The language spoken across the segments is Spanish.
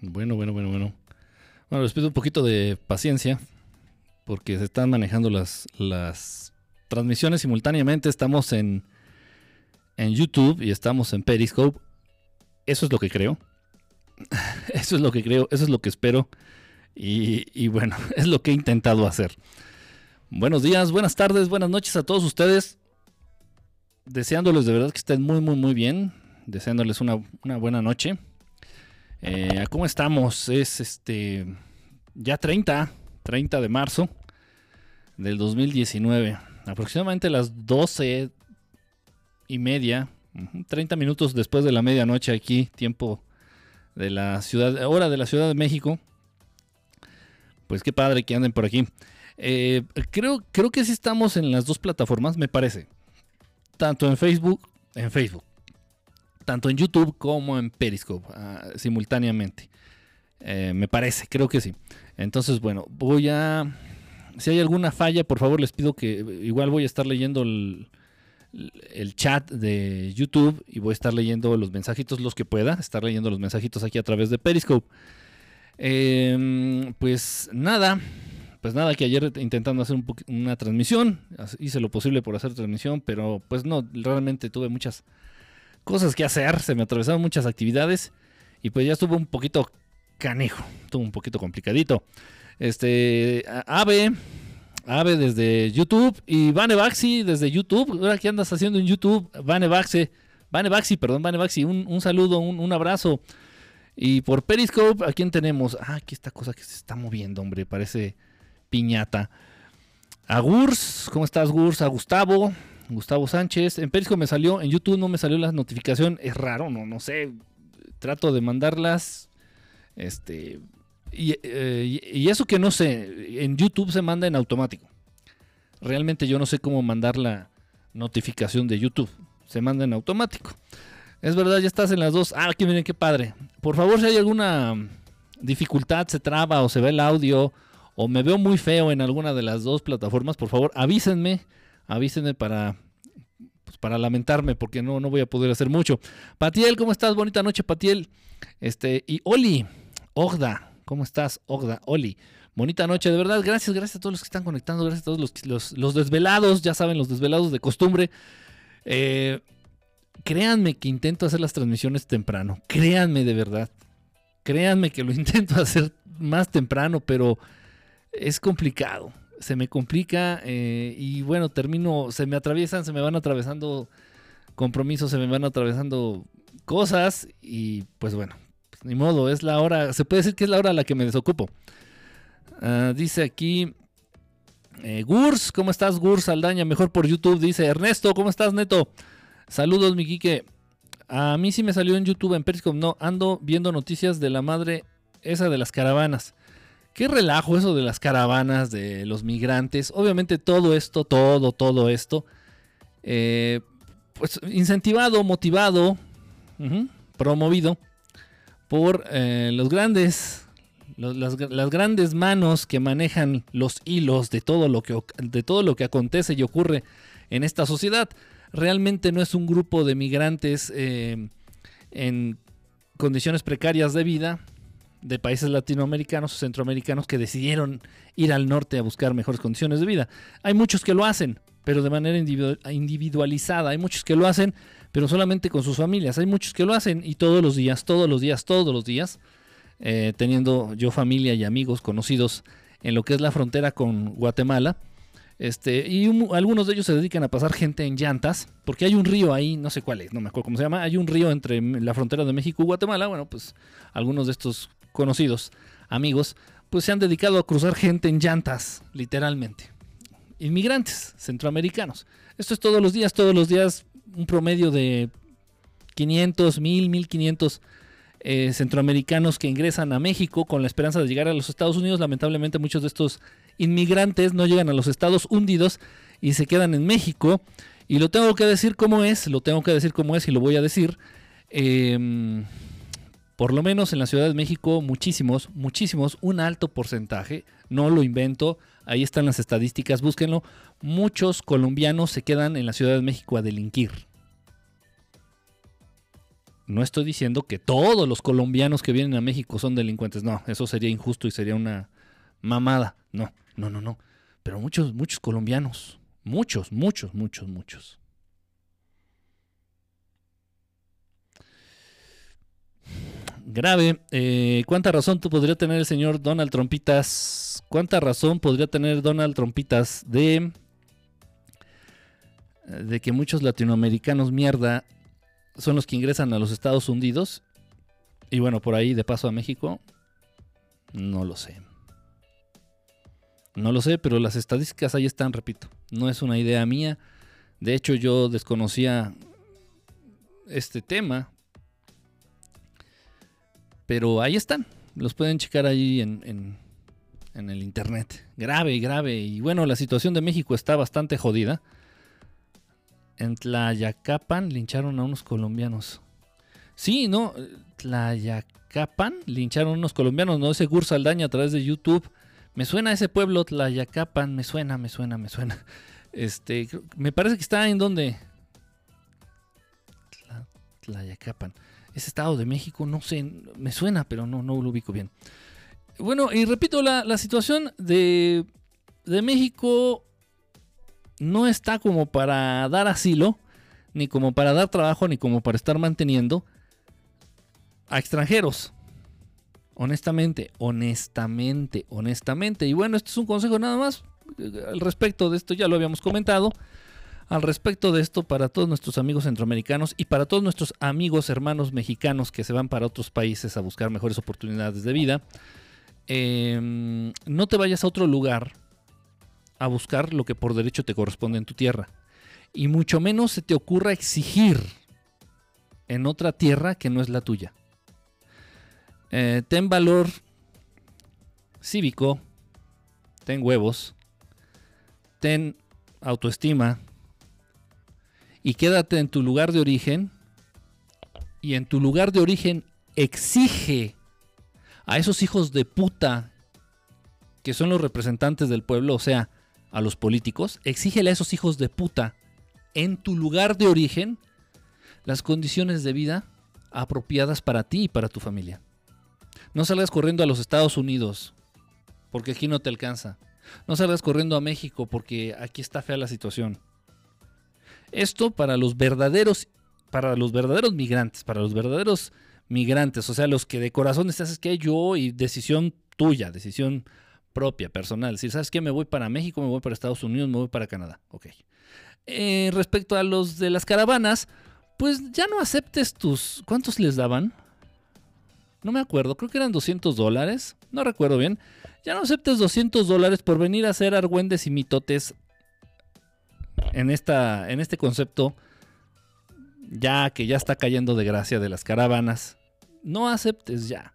Bueno, bueno, bueno, bueno. Bueno, les pido un poquito de paciencia porque se están manejando las, las transmisiones simultáneamente. Estamos en, en YouTube y estamos en Periscope. Eso es lo que creo. Eso es lo que creo, eso es lo que espero. Y, bueno, es lo que he intentado hacer. Buenos días, buenas tardes, buenas noches a todos ustedes. Deseándoles de verdad que estén muy, muy, muy bien. Deseándoles una, una buena noche. Eh, ¿Cómo estamos? Es este ya 30, 30 de marzo del 2019. Aproximadamente las 12 y media, 30 minutos después de la medianoche aquí, tiempo de la ciudad, hora de la Ciudad de México. Pues qué padre que anden por aquí. Eh, creo, creo que sí estamos en las dos plataformas, me parece. Tanto en Facebook, en Facebook, tanto en YouTube como en Periscope ah, simultáneamente. Eh, me parece, creo que sí. Entonces, bueno, voy a... Si hay alguna falla, por favor les pido que igual voy a estar leyendo el, chat de YouTube y voy a estar leyendo los mensajitos los que pueda, estar leyendo los mensajitos aquí a través de Periscope. Em, pues nada, pues nada, que ayer intentando hacer una transmisión, hice lo posible por hacer transmisión, pero pues no, realmente tuve muchas cosas que hacer, se me atravesaron muchas actividades y pues ya estuvo un poquito canejo, estuvo un poquito complicadito. Este, Ave, Ave desde YouTube y Vane Baxi desde YouTube. Ahora, ¿qué andas haciendo en YouTube? Vane Baxi, Vane Baxi, perdón, Vane Baxi, un, un saludo, un, un, abrazo. Y por Periscope, ¿a quién tenemos? Ah, aquí esta cosa que se está moviendo, hombre, parece piñata. A Gurs, ¿cómo estás, Gurs? A Gustavo, Gustavo Sánchez. En Periscope me salió, en YouTube no me salió la notificación. Es raro, no, no sé. Trato de mandarlas. Este. Eh, y, eso que no sé, en YouTube se manda en automático. Realmente yo no sé cómo mandar la notificación de YouTube. Se manda en automático. Es verdad, ya estás en las dos. Ah, aquí miren qué padre. Por favor, si hay alguna dificultad, se traba o se ve el audio o me veo muy feo en alguna de las dos plataformas, por favor, avísenme avísenme para, para lamentarme porque no, no voy a poder hacer mucho. Patiel, ¿cómo estás? Bonita noche, Patiel. Este, y Oli, Ogda, ¿cómo estás? Ogda, Oli. Bonita noche, de verdad, gracias, gracias a todos los que están conectando, gracias a todos los, los, desvelados, ya saben, los desvelados de costumbre. Eh, créanme que intento hacer las transmisiones temprano, créanme de verdad, créanme que lo intento hacer más temprano, pero es complicado se me complica eh, y bueno, termino, se me atraviesan, se me van atravesando compromisos, se me van atravesando cosas y pues bueno, pues ni modo, es la hora, se puede decir que es la hora a la que me desocupo. Ah, dice aquí eh, Gurs, ¿cómo estás Gurs Aldaña? Mejor por YouTube, dice Ernesto, ¿cómo estás Neto? Saludos mi Quique. A mí sí me salió en YouTube, en Periscope, no, ando viendo noticias de la madre esa de las caravanas. Qué relajo eso de las caravanas, de los migrantes. Obviamente todo esto, todo, todo esto, eh, pues incentivado, motivado, promovido por eh, los grandes, las, grandes manos que manejan los hilos de todo lo que, de todo lo que acontece y ocurre en esta sociedad. Realmente no es un grupo de migrantes eh, en condiciones precarias de vida, de países latinoamericanos o centroamericanos que decidieron ir al norte a buscar mejores condiciones de vida. Hay muchos que lo hacen, pero de manera individualizada. Hay muchos que lo hacen, pero solamente con sus familias. Hay muchos que lo hacen y todos los días, todos los días, todos los días, eh, teniendo yo familia y amigos conocidos en lo que es la frontera con Guatemala. Este, y algunos de ellos se dedican a pasar gente en llantas, porque hay un río ahí, no sé cuál es, no me acuerdo cómo se llama, hay un río entre la frontera de México y Guatemala. Bueno, pues algunos de estos conocidos, amigos, pues se han dedicado a cruzar gente en llantas, literalmente. Inmigrantes centroamericanos. Esto es todos los días, todos los días un promedio de 500, 1000, 1500 eh, centroamericanos que ingresan a México con la esperanza de llegar a los Estados Unidos. Lamentablemente muchos de estos inmigrantes no llegan a los Estados hundidos y se quedan en México. Y lo tengo que decir como es, lo tengo que decir como es y lo voy a decir. Eh, por lo menos en la Ciudad de México, muchísimos, muchísimos, un alto porcentaje, no lo invento, ahí están las estadísticas, búsquenlo, muchos colombianos se quedan en la Ciudad de México a delinquir. no estoy diciendo que todos los colombianos que vienen a México son delincuentes. No, eso sería injusto y sería una mamada. No, no, no, no. Pero muchos, muchos colombianos. Muchos, muchos, muchos, muchos. Grave. Eh, ¿Cuánta razón podría tener el señor Donald Trompitas? ¿Cuánta razón podría tener Donald Trompitas de, de que muchos latinoamericanos mierda son los que ingresan a los Estados Unidos. Y bueno, por ahí de paso a México. No lo sé. No lo sé, pero las estadísticas ahí están, repito. No es una idea mía. De hecho, yo desconocía este tema. Pero ahí están. Los pueden checar ahí en, en el internet. Grave, grave. Y bueno, la situación de México está bastante jodida. En Tlayacapan lincharon a unos colombianos. Sí, no, Tlayacapan lincharon a unos colombianos, no ese Gur Saldaña a través de YouTube. Me suena ese pueblo, Tlayacapan, me suena, me suena, me suena. Este, me parece que está en donde. Tlayacapan. Es Estado de México, no sé, me suena, pero no, no lo ubico bien. Bueno, y repito, la, la situación de, de México no está como para dar asilo, ni como para dar trabajo, ni como para estar manteniendo a extranjeros. Honestamente, honestamente, honestamente. Y bueno, este es un consejo nada más eh, al respecto de esto, ya lo habíamos comentado. Al respecto de esto, para todos nuestros amigos centroamericanos y para todos nuestros amigos hermanos mexicanos que se van para otros países a buscar mejores oportunidades de vida, em, no te vayas a otro lugar a buscar lo que por derecho te corresponde en tu tierra. Y mucho menos se te ocurra exigir en otra tierra que no es la tuya. Eh, ten valor cívico, ten huevos, ten autoestima y quédate en tu lugar de origen y en tu lugar de origen exige a esos hijos de puta que son los representantes del pueblo, o sea, a los políticos, exígele a esos hijos de puta en tu lugar de origen las condiciones de vida apropiadas para ti y para tu familia. No salgas corriendo a los Estados Unidos porque aquí no te alcanza. No salgas corriendo a México porque aquí está fea la situación. Esto para los verdaderos para los verdaderos migrantes, para los verdaderos migrantes, o sea, los que de corazón estás que yo y decisión tuya, decisión propia, personal. Si sabes que me voy para México, me voy para Estados Unidos, me voy para Canadá. Ok. Eh, respecto a los de las caravanas, pues ya no aceptes tus... ¿Cuántos les daban? No me acuerdo, creo que eran 200 dólares. No recuerdo bien. Ya no aceptes 200 dólares por venir a hacer argüendes y mitotes en, esta, en este concepto, ya que ya está cayendo de gracia de las caravanas. No aceptes ya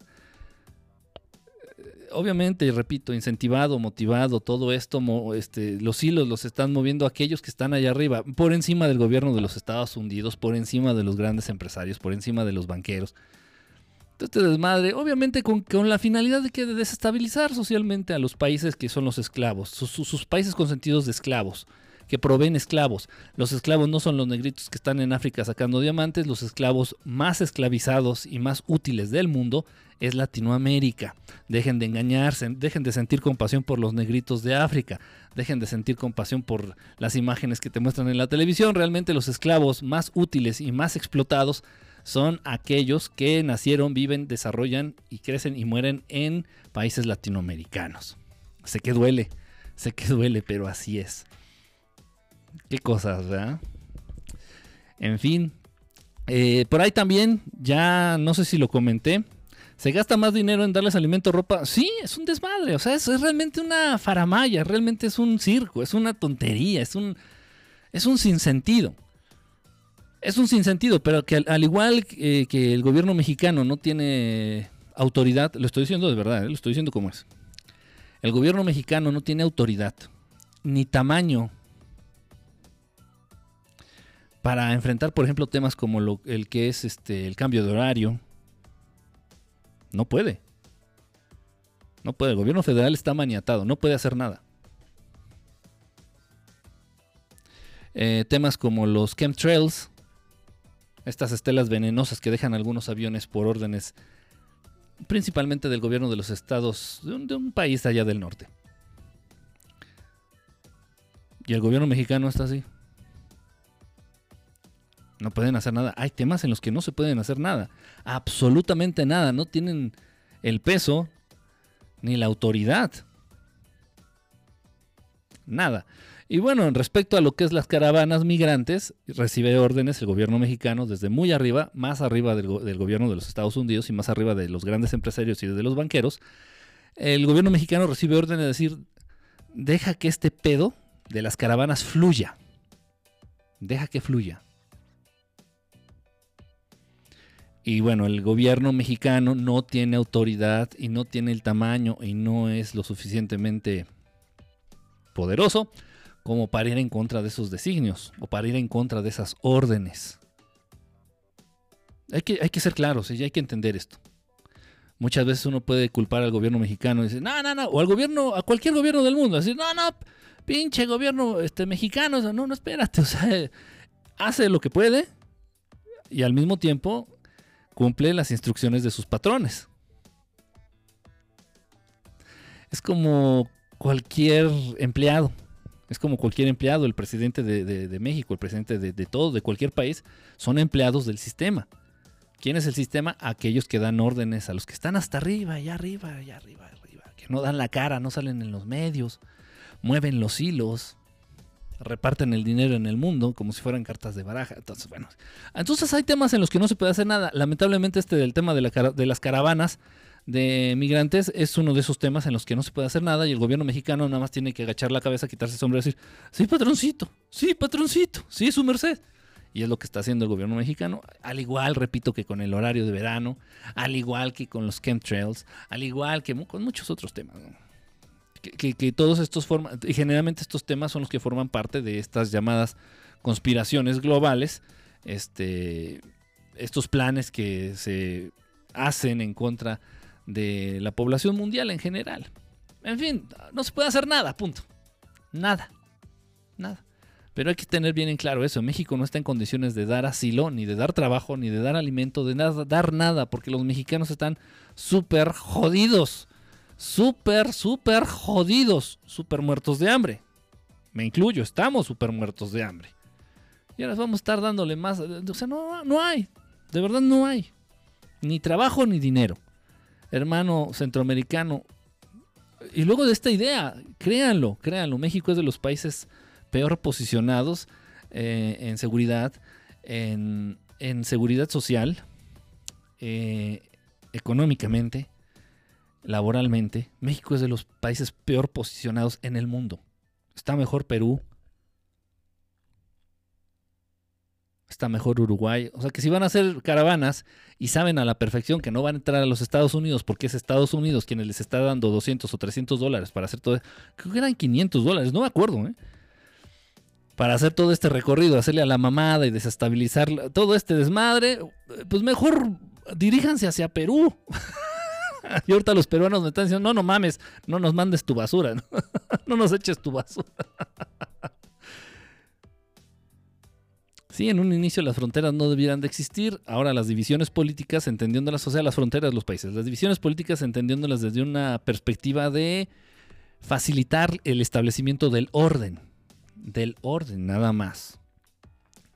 obviamente, repito, incentivado, motivado, todo esto, este, los hilos los están moviendo aquellos que están allá arriba, por encima del gobierno de los Estados Unidos, por encima de los grandes empresarios, por encima de los banqueros. Este desmadre, obviamente con, la finalidad de que de desestabilizar socialmente a los países que son los esclavos, sus, sus países consentidos de esclavos que proveen esclavos. Los esclavos no son los negritos que están en África sacando diamantes, los esclavos más esclavizados y más útiles del mundo es Latinoamérica. Dejen de engañarse, dejen de sentir compasión por los negritos de África, dejen de sentir compasión por las imágenes que te muestran en la televisión. Realmente los esclavos más útiles y más explotados son aquellos que nacieron, viven, desarrollan y crecen y mueren en países latinoamericanos. Sé que duele, sé que duele, pero así es. Qué cosas, ¿verdad? En fin. Eh, por ahí también, ya no sé si lo comenté. ¿Se gasta más dinero en darles alimento, ropa? Sí, es un desmadre. O sea, es, realmente una faramaya. Realmente es un circo. Es una tontería. Es un, es un sinsentido. Es un sinsentido, pero que al, igual que el gobierno mexicano no tiene autoridad, lo estoy diciendo de verdad, ¿eh? lo estoy diciendo como es. El gobierno mexicano no tiene autoridad ni tamaño para enfrentar, por ejemplo, temas como el que es este, el cambio de horario. No puede. No puede. El gobierno federal está maniatado. No puede hacer nada. Eh, temas como los chemtrails. Estas estelas venenosas que dejan algunos aviones por órdenes principalmente del gobierno de los estados, de un, de un país allá del norte. Y el gobierno mexicano está así. No pueden hacer nada. Hay temas en los que no se pueden hacer nada. Absolutamente nada. No tienen el peso ni la autoridad. Nada. Y bueno, respecto a lo que es las caravanas migrantes, recibe órdenes el gobierno mexicano desde muy arriba, más arriba del, del, gobierno de los Estados Unidos y más arriba de los grandes empresarios y de los banqueros. El gobierno mexicano recibe órdenes de decir, deja que este pedo de las caravanas fluya. Deja que fluya. Y bueno, el gobierno mexicano no tiene autoridad y no tiene el tamaño y no es lo suficientemente poderoso como para ir en contra de esos designios o para ir en contra de esas órdenes. Hay que, hay que ser claros y hay que entender esto. Muchas veces uno puede culpar al gobierno mexicano y decir, no, no, no, o al gobierno, a cualquier gobierno del mundo, decir, no, no, pinche gobierno este, mexicano, no, no, espérate, o sea, hace lo que puede y al mismo tiempo cumple las instrucciones de sus patrones. Es como cualquier empleado, es como cualquier empleado, el presidente de, México, el presidente de, de todo, de cualquier país, son empleados del sistema. ¿Quién es el sistema? Aquellos que dan órdenes a los que están hasta arriba, allá arriba, allá arriba, arriba, que no dan la cara, no salen en los medios, mueven los hilos, reparten el dinero en el mundo como si fueran cartas de baraja. Entonces, bueno, entonces hay temas en los que no se puede hacer nada. Lamentablemente este del tema de, la, de las caravanas de migrantes es uno de esos temas en los que no se puede hacer nada y el gobierno mexicano nada más tiene que agachar la cabeza, quitarse el sombrero y decir, sí, patroncito, sí, patroncito, sí, su merced. Y es lo que está haciendo el gobierno mexicano, al igual, repito, que con el horario de verano, al igual que con los chemtrails, al igual que con muchos otros temas. ¿no? Que, todos estos forman, y generalmente estos temas son los que forman parte de estas llamadas conspiraciones globales, este, estos planes que se hacen en contra de la población mundial en general. En fin, no se puede hacer nada, punto. Nada. Nada. Pero hay que tener bien en claro eso. México no está en condiciones de dar asilo, ni de dar trabajo, ni de dar alimento, de nada, dar nada, porque los mexicanos están súper jodidos. Súper, súper jodidos. Súper muertos de hambre. Me incluyo, estamos súper muertos de hambre. Y ahora vamos a estar dándole más. O sea, no, no hay. De verdad no hay. Ni trabajo ni dinero. Hermano centroamericano. Y luego de esta idea, créanlo, créanlo. México es de los países peor posicionados eh, en seguridad, en, seguridad social, eh, económicamente, laboralmente. México es de los países peor posicionados en el mundo. Está mejor Perú. Está mejor Uruguay. O sea que si van a hacer caravanas y saben a la perfección que no van a entrar a los Estados Unidos porque es Estados Unidos quienes les está dando 200 o 300 dólares para hacer todo. Creo que eran 500 dólares, no me acuerdo, ¿eh? para hacer todo este recorrido, hacerle a la mamada y desestabilizar todo este desmadre, pues mejor diríjanse hacia Perú. y ahorita los peruanos me están diciendo, no, no mames, no nos mandes tu basura, no, no nos eches tu basura. Sí, en un inicio las fronteras no debieran de existir. Ahora las divisiones políticas, entendiéndolas, o sea, las fronteras de los países, las divisiones políticas entendiéndolas desde una perspectiva de facilitar el establecimiento del orden del orden, nada más.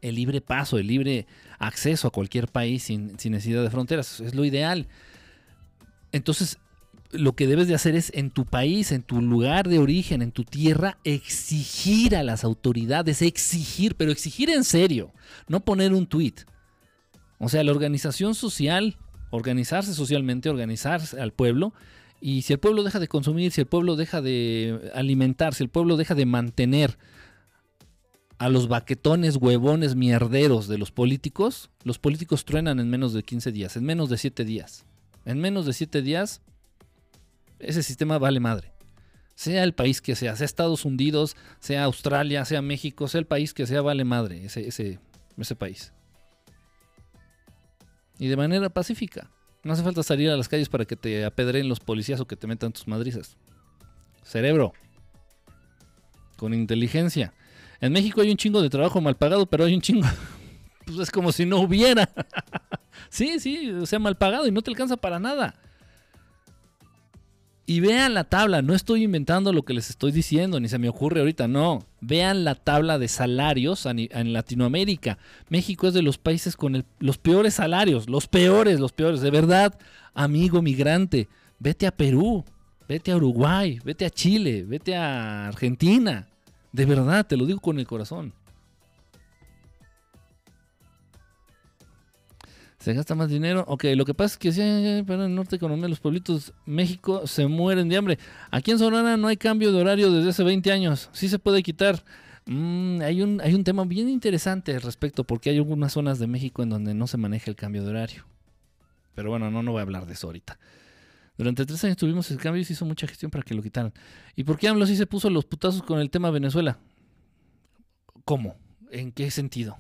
El libre paso, el libre acceso a cualquier país sin, sin, necesidad de fronteras, es lo ideal. Entonces, lo que debes de hacer es en tu país, en tu lugar de origen, en tu tierra, exigir a las autoridades, exigir, pero exigir en serio, no poner un tuit. O sea, la organización social, organizarse socialmente, organizarse al pueblo, y si el pueblo deja de consumir, si el pueblo deja de alimentar, si el pueblo deja de mantener a los baquetones, huevones, mierderos de los políticos, los políticos truenan en menos de 15 días, en menos de 7 días. En menos de 7 días, ese sistema vale madre. Sea el país que sea, sea Estados Unidos, sea Australia, sea México, sea el país que sea, vale madre ese, ese, ese país. Y de manera pacífica. No hace falta salir a las calles para que te apedreen los policías o que te metan tus madrizas. Cerebro. Con inteligencia. En México hay un chingo de trabajo mal pagado, pero hay un chingo. pues es como si no hubiera. sí, sí, o sea, mal pagado y no te alcanza para nada. Y vean la tabla, no estoy inventando lo que les estoy diciendo, ni se me ocurre ahorita, no. Vean la tabla de salarios en Latinoamérica. México es de los países con los peores salarios, los peores, los peores. De verdad, amigo migrante, vete a Perú, vete a Uruguay, vete a Chile, vete a Argentina. De verdad, te lo digo con el corazón. Se gasta más dinero. Ok, lo que pasa es que si para el norte economía, los pueblitos México se mueren de hambre. Aquí en Sonora no hay cambio de horario desde hace 20 años. Sí se puede quitar. Mm, hay, un, hay un tema bien interesante al respecto, porque hay algunas zonas de México en donde no se maneja el cambio de horario. Pero bueno, no, no voy a hablar de eso ahorita. Durante tres años tuvimos el cambio y se hizo mucha gestión para que lo quitaran. ¿Y por qué AMLO sí se puso los putazos con el tema Venezuela? ¿Cómo? ¿En qué sentido?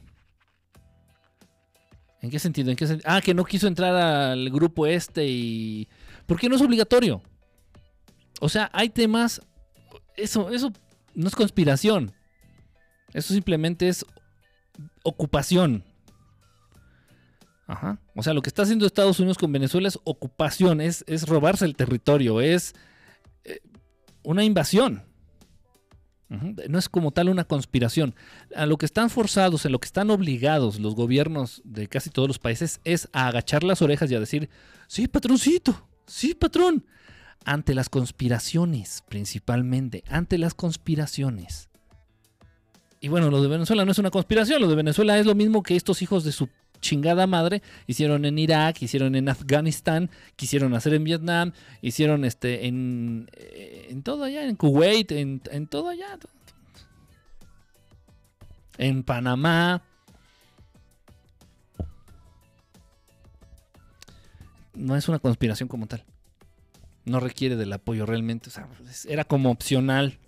¿En qué sentido? ¿En qué Ah, que no quiso entrar al grupo este y... ¿Por qué no es obligatorio? O sea, hay temas... Eso, eso no es conspiración. Eso simplemente es ocupación. Ajá. O sea, lo que está haciendo Estados Unidos con Venezuela es ocupación, es, es robarse el territorio, es eh, una invasión. No es como tal una conspiración. A lo que están forzados, en lo que están obligados los gobiernos de casi todos los países es a agachar las orejas y a decir, sí, patroncito, sí, patrón. Ante las conspiraciones, principalmente, ante las conspiraciones. Y bueno, lo de Venezuela no es una conspiración, lo de Venezuela es lo mismo que estos hijos de su chingada madre hicieron en Irak, hicieron en Afganistán, quisieron hacer en Vietnam, hicieron este en, eh, en todo allá, en Kuwait, en, en todo allá. En Panamá. No es una conspiración como tal. No requiere del apoyo realmente. Era como opcional.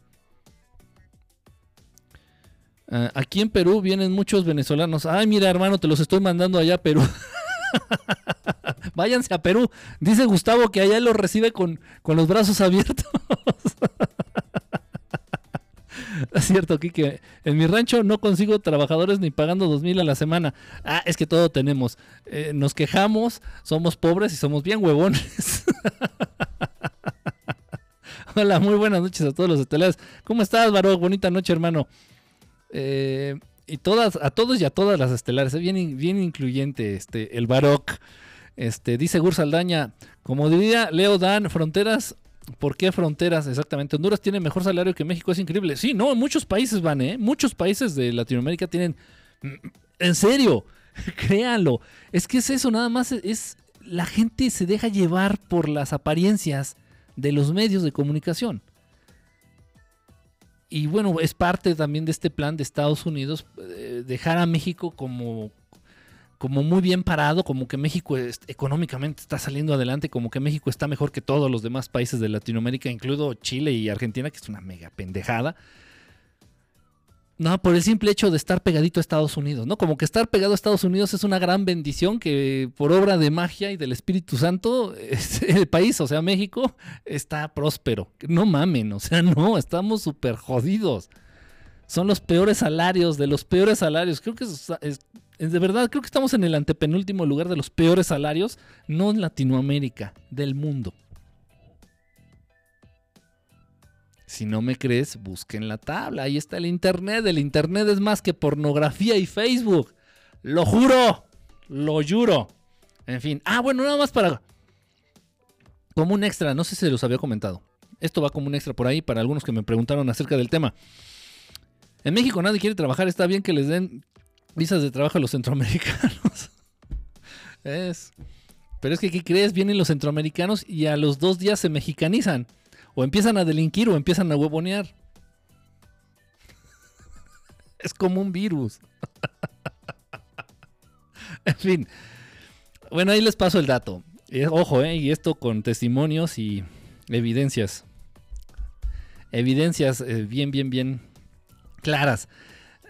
Ah, aquí en Perú vienen muchos venezolanos. Ay, mira, hermano, te los estoy mandando allá a Perú. Váyanse a Perú. Dice Gustavo que allá los recibe con, con los brazos abiertos. es cierto, Kike. En mi rancho no consigo trabajadores ni pagando dos mil a la semana. Ah, es que todo tenemos. Eh, nos quejamos, somos pobres y somos bien huevones. Hola, muy buenas noches a todos los estelares. ¿Cómo estás, Baró? Bonita noche, hermano. Eh, y todas, a todos y a todas las estelares, es bien, bien incluyente este, el Baroc. Este, dice Gur Saldaña, como diría Leo Dan, fronteras, ¿por qué fronteras? Exactamente, Honduras tiene mejor salario que México, es increíble. Sí, no, muchos países van, ¿eh? Muchos países de Latinoamérica tienen... Mm, en serio, créanlo. Es que es eso, nada más es... La gente se deja llevar por las apariencias de los medios de comunicación y bueno, es parte también de este plan de Estados Unidos eh, dejar a México como, como muy bien parado, como que México económicamente está saliendo adelante, como que México está mejor que todos los demás países de Latinoamérica, incluido Chile y Argentina, que es una mega pendejada. No, por el simple hecho de estar pegadito a Estados Unidos, ¿no? Como que estar pegado a Estados Unidos es una gran bendición que por obra de magia y del Espíritu Santo, el país, o sea, México, está próspero. No mamen, o sea, no, estamos súper jodidos. Son los peores salarios, de los peores salarios. Creo que es, de verdad, creo que estamos en el antepenúltimo lugar de los peores salarios, no en Latinoamérica, del mundo. Si no me crees, busquen la tabla. Ahí está el Internet. El Internet es más que pornografía y Facebook. Lo juro. Lo juro. En fin. Ah, bueno, nada más para... Como un extra. No sé si los había comentado. Esto va como un extra por ahí para algunos que me preguntaron acerca del tema. En México nadie quiere trabajar. Está bien que les den visas de trabajo a los centroamericanos. es... Pero es que, ¿qué crees? Vienen los centroamericanos y a los dos días se mexicanizan. O empiezan a delinquir o empiezan a huevonear. es como un virus. en fin. Bueno, ahí les paso el dato. Eh, ojo, eh, y esto con testimonios y evidencias. Evidencias eh, bien, bien, bien claras.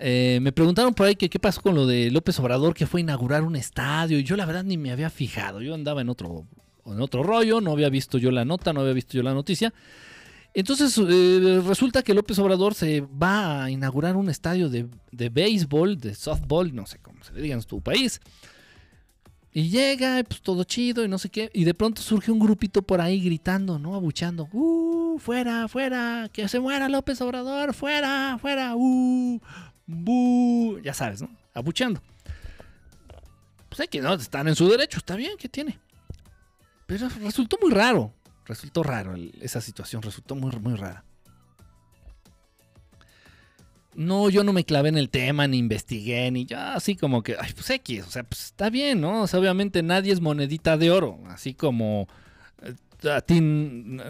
me preguntaron por ahí que qué pasó con lo de López Obrador que fue a inaugurar un estadio. Y yo la verdad ni me había fijado. Yo andaba en otro en otro rollo, no había visto yo la nota, no había visto yo la noticia. Entonces eh, resulta que López Obrador se va a inaugurar un estadio de, de béisbol, de softball, no sé cómo se le diga en tu país. Y llega, pues todo chido y no sé qué. Y de pronto surge un grupito por ahí gritando, ¿no? Abuchando. ¡Uh! ¡Fuera, fuera! ¡Que se muera López Obrador! ¡Fuera, fuera! ¡Uh! ¡Bu! Ya sabes, ¿no? Abuchando. Pues hay que no, están en su derecho, está bien, ¿qué tiene? Pero resultó muy raro. Resultó raro esa situación, resultó muy, muy rara. No, yo no me clavé en el tema, ni investigué, ni ya así como que, ay, pues X, o sea, pues está bien, ¿no? O sea, obviamente nadie es monedita de oro, así como eh, a ti,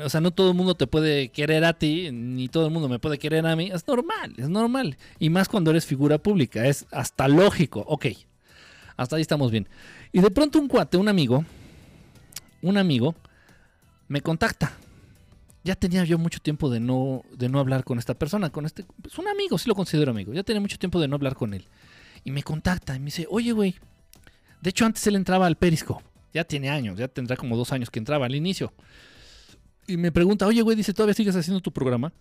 o sea, no todo el mundo te puede querer a ti, ni todo el mundo me puede querer a mí, es normal, es normal. Y más cuando eres figura pública, es hasta lógico, ok, hasta ahí estamos bien. Y de pronto un cuate, un amigo, un amigo, me contacta. Ya tenía yo mucho tiempo de no, de no hablar con esta persona, con este, es pues, un amigo, sí lo considero amigo. Ya tenía mucho tiempo de no hablar con él. Y me contacta y me dice, oye, güey, de hecho antes él entraba al Periscope. Ya tiene años, ya tendrá como dos años que entraba al inicio. Y me pregunta, oye, güey, dice, ¿todavía sigues haciendo tu programa?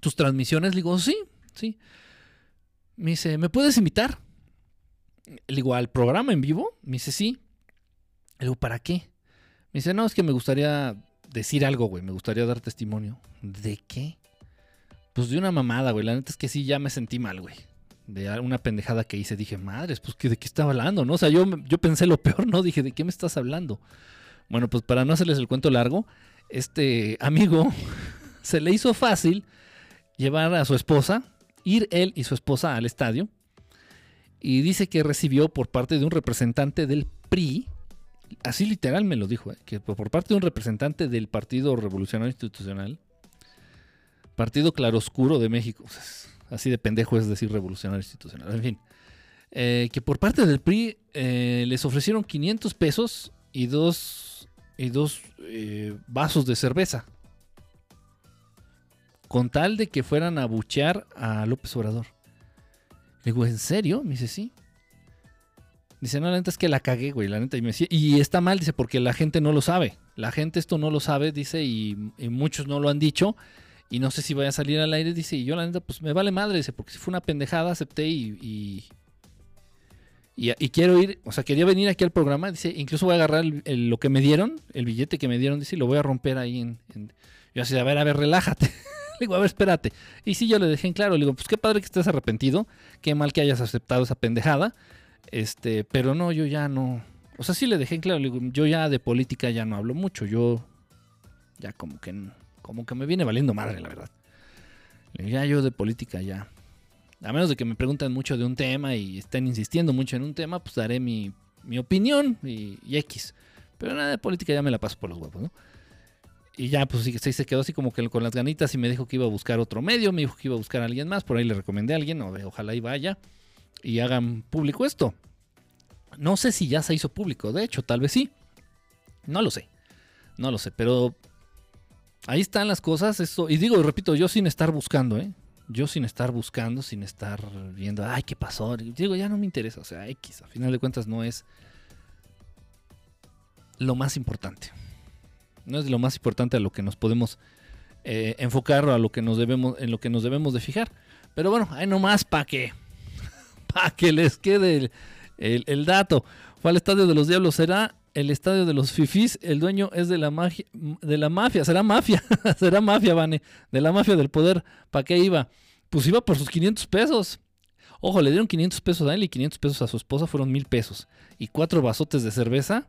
¿Tus transmisiones? Le digo, sí, sí. Me dice, ¿me puedes invitar? Le digo, ¿al programa en vivo? Me dice, sí. Le digo, ¿para qué? Me dice, no, es que me gustaría decir algo, güey. Me gustaría dar testimonio. ¿De qué? Pues de una mamada, güey. La neta es que sí, ya me sentí mal, güey. De una pendejada que hice. Dije, madres, pues ¿de qué estaba hablando? ¿No? O sea, yo, yo pensé lo peor, ¿no? Dije, ¿de qué me estás hablando? Bueno, pues para no hacerles el cuento largo, este amigo se le hizo fácil llevar a su esposa, ir él y su esposa al estadio. Y dice que recibió por parte de un representante del PRI, así literal me lo dijo, ¿eh? que por parte de un representante del Partido Revolucionario Institucional, Partido Claroscuro de México, así de pendejo es decir Revolucionario Institucional, en fin, eh, que por parte del PRI eh, les ofrecieron 500 pesos y dos, y dos vasos de cerveza, con tal de que fueran a buchear a López Obrador. Le digo, ¿en serio? Me dice, sí. Dice, no, la neta es que la cagué, güey, la neta. Y, me decía, y está mal, dice, porque la gente no lo sabe. La gente esto no lo sabe, dice, y, muchos no lo han dicho. Y no sé si vaya a salir al aire, dice, y yo la neta, pues me vale madre, dice, porque si fue una pendejada, acepté y, y, quiero ir, o sea, quería venir aquí al programa, dice, incluso voy a agarrar lo que me dieron, el billete que me dieron, dice, y lo voy a romper ahí en... Yo así, a ver, a ver, relájate. le digo, a ver, espérate. Y sí, yo le dejé en claro, le digo, pues qué padre que estés arrepentido, qué mal que hayas aceptado esa pendejada. Este, pero no, yo ya no. O sea, sí le dejé en claro, yo ya de política ya no hablo mucho. Yo ya como que como que me viene valiendo madre, la verdad. Ya yo de política ya. A menos de que me pregunten mucho de un tema y estén insistiendo mucho en un tema, pues daré mi, opinión y, X. Pero nada de política ya me la paso por los huevos, ¿no? Y ya, pues sí, se quedó así como que con las ganitas y me dijo que iba a buscar otro medio, me dijo que iba a buscar a alguien más, por ahí le recomendé a alguien, ojalá y vaya y hagan público esto. No sé si ya se hizo público, de hecho, tal vez sí. No lo sé. No lo sé, pero ahí están las cosas. Eso, y digo, repito, yo sin estar buscando, ¿eh? Yo sin estar buscando, sin estar viendo, ay, ¿qué pasó? Digo, ya no me interesa. O sea, X, a final de cuentas no es lo más importante. No es lo más importante a lo que nos podemos eh, enfocar a lo que nos debemos, en lo que nos debemos de fijar. Pero bueno, hay nomás para que para que les quede el, dato. Fue al estadio de los diablos, será el estadio de los fifis, el dueño es de la de la mafia, será mafia, será mafia, Vane, de la mafia del poder. ¿Para qué iba? Pues iba por sus 500 pesos. Ojo, le dieron 500 pesos a él y 500 pesos a su esposa, fueron mil pesos. Y cuatro vasotes de cerveza.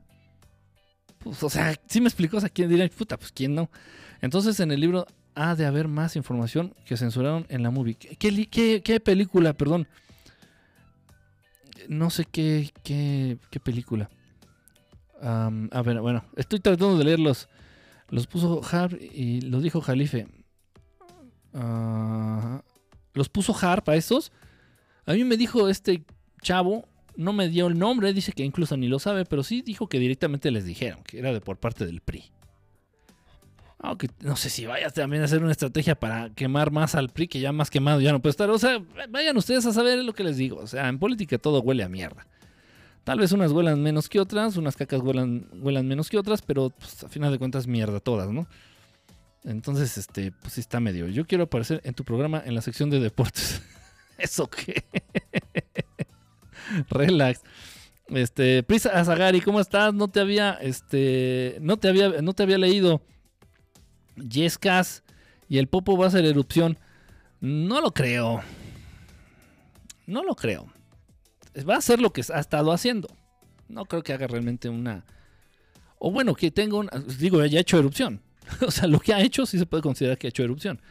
Pues, o sea, si me explicó, o sea, ¿quién dirá? Puta, pues quién no. Entonces en el libro ha de haber más información que censuraron en la movie. ¿Qué, qué, qué película, perdón? No sé qué, qué, qué película. a ver, bueno, estoy tratando de leerlos. Los puso Harp y los dijo Jalife. Ah, los puso Harp a esos. A mí me dijo este chavo, no me dio el nombre, dice que incluso ni lo sabe, pero sí dijo que directamente les dijeron que era de por parte del PRI no sé si vayas también a hacer una estrategia para quemar más al PRI, que ya más quemado ya no puede estar. O sea, vayan ustedes a saber lo que les digo. O sea, en política todo huele a mierda. Tal vez unas huelan menos que otras, unas cacas huelan, huelan menos que otras, pero pues, a final de cuentas mierda todas, ¿no? Entonces, este, pues sí está medio. Yo quiero aparecer en tu programa en la sección de deportes. ¿Eso qué? Relax. Este, Prisa Azagari, ¿cómo estás? No te había, este, no te había, no te había leído. Yescas y el Popo va a hacer erupción. No lo creo. No lo creo. Va a hacer lo que ha estado haciendo. No creo que haga realmente una. O bueno, que tenga un. Digo, ya ha hecho erupción. o sea, lo que ha hecho sí se puede considerar que ha hecho erupción.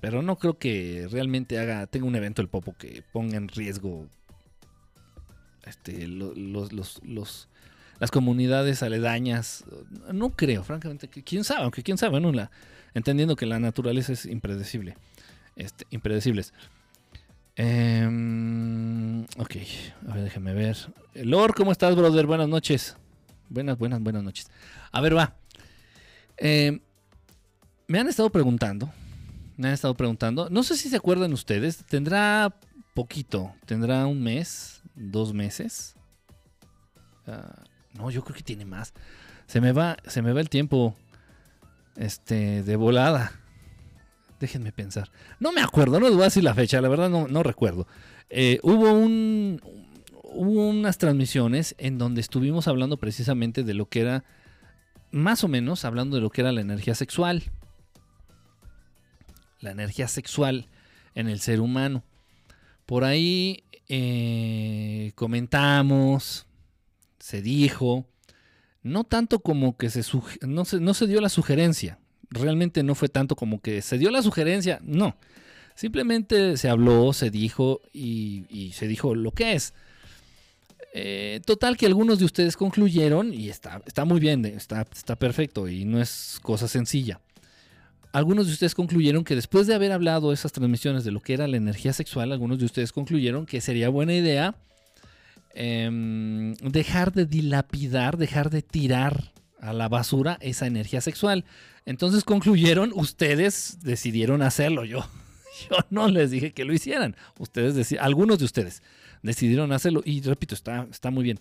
Pero no creo que realmente haga, tenga un evento el Popo que ponga en riesgo este, los, las comunidades aledañas. No creo, francamente. ¿Quién sabe? Aunque quién sabe, ¿no? Entendiendo que la naturaleza es impredecible. Este, impredecibles. Em, ok, a ver, déjeme ver. Lord, ¿cómo estás, brother? Buenas noches. Buenas, buenas, buenas noches. A ver, va. Em, me han estado preguntando me han estado preguntando. No sé si se acuerdan ustedes. Tendrá poquito. Tendrá un mes, dos meses. Ah, no, yo creo que tiene más. Se me va, se me va el tiempo. Este, de volada. Déjenme pensar. No me acuerdo, no les voy a decir la fecha, la verdad no, recuerdo. Eh, hubo un. Hubo unas transmisiones en donde estuvimos hablando precisamente de lo que era. Más o menos hablando de lo que era la energía sexual la energía sexual en el ser humano. Por ahí eh, comentamos, se dijo, no tanto como que se, no se, no se dio la sugerencia, realmente no fue tanto como que se dio la sugerencia, no, simplemente se habló, se dijo y, se dijo lo que es. Eh, total que algunos de ustedes concluyeron, y está, está muy bien, está, está perfecto y no es cosa sencilla algunos de ustedes concluyeron que después de haber hablado esas transmisiones de lo que era la energía sexual, algunos de ustedes concluyeron que sería buena idea em, dejar de dilapidar, dejar de tirar a la basura esa energía sexual. Entonces concluyeron, ustedes decidieron hacerlo. Yo, yo no les dije que lo hicieran. Ustedes algunos de ustedes decidieron hacerlo. Y repito, está, está muy bien.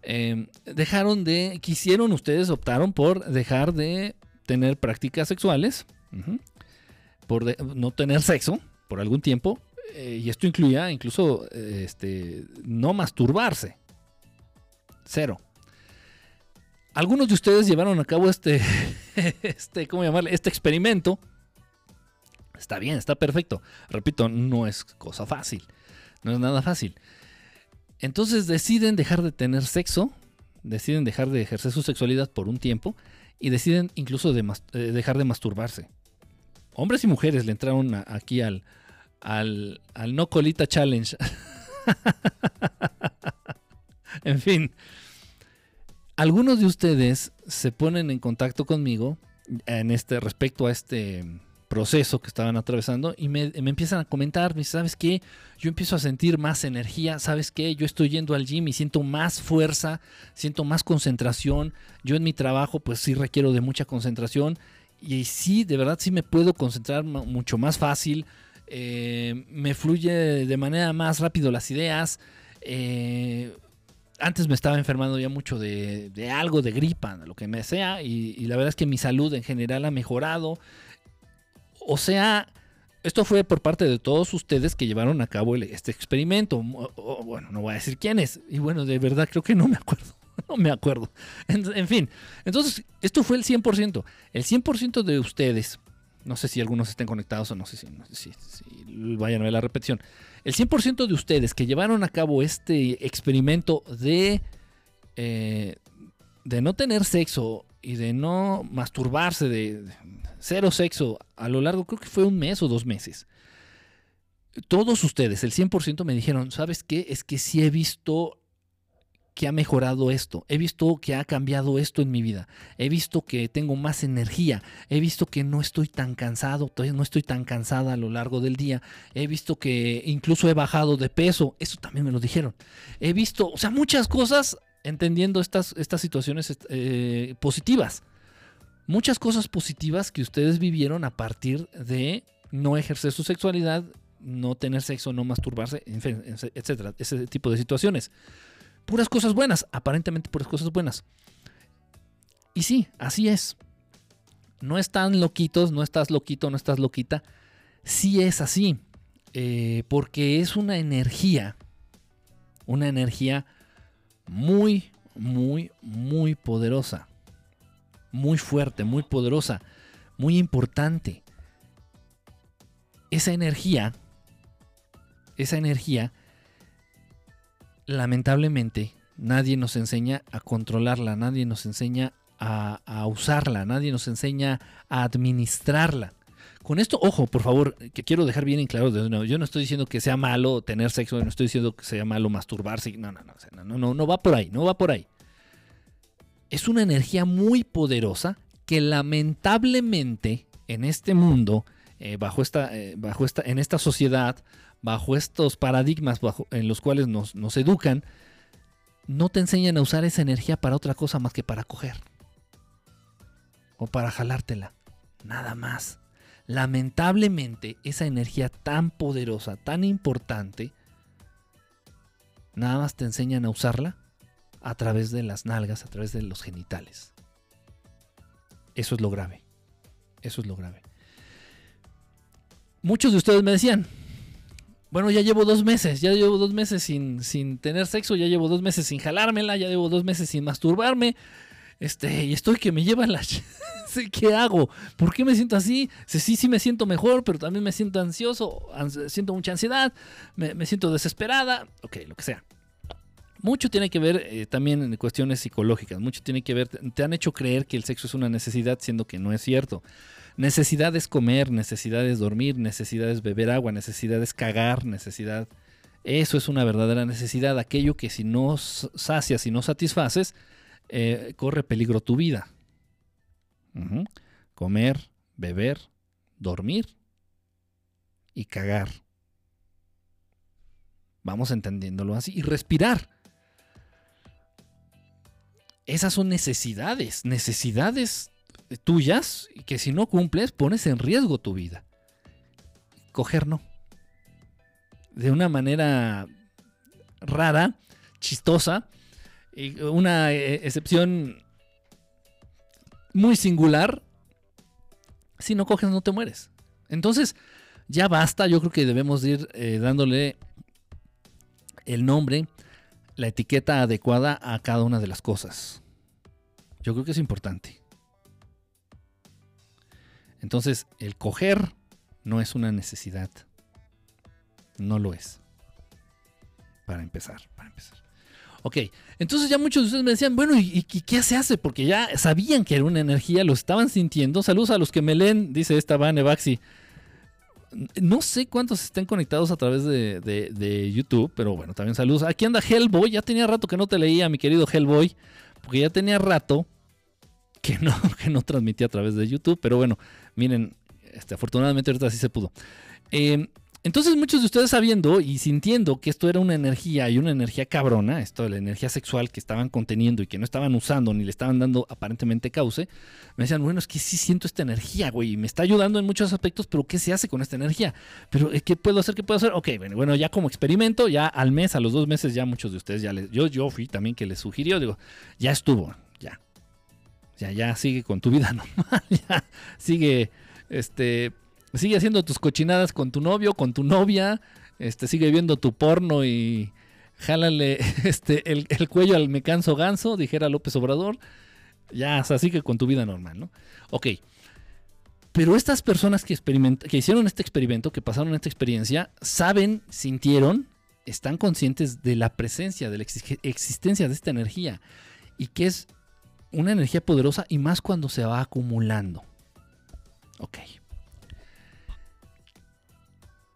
Em, dejaron de, quisieron ustedes, optaron por dejar de tener prácticas sexuales, por no tener sexo por algún tiempo, eh, y esto incluía incluso este, no masturbarse. Cero. Algunos de ustedes llevaron a cabo este, este, ¿cómo llamarle? Este experimento. Está bien, está perfecto. Repito, no es cosa fácil. No es nada fácil. Entonces deciden dejar de tener sexo, deciden dejar de ejercer su sexualidad por un tiempo y deciden incluso eh, dejar de masturbarse. Hombres y mujeres le entraron aquí al, al, al No Colita Challenge. en fin, algunos de ustedes se ponen en contacto conmigo en este respecto a este proceso que estaban atravesando y me, empiezan a comentar, ¿sabes qué? Yo empiezo a sentir más energía, ¿sabes qué? Yo estoy yendo al gym y siento más fuerza, siento más concentración. Yo en mi trabajo pues sí requiero de mucha concentración y sí, de verdad sí me puedo concentrar mucho más fácil, eh, me fluye de manera más rápido las ideas. Eh, antes me estaba enfermando ya mucho de, algo, de gripa, lo que me sea, y, la verdad es que mi salud en general ha mejorado. O sea, esto fue por parte de todos ustedes que llevaron a cabo este experimento. bueno, no voy a decir quiénes. Y bueno, de verdad creo que no me acuerdo. No me acuerdo. En, fin, entonces, esto fue el 100%. El 100% de ustedes, no sé si algunos estén conectados o no sé si, vayan a ver la repetición. El 100% de ustedes que llevaron a cabo este experimento de, eh, de no tener sexo y de no masturbarse, de, cero sexo a lo largo, creo que fue un mes o dos meses. Todos ustedes, el 100% me dijeron, ¿sabes qué? Es que sí he visto que ha mejorado esto, he visto que ha cambiado esto en mi vida, he visto que tengo más energía, he visto que no estoy tan cansado, no estoy tan cansada a lo largo del día, he visto que incluso he bajado de peso, eso también me lo dijeron, he visto, o sea, muchas cosas entendiendo estas, estas situaciones eh, positivas muchas cosas positivas que ustedes vivieron a partir de no ejercer su sexualidad, no tener sexo, no masturbarse, etcétera, ese tipo de situaciones. Puras cosas buenas, aparentemente puras cosas buenas. Y sí, así es. no están loquitos, no estás loquito, no estás loquita. Sí es así, eh, porque es una energía, una energía muy, muy, muy poderosa, muy fuerte, muy poderosa, muy importante. Esa energía, esa energía, lamentablemente, nadie nos enseña a controlarla, nadie nos enseña a, usarla, nadie nos enseña a administrarla. Con esto, ojo, por favor, que quiero dejar bien en claro, yo no estoy diciendo que sea malo tener sexo, no estoy diciendo que sea malo masturbarse, no, no, no, no, no, no va por ahí, no va por ahí. Es una energía muy poderosa que lamentablemente en este mundo, eh, bajo, esta, eh, bajo esta, en esta sociedad, bajo estos paradigmas en los cuales nos, nos educan, no te enseñan a usar esa energía para otra cosa más que para coger o para jalártela. Nada más. Lamentablemente, esa energía tan poderosa, tan importante, nada más te enseñan a usarla a través de las nalgas, a través de los genitales. Eso es lo grave. Eso es lo grave. Muchos de ustedes me decían, bueno, ya llevo dos meses, ya llevo dos meses sin, sin tener sexo, ya llevo dos meses sin jalármela, ya llevo dos meses sin masturbarme, este, y estoy que me lleva la... ¿Qué hago? ¿Por qué me siento así? Sí, sí me siento mejor, pero también me siento ansioso, siento mucha ansiedad, me, siento desesperada, ok, lo que sea. Mucho tiene que ver eh, también en cuestiones psicológicas, mucho tiene que ver, te han hecho creer que el sexo es una necesidad, siendo que no es cierto. Necesidad es comer, necesidad es dormir, necesidad es beber agua, necesidad es cagar, necesidad... Eso es una verdadera necesidad, aquello que si no sacias, si no satisfaces, eh, corre peligro tu vida. Comer, beber, dormir y cagar. Vamos entendiéndolo así. Y respirar. Esas son necesidades, necesidades tuyas que si no cumples pones en riesgo tu vida. Coger no. De una manera rara, chistosa, una eh, excepción muy singular. Si no coges, no te mueres. Entonces, ya basta. Yo creo que debemos ir eh, dándole el nombre, la etiqueta adecuada a cada una de las cosas. Yo creo que es importante. Entonces, el coger no es una necesidad. No lo es. Para empezar, para empezar. Ok, entonces ya muchos de ustedes me decían, bueno, ¿y, qué se hace? Porque ya sabían que era una energía, lo estaban sintiendo. Saludos a los que me leen, dice esta Vane Baxi. No sé cuántos estén conectados a través de, YouTube, pero bueno, también saludos. Aquí anda Hellboy, ya tenía rato que no te leía, mi querido Hellboy, porque ya tenía rato que no, que no transmitía a través de YouTube, pero bueno, miren, este, afortunadamente ahorita sí se pudo. Eh, entonces muchos de ustedes sabiendo y sintiendo que esto era una energía y una energía cabrona, esto de la energía sexual que estaban conteniendo y que no estaban usando ni le estaban dando aparentemente cauce, me decían, bueno, es que sí siento esta energía, güey, y me está ayudando en muchos aspectos, pero ¿qué se hace con esta energía? Pero eh, ¿qué puedo hacer? ¿Qué puedo hacer? Ok, bueno, bueno ya como experimento, ya al mes, a los dos meses, ya muchos de ustedes ya les, yo, yo fui también que les sugirió, digo, ya estuvo, ya, ya, sigue con tu vida normal, ya sigue, este sigue haciendo tus cochinadas con tu novio, con tu novia, este, sigue viendo tu porno y jálale este, el, cuello al me canso ganso, dijera López Obrador. Ya, o sea, sigue con tu vida normal, ¿no? Ok. Pero estas personas que, que hicieron este experimento, que pasaron esta experiencia, saben, sintieron, están conscientes de la presencia, de la existencia de esta energía. Y que es una energía poderosa y más cuando se va acumulando. Ok.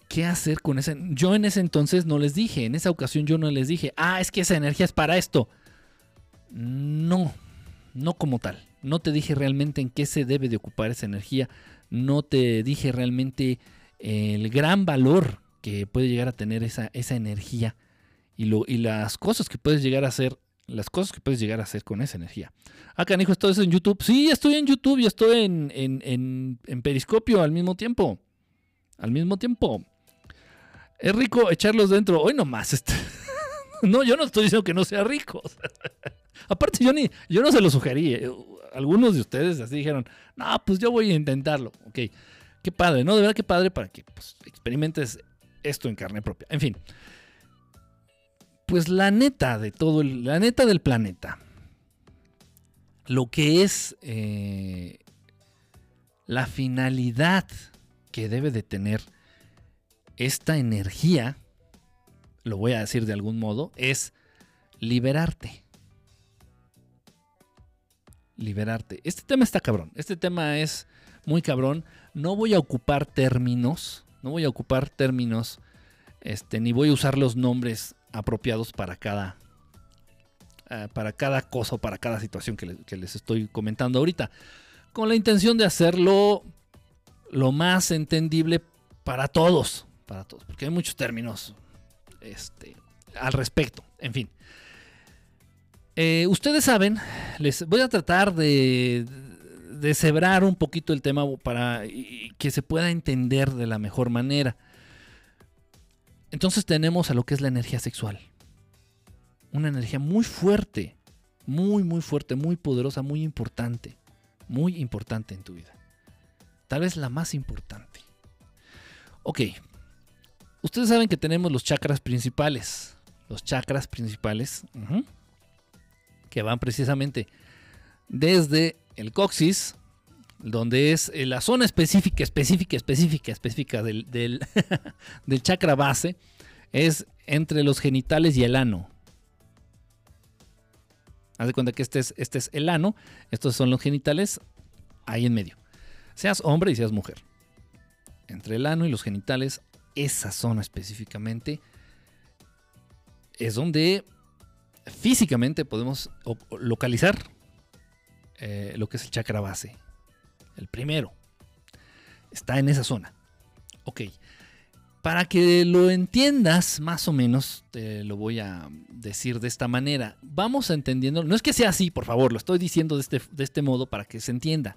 ¿qué hacer con esa? Yo en ese entonces no les dije, en esa ocasión yo no les dije, ah, es que esa energía es para esto. No, no como tal. No te dije realmente en qué se debe de ocupar esa energía. No te dije realmente el gran valor que puede llegar a tener esa, esa energía y, lo, y las cosas que puedes llegar a hacer las cosas que puedes llegar a hacer con esa energía. Ah, canijo, ¿estás en YouTube? Sí, estoy en YouTube y estoy en, en, en Periscopio al mismo tiempo. Al mismo tiempo. Es rico echarlos dentro. Hoy nomás. Este. no, yo no estoy diciendo que no sea rico. Aparte, yo, ni, yo no se lo sugerí. Algunos de ustedes así dijeron, no, pues yo voy a intentarlo. Ok, qué padre, ¿no? De verdad qué padre para que pues, experimentes esto en carne propia. En fin, pues la neta de todo, la neta del planeta, lo que es eh, la finalidad que debe de tener esta energía, lo voy a decir de algún modo, es liberarte. Liberarte. Este tema está cabrón. Este tema es muy cabrón. No voy a ocupar términos. No voy a ocupar términos. Este, ni voy a usar los nombres apropiados para cada. Eh, para cada cosa o para cada situación que, les estoy comentando ahorita. Con la intención de hacerlo lo más entendible para todos. Para todos. Porque hay muchos términos este, al respecto. En fin. Eh, ustedes saben, les voy a tratar de, de un poquito el tema para que se pueda entender de la mejor manera. Entonces tenemos a lo que es la energía sexual. Una energía muy fuerte, muy, muy fuerte, muy poderosa, muy importante. Muy importante en tu vida. Tal vez la más importante. Ok. Ustedes saben que tenemos los chakras principales. Los chakras principales que van precisamente desde el coxis, donde es eh, la zona específica, específica, específica, específica del, del, chakra base, es entre los genitales y el ano. Haz de cuenta que este es, este es el ano, estos son los genitales ahí en medio. Seas hombre y seas mujer. Entre el ano y los genitales, esa zona específicamente es donde físicamente podemos localizar eh, lo que es el chakra base. El primero. Está en esa zona. Ok. Para que lo entiendas más o menos, te lo voy a decir de esta manera. Vamos entendiendo. No es que sea así, por favor, lo estoy diciendo de este, de este modo para que se entienda.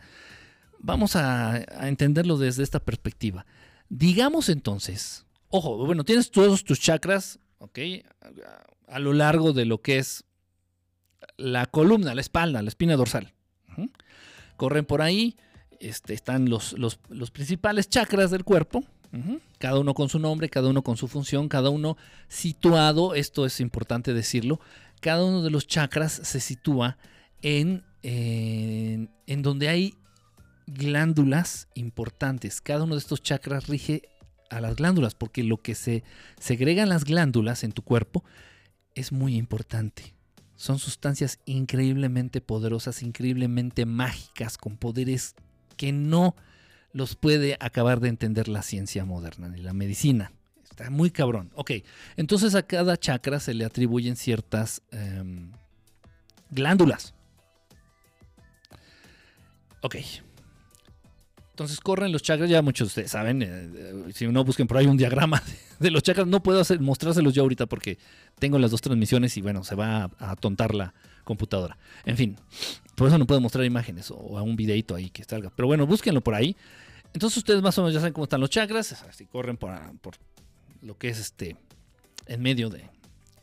Vamos a, a entenderlo desde esta perspectiva. Digamos entonces, ojo, bueno, tienes todos tus chakras, ¿ok? a lo largo de lo que es la columna, la espalda, la espina dorsal. Corren por ahí, este, están los, los, principales chakras del cuerpo, cada uno con su nombre, cada uno con su función, cada uno situado, esto es importante decirlo, cada uno de los chakras se sitúa en, en, en donde hay glándulas importantes. Cada uno de estos chakras rige a las glándulas, porque lo que se segregan las glándulas en tu cuerpo es muy importante. Son sustancias increíblemente poderosas, increíblemente mágicas, con poderes que no los puede acabar de entender la ciencia moderna ni la medicina. Está muy cabrón. Ok, entonces a cada chakra se le atribuyen ciertas em, glándulas. Ok, entonces corren los chakras, ya muchos de ustedes saben, eh, eh, si no busquen por ahí un diagrama de los chakras, no puedo hacer, mostrárselos yo ahorita porque tengo las dos transmisiones y bueno, se va a, atontar la computadora. En fin, por eso no puedo mostrar imágenes o a un videito ahí que salga. Pero bueno, búsquenlo por ahí. Entonces ustedes más o menos ya saben cómo están los chakras, así corren por, por lo que es este, en medio de,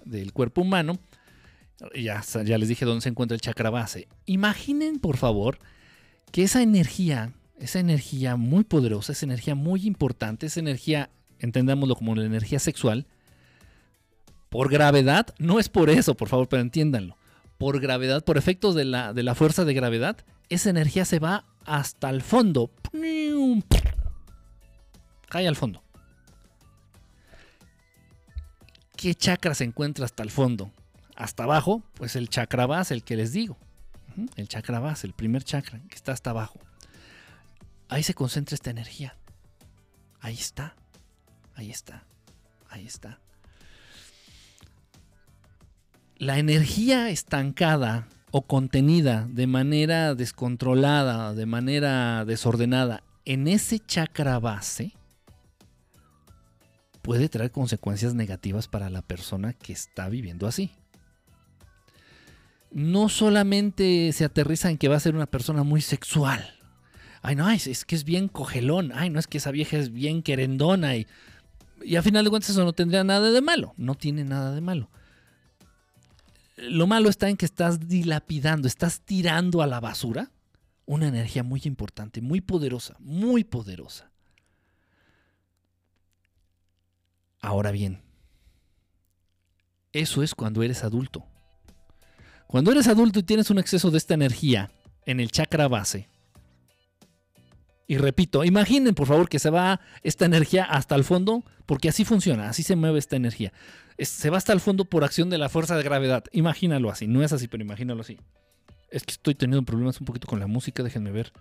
del cuerpo humano. Ya, ya les dije dónde se encuentra el chakra base. Imaginen, por favor, que esa energía esa energía muy poderosa, esa energía muy importante, esa energía, entendámoslo como la energía sexual, por gravedad, no es por eso, por favor, pero entiéndanlo, por gravedad, por efectos de la, de la fuerza de gravedad, esa energía se va hasta el fondo. Cae al fondo. ¿Qué chakra se encuentra hasta el fondo? Hasta abajo, pues el chakra base, el que les digo. El chakra base, el primer chakra que está hasta abajo. Ahí se concentra esta energía. Ahí está. Ahí está. Ahí está. La energía estancada o contenida de manera descontrolada, de manera desordenada en ese chakra base, puede traer consecuencias negativas para la persona que está viviendo así. No solamente se aterriza en que va a ser una persona muy sexual, ay, no, es, que es bien cogelón, ay, no es que esa vieja es bien querendona y, y a final de cuentas eso no tendría nada de malo, no tiene nada de malo. Lo malo está en que estás dilapidando, estás tirando a la basura Una energía muy importante, muy poderosa, muy poderosa. Ahora bien, eso es cuando eres adulto. Cuando eres adulto y tienes un exceso de esta energía en el chakra base, y repito, imaginen por favor que se va esta energía hasta el fondo, porque así funciona, así se mueve esta energía. Se va hasta el fondo por acción de la fuerza de gravedad. Imagínalo así, no es así, pero imagínalo así. Es que estoy teniendo problemas un poquito con la música, déjenme ver.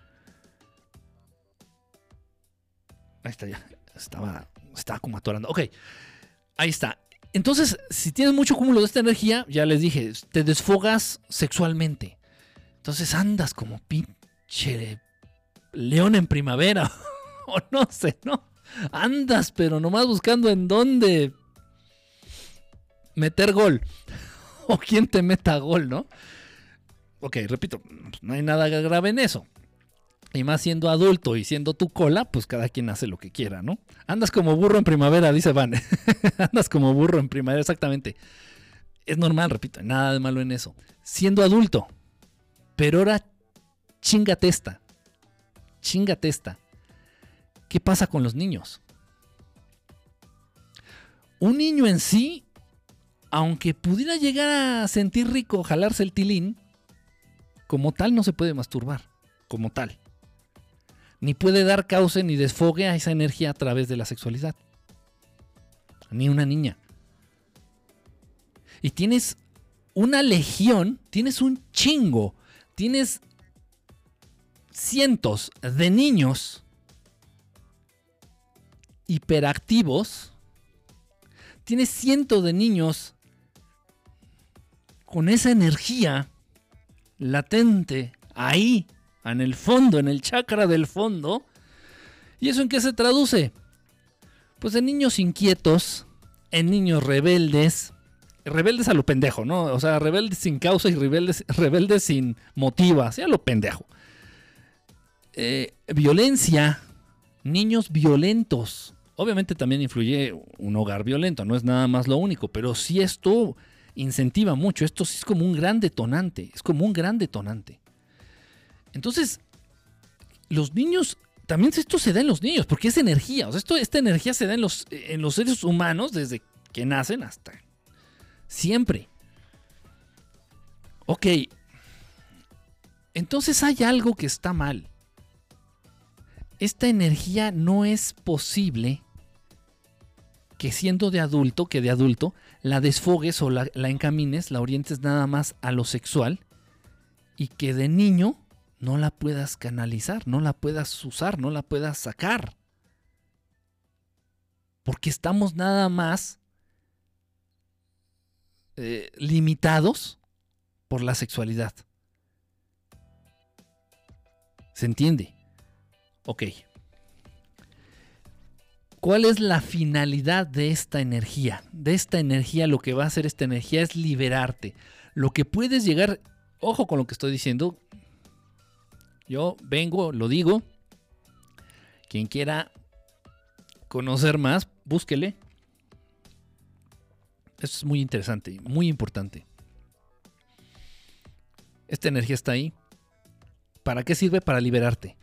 Ahí está ya. Estaba, estaba como atorando. Ok, ahí está. Entonces, si tienes mucho cúmulo de esta energía, ya les dije, te desfogas sexualmente. Entonces andas como pinche león en primavera. o no sé, ¿no? Andas, pero nomás buscando en dónde meter gol. o quién te meta gol, ¿no? Ok, repito, no hay nada grave en eso. Y más siendo adulto y siendo tu cola, pues cada quien hace lo que quiera, ¿no? Andas como burro en primavera, dice Van. Andas como burro en primavera, exactamente. Es normal, repito, nada de malo en eso. Siendo adulto. Pero ahora chingate esta. Chingate esta. ¿Qué pasa con los niños? Un niño en sí, aunque pudiera llegar a sentir rico jalarse el tilín, como tal no se puede masturbar, como tal. Ni puede dar cauce ni desfogue a esa energía a través de la sexualidad. Ni una niña. Y tienes una legión, tienes un chingo, tienes cientos de niños hiperactivos, tienes cientos de niños con esa energía latente ahí, en el fondo, en el chakra del fondo. ¿Y eso en qué se traduce? Pues en niños inquietos, en niños rebeldes, rebeldes a lo pendejo, ¿no? O sea, rebeldes sin causa y rebeldes, rebeldes sin motiva, a lo pendejo. Eh, violencia, niños violentos. Obviamente también influye un hogar violento, no es nada más lo único, pero si esto incentiva mucho. Esto sí es como un gran detonante, es como un gran detonante. Entonces, los niños, también esto se da en los niños, porque es energía. O sea, esto, esta energía se da en los, en los seres humanos desde que nacen hasta siempre. Ok, entonces hay algo que está mal. Esta energía no es posible que siendo de adulto, que de adulto, la desfogues o la, encamines, la orientes nada más a lo sexual y que de niño no la puedas canalizar, no la puedas usar, no la puedas sacar. Porque estamos nada más eh, limitados por la sexualidad. ¿Se entiende? Ok. ¿Cuál es la finalidad de esta energía? De esta energía lo que va a hacer esta energía es liberarte. Lo que puedes llegar, ojo con lo que estoy diciendo, yo vengo, lo digo, quien quiera conocer más, búsquele. Esto es muy interesante, muy importante. Esta energía está ahí. ¿Para qué sirve? Para liberarte.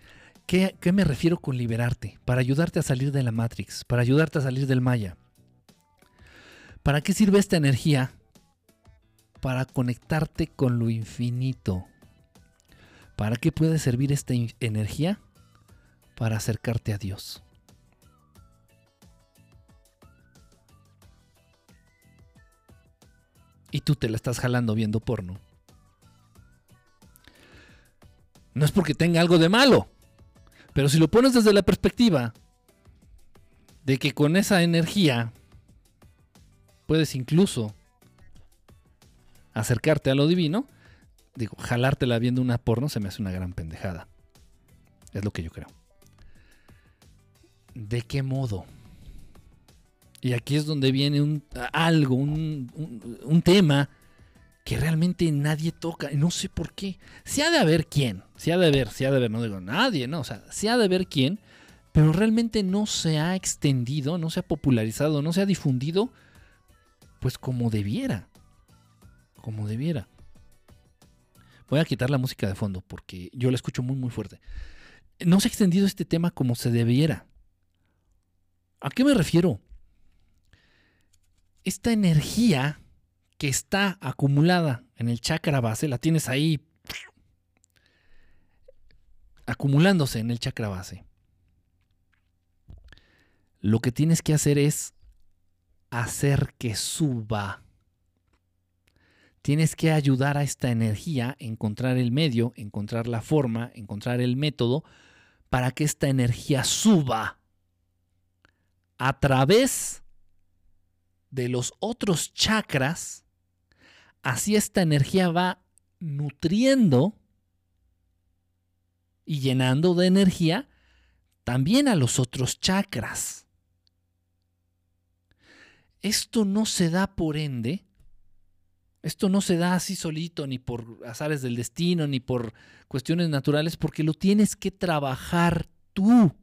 ¿Qué, me refiero con liberarte? Para ayudarte a salir de la Matrix, para ayudarte a salir del Maya. ¿Para qué sirve esta energía? Para conectarte con lo infinito. ¿Para qué puede servir esta energía? Para acercarte a Dios. Y tú te la estás jalando viendo porno. No es porque tenga algo de malo. Pero si lo pones desde la perspectiva de que con esa energía puedes incluso acercarte a lo divino, digo, jalártela viendo una porno se me hace una gran pendejada. Es lo que yo creo. ¿De qué modo? Y aquí es donde viene un, algo, un, un tema que realmente nadie toca. No sé por qué. Se ha de haber quién. Se ha de haber, se ha de haber, no digo nadie, ¿no? O sea, se ha de haber quién. Pero realmente no se ha extendido, no se ha popularizado, no se ha difundido. Pues como debiera. Como debiera. Voy a quitar la música de fondo porque yo la escucho muy, muy fuerte. No se ha extendido este tema como se debiera. ¿A qué me refiero? Esta energía que está acumulada en el chakra base, la tienes ahí acumulándose en el chakra base. Lo que tienes que hacer es hacer que suba. Tienes que ayudar a esta energía encontrar el medio, encontrar la forma, encontrar el método para que esta energía suba a través de los otros chakras. Así esta energía va nutriendo y llenando de energía también a los otros chakras. Esto no se da por ende, esto no se da así solito, ni por azares del destino, ni por cuestiones naturales, porque lo tienes que trabajar tú.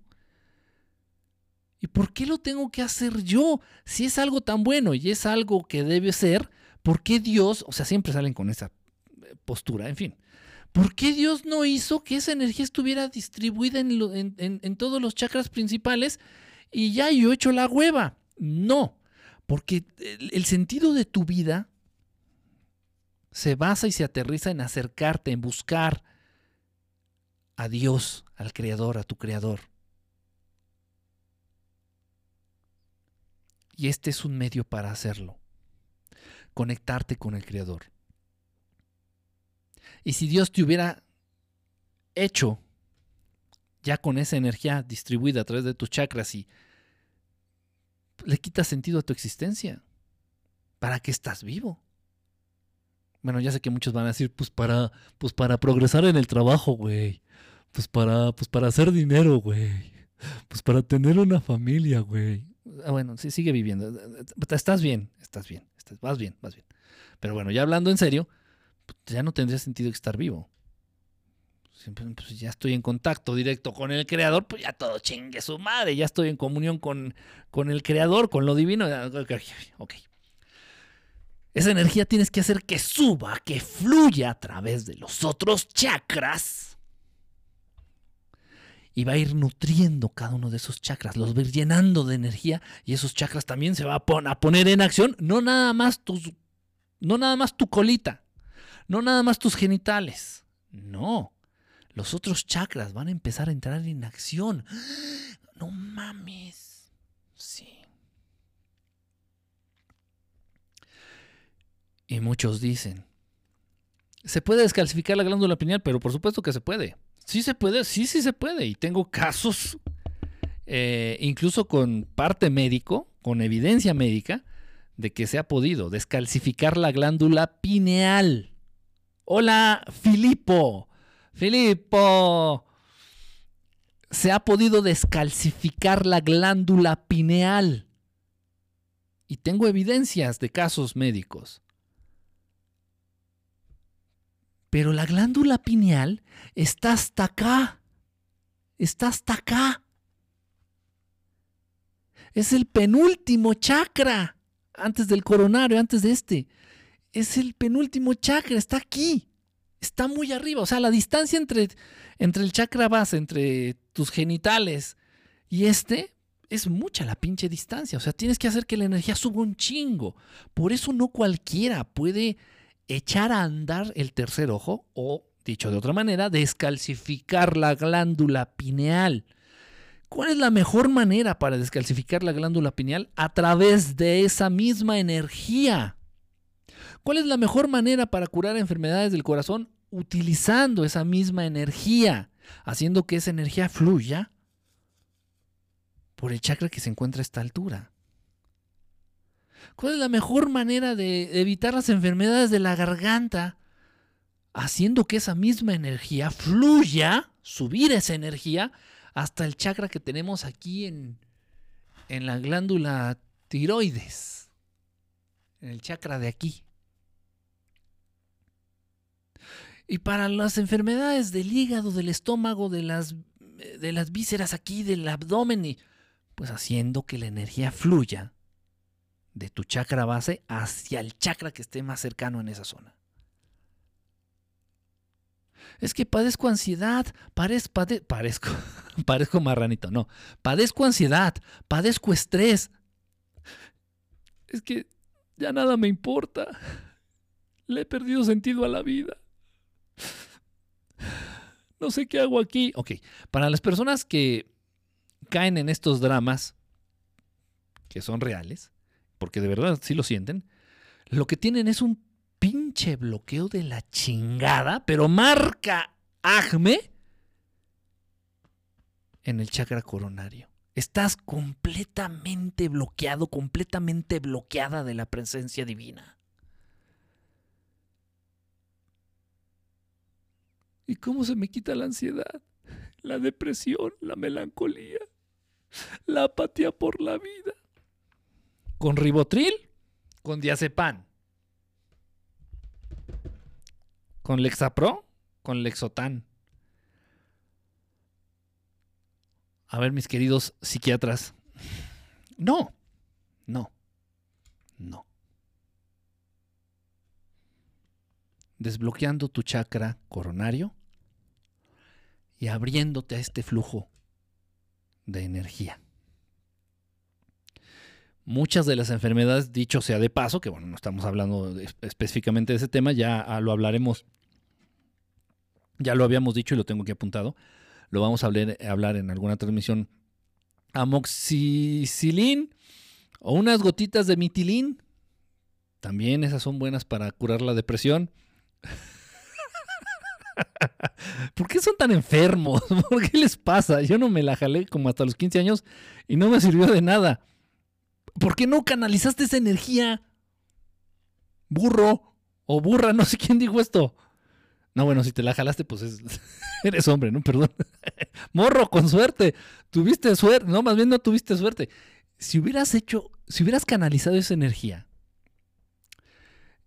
¿Y por qué lo tengo que hacer yo? Si es algo tan bueno y es algo que debe ser, ¿por qué Dios, o sea, siempre salen con esa postura, en fin, ¿Por qué Dios no hizo que esa energía estuviera distribuida en, todos los chakras principales y ya yo he hecho la hueva? No, porque el, sentido de tu vida se basa y se aterriza en acercarte, en buscar a Dios, al Creador, a tu Creador. Y este es un medio para hacerlo, conectarte con el Creador. Y si Dios te hubiera hecho ya con esa energía distribuida a través de tus chakras y le quitas sentido a tu existencia, ¿para qué estás vivo? Bueno, ya sé que muchos van a decir, pues para, pues para progresar en el trabajo, güey. Pues para, pues para hacer dinero, güey. Pues para tener una familia, güey. Ah, bueno, sí, sigue viviendo. Estás bien, estás bien, estás, vas bien, vas bien. Pero bueno, ya hablando en serio, ya no tendría sentido estar vivo. Pues ya estoy en contacto directo con el creador, pues ya todo chingue su madre, ya estoy en comunión con, con el creador, con lo divino. Ok. Esa energía tienes que hacer que suba, que fluya a través de los otros chakras. Y va a ir nutriendo cada uno de esos chakras, los va a ir llenando de energía y esos chakras también se va a, poner en acción, no nada más tus, no nada más tu colita, no nada más tus genitales. No. Los otros chakras van a empezar a entrar en acción. No mames. Sí. Y muchos dicen, ¿se puede descalcificar la glándula pineal? Pero por supuesto que se puede. Sí se puede, sí, sí se puede. Y tengo casos, eh, incluso con parte médico, con evidencia médica, de que se ha podido descalcificar la glándula pineal. Hola, Filipo. Filipo. Se ha podido descalcificar la glándula pineal. Y tengo evidencias de casos médicos. Pero la glándula pineal está hasta acá. Está hasta acá. Es el penúltimo chakra. Antes del coronario, antes de este es el penúltimo chakra, está aquí, está muy arriba. O sea, la distancia entre, entre el chakra base, entre tus genitales y este, es mucha la pinche distancia. O sea, tienes que hacer que la energía suba un chingo. Por eso no cualquiera puede echar a andar el tercer ojo o, dicho de otra manera, descalcificar la glándula pineal. ¿Cuál es la mejor manera para descalcificar la glándula pineal? A través de esa misma energía. ¿Cuál es la mejor manera para curar enfermedades del corazón? Utilizando esa misma energía, haciendo que esa energía fluya por el chakra que se encuentra a esta altura. ¿Cuál es la mejor manera de evitar las enfermedades de la garganta? Haciendo que esa misma energía fluya, subir esa energía hasta el chakra que tenemos aquí en, en la glándula tiroides, en el chakra de aquí. Y para las enfermedades del hígado, del estómago, de las, de las vísceras aquí, del abdomen, y pues haciendo que la energía fluya de tu chakra base hacia el chakra que esté más cercano en esa zona. Es que padezco ansiedad, parezco, parezco, parezco marranito, no, padezco ansiedad, padezco estrés. Es que ya nada me importa. Le he perdido sentido a la vida. No sé qué hago aquí. Ok, para las personas que caen en estos dramas, que son reales, porque de verdad sí lo sienten, lo que tienen es un pinche bloqueo de la chingada, pero marca Acme en el chakra coronario. Estás completamente bloqueado, completamente bloqueada de la presencia divina. ¿Y cómo se me quita la ansiedad, la depresión, la melancolía, la apatía por la vida? ¿Con ribotril? ¿Con diazepam? ¿Con Lexapro? Con Lexotan. A ver, mis queridos psiquiatras. No, no, no. Desbloqueando tu chakra coronario y abriéndote a este flujo de energía. Muchas de las enfermedades, dicho sea de paso, que bueno, no estamos hablando específicamente de ese tema, ya lo hablaremos, ya lo habíamos dicho y lo tengo aquí apuntado, lo vamos a hablar, hablar en alguna transmisión. Amoxicilín o unas gotitas de mitilín, también esas son buenas para curar la depresión. ¿Por qué son tan enfermos? ¿Por qué les pasa? Yo no me la jalé como hasta los 15 años y no me sirvió de nada. ¿Por qué no canalizaste esa energía? Burro o burra, no sé quién dijo esto. No, bueno, si te la jalaste, pues eres hombre, ¿no? Perdón. Morro, con suerte. Tuviste suerte. No, más bien no tuviste suerte. Si hubieras hecho, si hubieras canalizado esa energía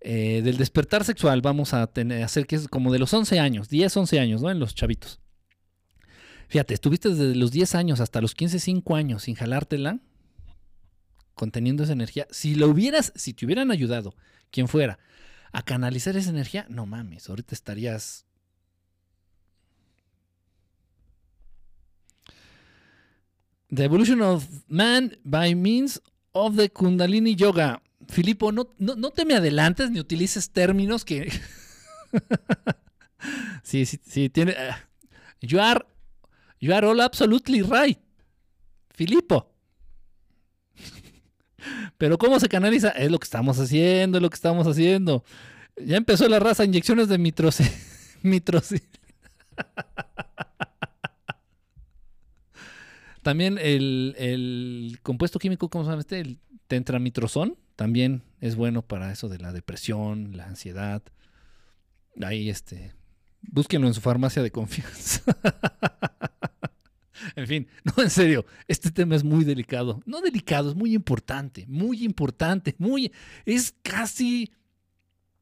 eh, del despertar sexual vamos a tener, hacer que es como de los 11 años, 10, 11 años, ¿no? En los chavitos. Fíjate, estuviste desde los 10 años hasta los 15, 5 años sin jalártela, conteniendo esa energía. Si lo hubieras, si te hubieran ayudado, quien fuera, a canalizar esa energía, no mames, ahorita estarías... The Evolution of Man by Means of the Kundalini Yoga. Filipo, no, no, te me adelantes ni utilices términos que. sí, sí, sí, tiene. Uh, you, are, you are all absolutely right. Filipo. Pero ¿cómo se canaliza? Es lo que estamos haciendo, es lo que estamos haciendo. Ya empezó la raza, inyecciones de mitrocil. mitrocil. También el, el, compuesto químico, ¿cómo se llama este? El Tentramitrozón también es bueno para eso de la depresión, la ansiedad. Ahí este, búsquenlo en su farmacia de confianza. en fin, no, en serio, este tema es muy delicado. No delicado, es muy importante, muy importante, muy es casi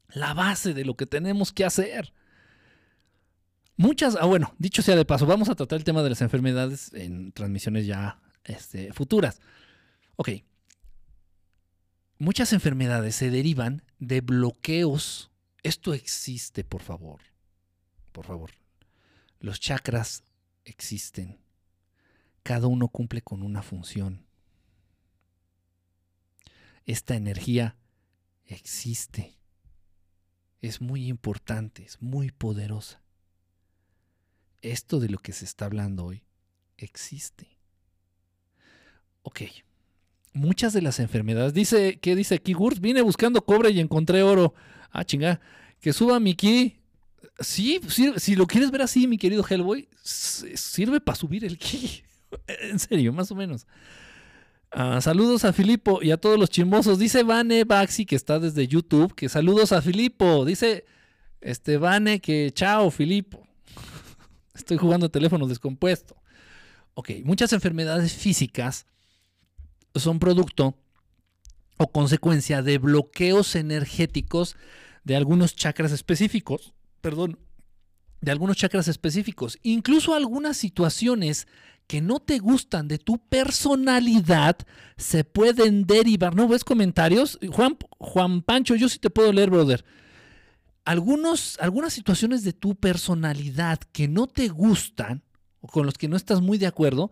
la base de lo que tenemos que hacer. Muchas, ah, bueno, dicho sea de paso, vamos a tratar el tema de las enfermedades en transmisiones ya este, futuras. Ok, muchas enfermedades se derivan de bloqueos. Esto existe, por favor. Por favor. Los chakras existen. Cada uno cumple con una función. Esta energía existe. Es muy importante, es muy poderosa. Esto de lo que se está hablando hoy existe. Ok muchas de las enfermedades. Dice, ¿qué dice aquí Gurt? Vine buscando cobre y encontré oro. Ah, chinga. Que suba mi ki. Sí, si lo quieres ver así, mi querido Hellboy, sirve para subir el ki. en serio, más o menos. Ah, saludos a Filipo y a todos los chismosos. Dice Vane Baxi, que está desde YouTube, que saludos a Filipo. Dice este Vane que chao, Filipo. Estoy jugando teléfono descompuesto. Ok, muchas enfermedades físicas son producto o consecuencia de bloqueos energéticos de algunos chakras específicos, perdón, de algunos chakras específicos, incluso algunas situaciones que no te gustan de tu personalidad se pueden derivar. ¿No ves comentarios? Juan, Juan Pancho, yo sí te puedo leer, brother. algunos, algunas situaciones de tu personalidad que no te gustan o con los que no estás muy de acuerdo,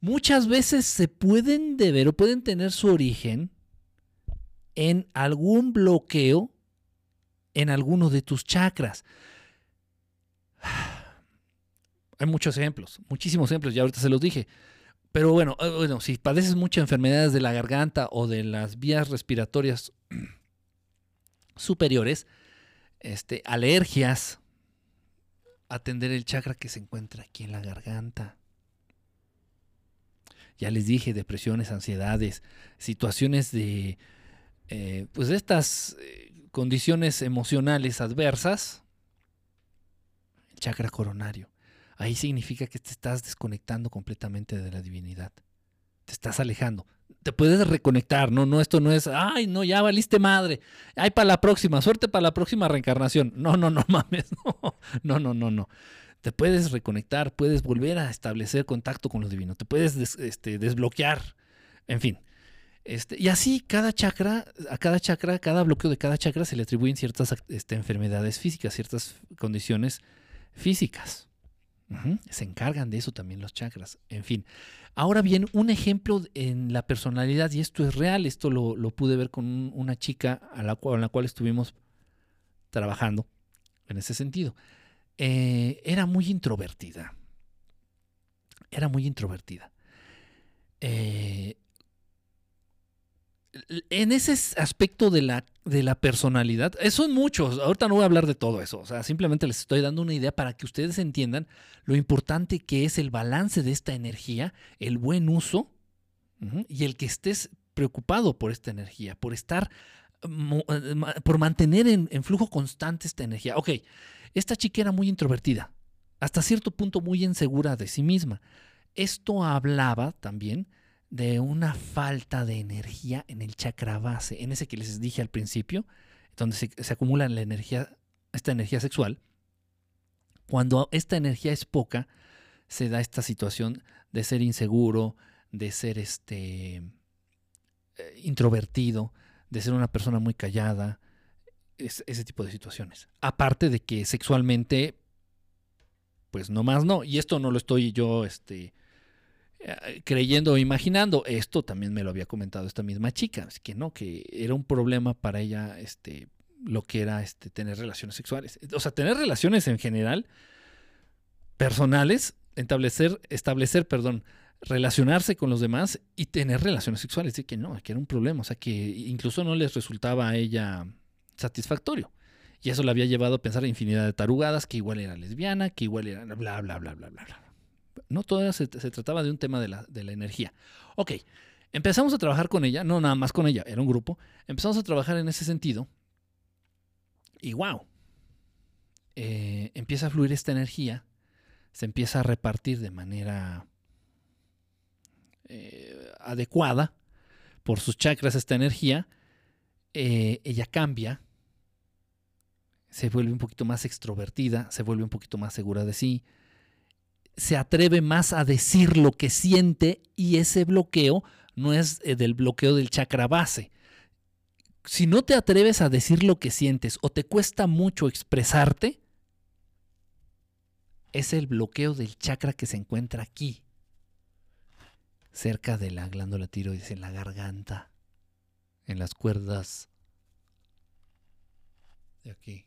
muchas veces se pueden deber o pueden tener su origen en algún bloqueo en alguno de tus chakras. Hay muchos ejemplos, muchísimos ejemplos, ya ahorita se los dije. Pero bueno, eh, bueno, si padeces muchas enfermedades de la garganta o de las vías respiratorias superiores, este, alergias, atender el chakra que se encuentra aquí en la garganta. Ya les dije, depresiones, ansiedades, situaciones de, eh, pues estas eh, condiciones emocionales adversas, el chakra coronario. Ahí significa que te estás desconectando completamente de la divinidad. Te estás alejando te puedes reconectar, ¿no? No, esto no es, ay, no, ya valiste madre. Ay, para la próxima, suerte para la próxima reencarnación. No, no, no mames, no, no, no, no. Te puedes reconectar, puedes volver a establecer contacto con lo divino, te puedes este, desbloquear, en fin. Este, y así cada chakra, a cada chakra, cada bloqueo de cada chakra se le atribuyen ciertas este, enfermedades físicas, ciertas condiciones físicas. Se encargan de eso también los chakras. En fin. Ahora bien, un ejemplo en la personalidad, y esto es real, esto lo, pude ver con una chica a la cual, la cual estuvimos trabajando en ese sentido. Eh, era muy introvertida. Era muy introvertida. Eh, en ese aspecto de la, de la personalidad, eh, son muchos, ahorita no voy a hablar de todo eso, o sea, simplemente les estoy dando una idea para que ustedes entiendan lo importante que es el balance de esta energía, el buen uso y el que estés preocupado por esta energía, por estar, eh, por mantener en, en flujo constante esta energía. Ok, esta chica era muy introvertida, hasta cierto punto muy insegura de sí misma. Esto hablaba también de una falta de energía en el chakra base, en ese que les dije al principio, donde se, acumula la energía, esta energía sexual. Cuando esta energía es poca, se da esta situación de ser inseguro, de ser este eh, introvertido, de ser una persona muy callada, ese tipo de situaciones. Aparte de que sexualmente, pues no más no. Y esto no lo estoy yo este, creyendo o imaginando. Esto también me lo había comentado esta misma chica, es que no, que era un problema para ella este, lo que era este, tener relaciones sexuales. O sea, tener relaciones en general, personales, establecer, establecer, perdón, relacionarse con los demás y tener relaciones sexuales. De que no, que era un problema. O sea, que incluso no les resultaba a ella satisfactorio. Y eso la había llevado a pensar infinidad de tarugadas, que igual era lesbiana, que igual era bla, bla, bla, bla, bla, bla. No todo se, trataba de un tema de la, energía. Ok, empezamos a trabajar con ella, no nada más con ella, era un grupo. Empezamos a trabajar en ese sentido. Y wow, eh, empieza a fluir esta energía, se empieza a repartir de manera eh, adecuada por sus chakras esta energía. Eh, ella cambia, se vuelve un poquito más extrovertida, se vuelve un poquito más segura de sí, se atreve más a decir lo que siente y ese bloqueo no es eh, del bloqueo del chakra base. Si no te atreves a decir lo que sientes o te cuesta mucho expresarte, es el bloqueo del chakra que se encuentra aquí, cerca de la glándula tiroides, en la garganta, en las cuerdas de aquí.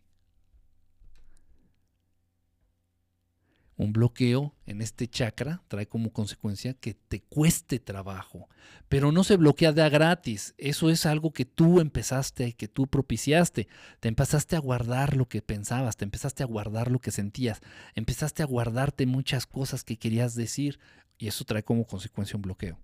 Un bloqueo en este chakra trae como consecuencia que te cueste trabajo, pero no se bloquea de a gratis. Eso es algo que tú empezaste, que tú propiciaste. Te empezaste a guardar lo que pensabas, te empezaste a guardar lo que sentías, empezaste a guardarte muchas cosas que querías decir y eso trae como consecuencia un bloqueo.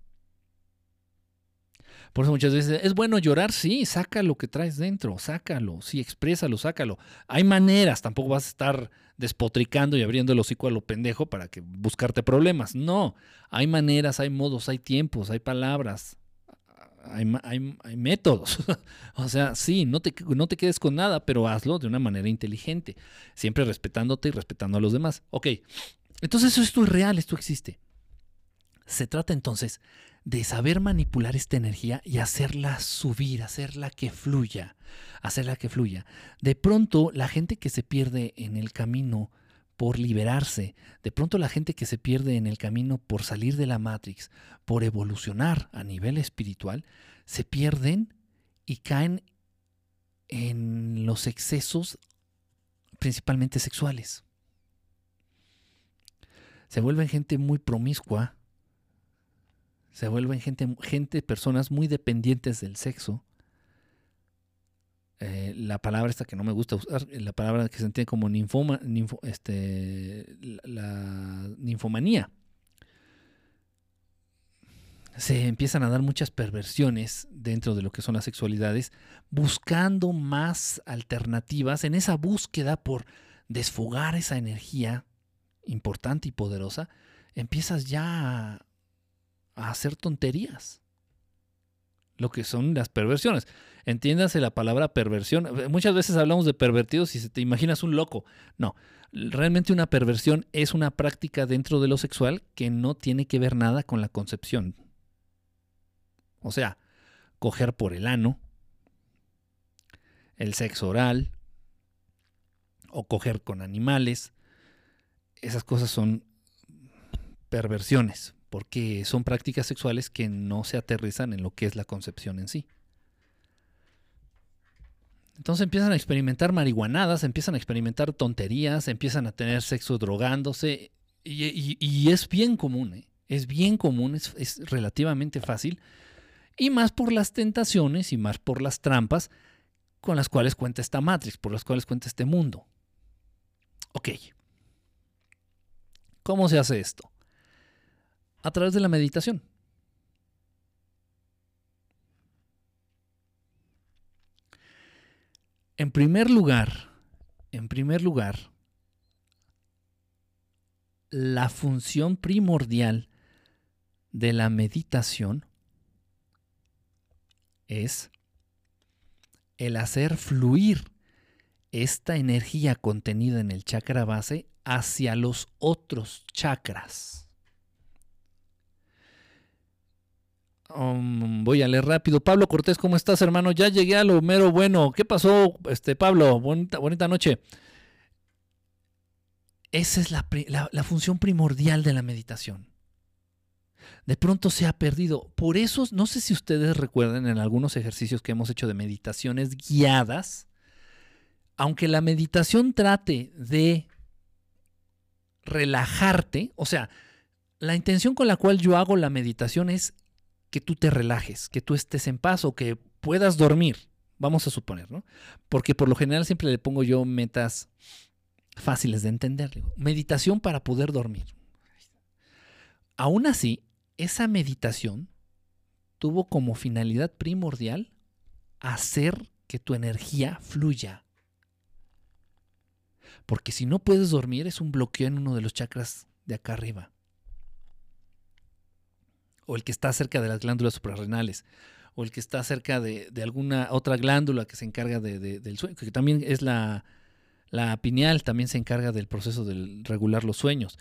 Por eso muchas veces es bueno llorar, sí, saca lo que traes dentro, sácalo, sí, exprésalo, sácalo. Hay maneras, tampoco vas a estar despotricando y abriendo el hocico a lo pendejo para que buscarte problemas. No, hay maneras, hay modos, hay tiempos, hay palabras, hay, métodos. o sea, sí, no te, no te quedes con nada, pero hazlo de una manera inteligente, siempre respetándote y respetando a los demás. Ok, entonces esto es real, esto existe. Se trata entonces de saber manipular esta energía y hacerla subir, hacerla que fluya, hacerla que fluya. De pronto, la gente que se pierde en el camino por liberarse, de pronto la gente que se pierde en el camino por salir de la Matrix, por evolucionar a nivel espiritual, se pierden y caen en los excesos principalmente sexuales. Se vuelven gente muy promiscua, se vuelven gente, gente, personas muy dependientes del sexo. Eh, la palabra esta que no me gusta usar, la palabra que se entiende como ninfoma, este, la ninfomanía. Se empiezan a dar muchas perversiones dentro de lo que son las sexualidades, buscando más alternativas en esa búsqueda por desfogar esa energía importante y poderosa, empiezas ya a a hacer tonterías. Lo que son las perversiones. Entiéndase la palabra perversión. Muchas veces hablamos de pervertidos y se te imaginas un loco. No, realmente una perversión es una práctica dentro de lo sexual que no tiene que ver nada con la concepción. O sea, coger por el ano, el sexo oral, o coger con animales. Esas cosas son perversiones porque son prácticas sexuales que no se aterrizan en lo que es la concepción en sí. Entonces empiezan a experimentar marihuanadas, empiezan a experimentar tonterías, empiezan a tener sexo drogándose y, es bien común, ¿eh? es bien común, es relativamente fácil y más por las tentaciones y más por las trampas con las cuales cuenta esta Matrix, por las cuales cuenta este mundo. Ok. ¿Cómo se hace esto? A través de la meditación. En primer lugar, en primer lugar, la función primordial de la meditación es el hacer fluir esta energía contenida en el chakra base hacia los otros chakras. Um, voy a leer rápido. Pablo Cortés, ¿cómo estás, hermano? Ya llegué a lo mero bueno. ¿Qué pasó, este Pablo? Bonita, bonita noche. Esa es la, la, función primordial de la meditación. De pronto se ha perdido. Por eso, no sé si ustedes recuerdan en algunos ejercicios que hemos hecho de meditaciones guiadas, aunque la meditación trate de relajarte, o sea, la intención con la cual yo hago la meditación es que tú te relajes, que tú estés en paz o que puedas dormir, vamos a suponer, ¿no? Porque por lo general siempre le pongo yo metas fáciles de entender. Meditación para poder dormir. Aún así, esa meditación tuvo como finalidad primordial hacer que tu energía fluya. Porque si no puedes dormir es un bloqueo en uno de los chakras de acá arriba o el que está cerca de las glándulas suprarrenales, o el que está cerca de, alguna otra glándula que se encarga del sueño, que también es la, la pineal, también se encarga del proceso de regular los sueños,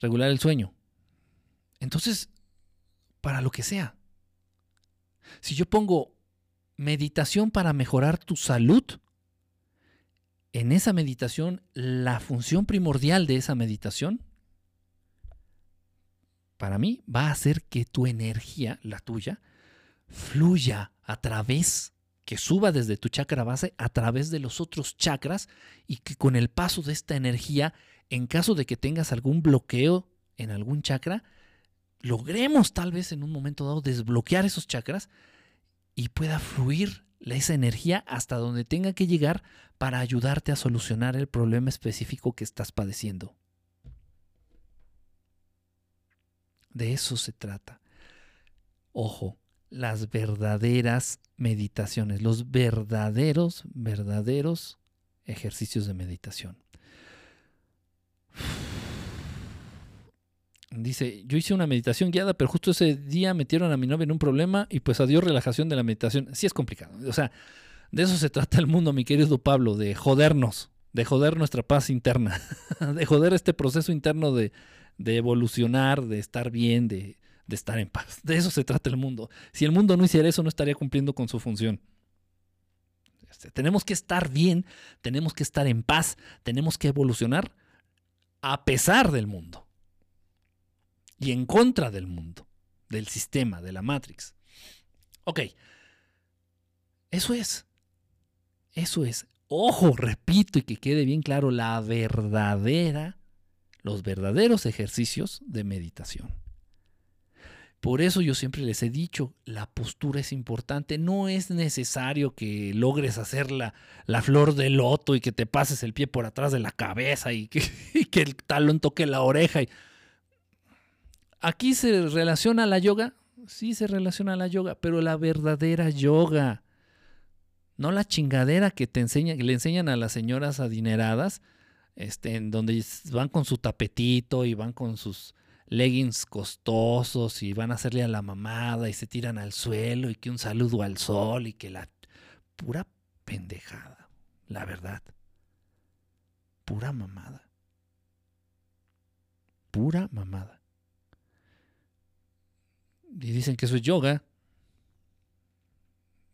regular el sueño. Entonces, para lo que sea, si yo pongo meditación para mejorar tu salud, en esa meditación, la función primordial de esa meditación para mí va a hacer que tu energía, la tuya, fluya a través, que suba desde tu chakra base a través de los otros chakras y que con el paso de esta energía, en caso de que tengas algún bloqueo en algún chakra, logremos tal vez en un momento dado desbloquear esos chakras y pueda fluir esa energía hasta donde tenga que llegar para ayudarte a solucionar el problema específico que estás padeciendo. De eso se trata. Ojo, las verdaderas meditaciones, los verdaderos, verdaderos ejercicios de meditación. Dice, yo hice una meditación guiada, pero justo ese día metieron a mi novia en un problema y pues adiós relajación de la meditación. Sí es complicado. O sea, de eso se trata el mundo, mi querido Pablo, de jodernos, de joder nuestra paz interna, de joder este proceso interno de, de evolucionar, de estar bien, de, de estar en paz. De eso se trata el mundo. Si el mundo no hiciera eso, no estaría cumpliendo con su función. Este, tenemos que estar bien, tenemos que estar en paz, tenemos que evolucionar a pesar del mundo y en contra del mundo, del sistema, de la Matrix. Ok, eso es, eso es. Ojo, repito y que quede bien claro, la verdadera, los verdaderos ejercicios de meditación. Por eso yo siempre les he dicho, la postura es importante. No es necesario que logres hacer la, flor de loto y que te pases el pie por atrás de la cabeza y que, el talón toque la oreja. Aquí se relaciona la yoga. Sí se relaciona la yoga, pero la verdadera yoga. No la chingadera que te enseña, que le enseñan a las señoras adineradas, este, en donde van con su tapetito y van con sus leggings costosos y van a hacerle a la mamada y se tiran al suelo y que un saludo al sol y que la pura pendejada, la verdad. Pura mamada. Pura mamada. Y dicen que eso es yoga.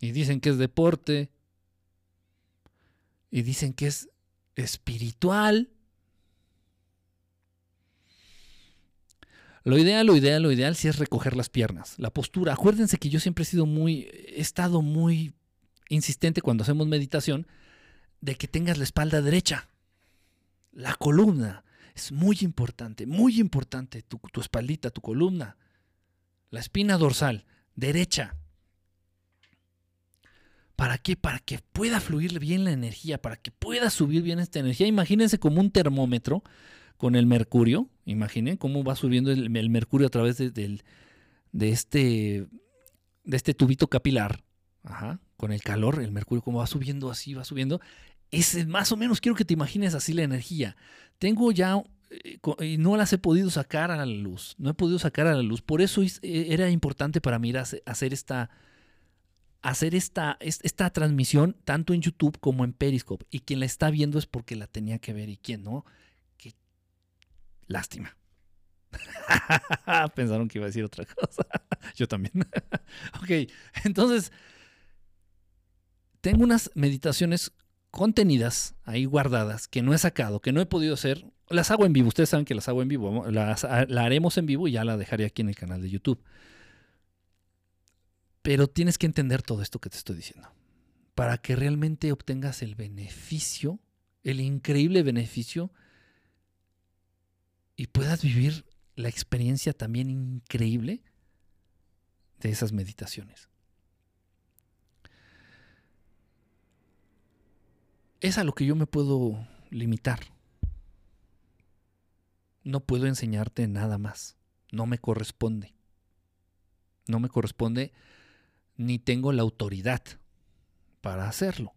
Y dicen que es deporte. Y dicen que es espiritual. Lo ideal, lo ideal, lo ideal sí es recoger las piernas, la postura. Acuérdense que yo siempre he sido muy, he estado muy insistente cuando hacemos meditación de que tengas la espalda derecha. La columna es muy importante, muy importante. Tu, tu espaldita, tu columna. La espina dorsal, derecha. ¿Para qué? Para que pueda fluir bien la energía, para que pueda subir bien esta energía. Imagínense como un termómetro con el mercurio. Imaginen cómo va subiendo el, mercurio a través de, de, este, de este tubito capilar. con el calor, el mercurio, cómo va subiendo así, va subiendo. Es más o menos, quiero que te imagines así la energía. Tengo ya, eh, y no las he podido sacar a la luz, no he podido sacar a la luz. Por eso eh, era importante para mí hacer esta, hacer esta, esta transmisión tanto en YouTube como en Periscope. Y quien la está viendo es porque la tenía que ver y quien no. Lástima. Pensaron que iba a decir otra cosa. Yo también. ok, entonces, tengo unas meditaciones contenidas ahí guardadas que no he sacado, que no he podido hacer. Las hago en vivo, ustedes saben que las hago en vivo. Las, la haremos en vivo y ya la dejaré aquí en el canal de YouTube. Pero tienes que entender todo esto que te estoy diciendo. Para que realmente obtengas el beneficio, el increíble beneficio y puedas vivir la experiencia también increíble de esas meditaciones. Es a lo que yo me puedo limitar. No puedo enseñarte nada más. No me corresponde. No me corresponde ni tengo la autoridad para hacerlo.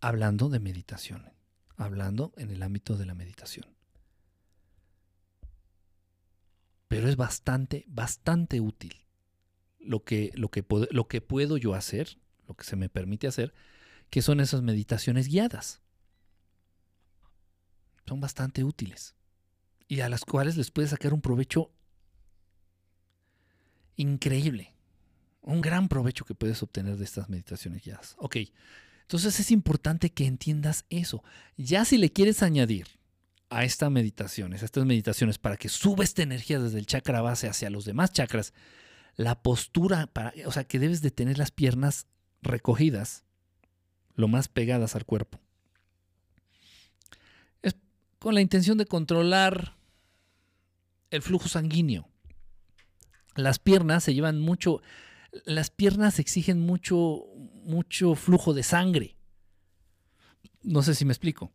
Hablando de meditación, hablando en el ámbito de la meditación. pero es bastante, bastante útil. Lo que, lo, que lo que puedo yo hacer, lo que se me permite hacer, que son esas meditaciones guiadas. Son bastante útiles y a las cuales les puedes sacar un provecho increíble. Un gran provecho que puedes obtener de estas meditaciones guiadas. Ok, entonces es importante que entiendas eso. Ya si le quieres añadir a estas meditaciones, a estas meditaciones para que suba esta energía desde el chakra base hacia los demás chakras, la postura, para, o sea, que debes de tener las piernas recogidas, lo más pegadas al cuerpo. Es con la intención de controlar el flujo sanguíneo. Las piernas se llevan mucho, las piernas exigen mucho, mucho flujo de sangre. No sé si me explico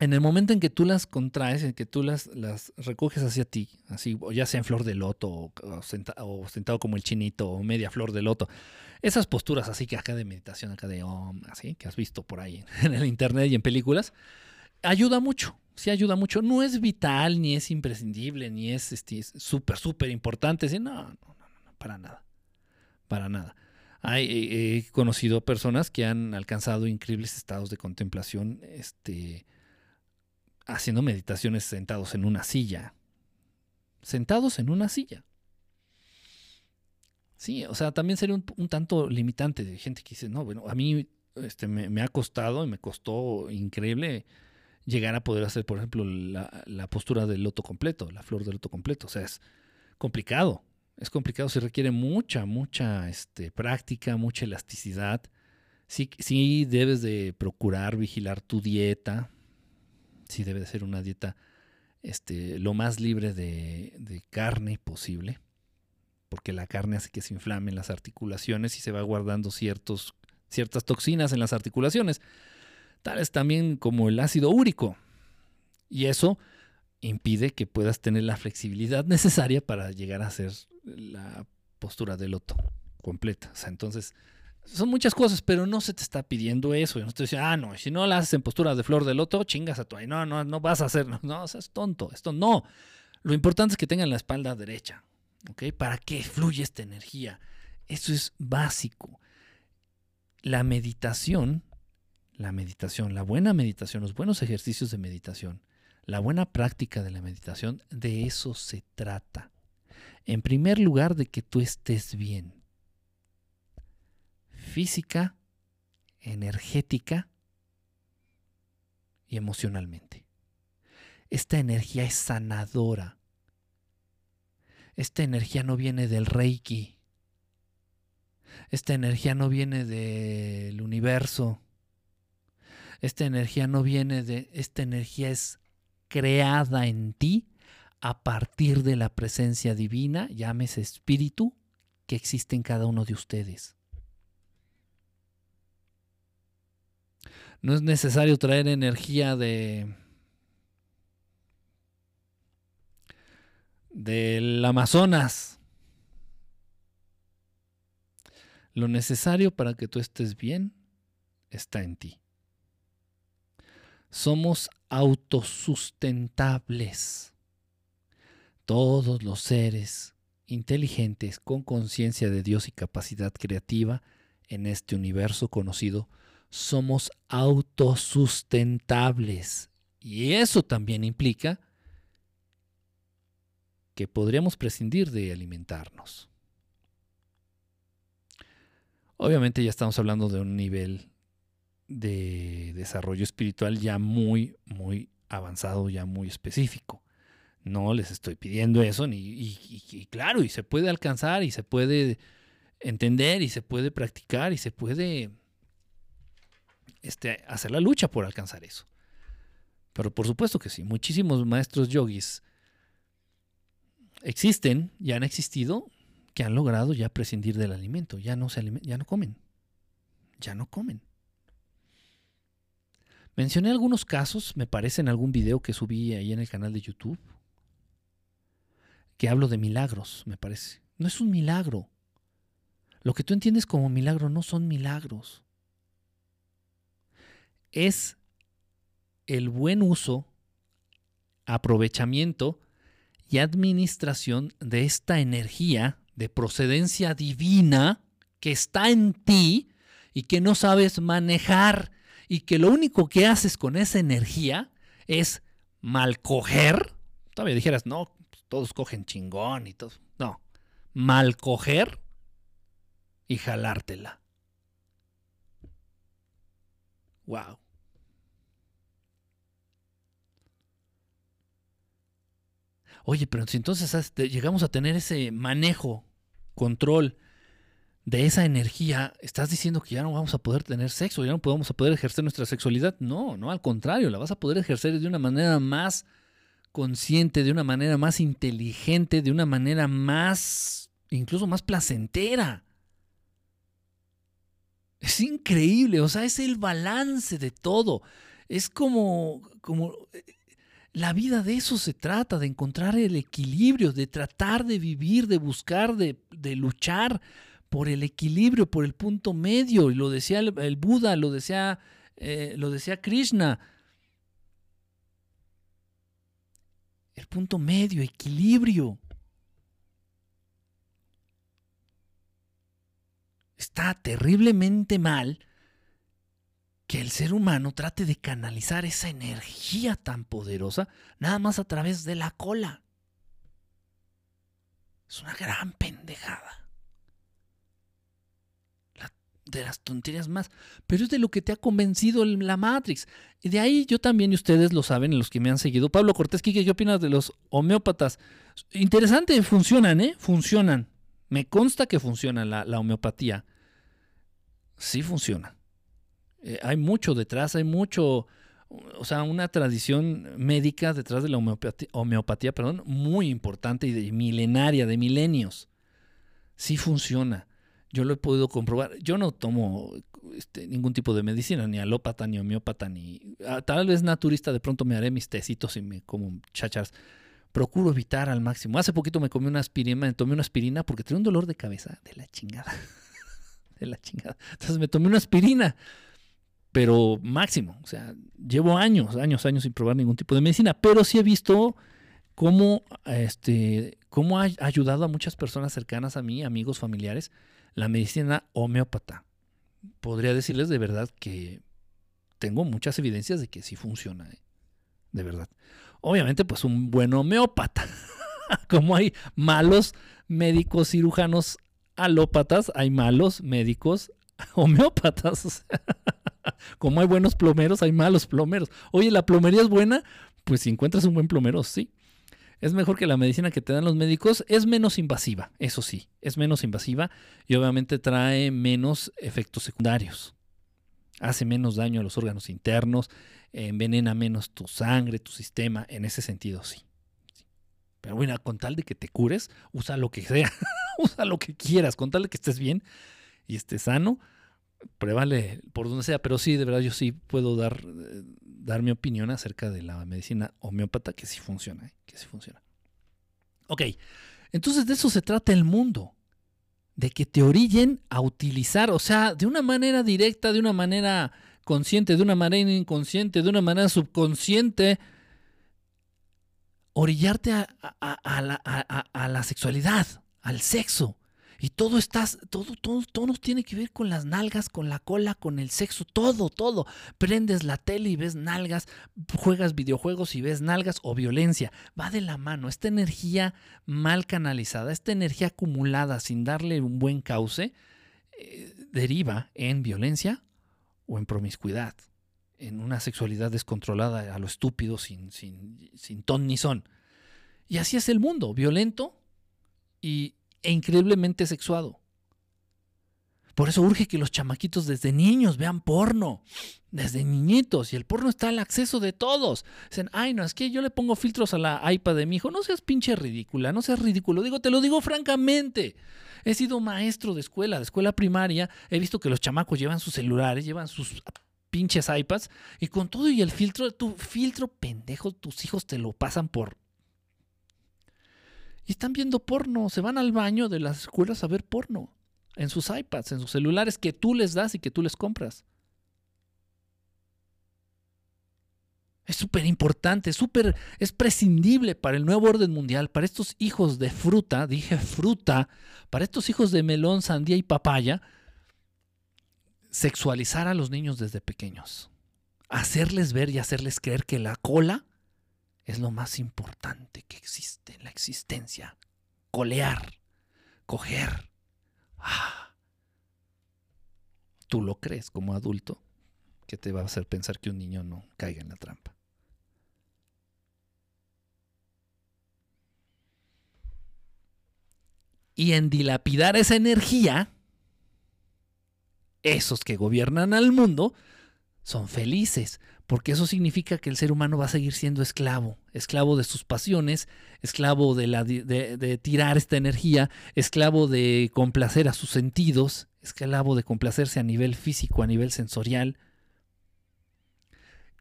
en el momento en que tú las contraes, en que tú las, las recoges hacia ti, así, ya sea en flor de loto o, sentado como el chinito o media flor de loto, esas posturas así que acá de meditación, acá de om, así, que has visto por ahí en el internet y en películas, ayuda mucho, sí ayuda mucho. No es vital, ni es imprescindible, ni es este, súper, súper importante. no, no, no, no, para nada, para nada. he conocido personas que han alcanzado increíbles estados de contemplación, este haciendo meditaciones sentados en una silla, sentados en una silla. Sí, o sea, también sería un, tanto limitante de gente que dice, no, bueno, a mí este, me, ha costado y me costó increíble llegar a poder hacer, por ejemplo, la, la, postura del loto completo, la flor del loto completo. O sea, es complicado. Es complicado, se requiere mucha, mucha este, práctica, mucha elasticidad. Sí, sí debes de procurar vigilar tu dieta. Sí debe de ser una dieta este, lo más libre de, de carne posible porque la carne hace que se inflamen las articulaciones y se va guardando ciertos, ciertas toxinas en las articulaciones, tales también como el ácido úrico. Y eso impide que puedas tener la flexibilidad necesaria para llegar a hacer la postura de loto completa. O sea, entonces, son muchas cosas, pero no se te está pidiendo eso. No te dice, ah, no, si no la haces en postura de flor de loto, chingas a tu ahí. No, no, no vas a hacer. No, no es tonto. Esto no. Lo importante es que tengan la espalda derecha. Para que fluya esta energía. Eso es básico. La meditación, la meditación, la buena meditación, los buenos ejercicios de meditación, la buena práctica de la meditación, de eso se trata. En primer lugar, de que tú estés bien. Física, energética y emocionalmente. Esta energía es sanadora esta energía no viene del Reiki. Esta energía no viene del universo. Esta energía no viene de... Esta energía es creada en ti a partir de la presencia divina, llámese espíritu, que existe en cada uno de ustedes. No es necesario traer energía de del Amazonas. Lo necesario para que tú estés bien está en ti. Somos autosustentables. Todos los seres inteligentes con conciencia de Dios y capacidad creativa en este universo conocido, somos autosustentables. Y eso también implica que podríamos prescindir de alimentarnos. Obviamente ya estamos hablando de un nivel de desarrollo espiritual ya muy, muy avanzado, ya muy específico. No les estoy pidiendo eso, ni, y, claro, y se puede alcanzar, y se puede entender, y se puede practicar, y se puede este, hacer la lucha por alcanzar eso. Pero por supuesto que sí, muchísimos maestros yogis existen, ya han existido, que han logrado ya prescindir del alimento, ya no, se ya no comen, ya no comen. Mencioné algunos casos, me parece en algún video que subí ahí en el canal de YouTube, que hablo de milagros, me parece. No es un milagro. Lo que tú entiendes como milagro no son milagros. Es el buen uso, aprovechamiento y administración de esta energía de procedencia divina que está en ti y que no sabes manejar y que lo único que haces con esa energía es mal coger. Todavía dijeras, no, todos cogen chingón y todo. No, mal coger y jalártela. Wow. Oye, pero si entonces llegamos a tener ese manejo, control de esa energía, ¿estás diciendo que ya no vamos a poder tener sexo, ya no podemos poder ejercer nuestra sexualidad? No, no, al contrario, la vas a poder ejercer de una manera más consciente, de una manera más inteligente, de una manera más, incluso más placentera. Es increíble, o sea, es el balance de todo. Es como, como la vida de eso se trata, de encontrar el equilibrio, de tratar de vivir, de buscar, de, luchar por el equilibrio, por el punto medio. Y lo decía el, Buda, lo eh, lo decía Krishna. El punto medio, equilibrio. Está terriblemente mal que el ser humano trate de canalizar esa energía tan poderosa nada más a través de la cola. Es una gran pendejada. De las tonterías más. Pero es de lo que te ha convencido la Matrix. Y de ahí yo también, y ustedes lo saben, los que me han seguido. Pablo Cortés, ¿qué opinas de los homeópatas? Interesante, funcionan, ¿eh? Funcionan. Me consta que funciona la, homeopatía. Sí funciona. Eh, hay mucho detrás, hay mucho, o sea, una tradición médica detrás de la homeopatía, perdón, muy importante y de, milenaria, de milenios. Sí funciona. Yo lo he podido comprobar. Yo no tomo este, ningún tipo de medicina, ni alópata, ni homeópata, ni... Ah, tal vez naturista, de pronto me haré mis tecitos y me como chachas procuro evitar al máximo. Hace poquito me comí una aspirina, me tomé una aspirina porque tenía un dolor de cabeza de la chingada. de la chingada. Entonces me tomé una aspirina, pero máximo. O sea, llevo años, años, años sin probar ningún tipo de medicina, pero sí he visto cómo, este, cómo ha ayudado a muchas personas cercanas a mí, amigos, familiares, la medicina homeópata. Podría decirles de verdad que tengo muchas evidencias de que sí funciona, ¿eh? de verdad obviamente pues un buen homeópata. Como hay malos médicos cirujanos alópatas, hay malos médicos homeópatas. Como hay buenos plomeros, hay malos plomeros. Oye, ¿la plomería es buena? Pues si encuentras un buen plomero, sí. Es mejor que la medicina que te dan los médicos. Es menos invasiva, eso sí. Es menos invasiva y obviamente trae menos efectos secundarios. Hace menos daño a los órganos internos, envenena menos tu sangre, tu sistema, en ese sentido sí. Pero bueno, con tal de que te cures, usa lo que sea, usa lo que quieras, con tal de que estés bien y estés sano, pruébale por donde sea. Pero sí, de verdad, yo sí puedo dar, eh, dar mi opinión acerca de la medicina homeópata, que sí funciona, ¿eh? que sí funciona. Ok, entonces de eso se trata el mundo de que te orillen a utilizar, o sea, de una manera directa, de una manera consciente, de una manera inconsciente, de una manera subconsciente, orillarte a, la, sexualidad, al sexo. Y todo estás, todo, todo, todo tiene que ver con las nalgas, con la cola, con el sexo, todo, todo. Prendes la tele y ves nalgas, juegas videojuegos y ves nalgas o violencia. Va de la mano. Esta energía mal canalizada, esta energía acumulada sin darle un buen cauce, eh, deriva en violencia o en promiscuidad, en una sexualidad descontrolada a lo estúpido, sin, sin, sin ton ni son. Y así es el mundo, violento y, e increíblemente sexuado. Por eso urge que los chamaquitos desde niños vean porno, desde niñitos, y el porno está al acceso de todos. Dicen, ay, no, es que yo le pongo filtros a la iPad de mi hijo, no seas pinche ridícula, no seas ridículo. Digo, te lo digo francamente. He sido maestro de escuela, de escuela primaria, he visto que los chamacos llevan sus celulares, llevan sus pinches iPads, y con todo y el filtro, tu filtro pendejo, tus hijos te lo pasan por y están viendo porno, se van al baño de las escuelas a ver porno en sus iPads, en sus celulares que tú les das y que tú les compras. Es súper importante, súper, es prescindible para el nuevo orden mundial, para estos hijos de fruta, dije fruta, para estos hijos de melón, sandía y papaya, sexualizar a los niños desde pequeños. Hacerles ver y hacerles creer que la cola es lo más importante que existe en la existencia. Colear, coger, Ah. Tú lo crees como adulto, que te va a hacer pensar que un niño no caiga en la trampa. Y en dilapidar esa energía, esos que gobiernan al mundo son felices, porque eso significa que el ser humano va a seguir siendo esclavo, esclavo de sus pasiones, esclavo de, de, tirar esta energía, esclavo de complacer a sus sentidos, esclavo de complacerse a nivel físico, a nivel sensorial.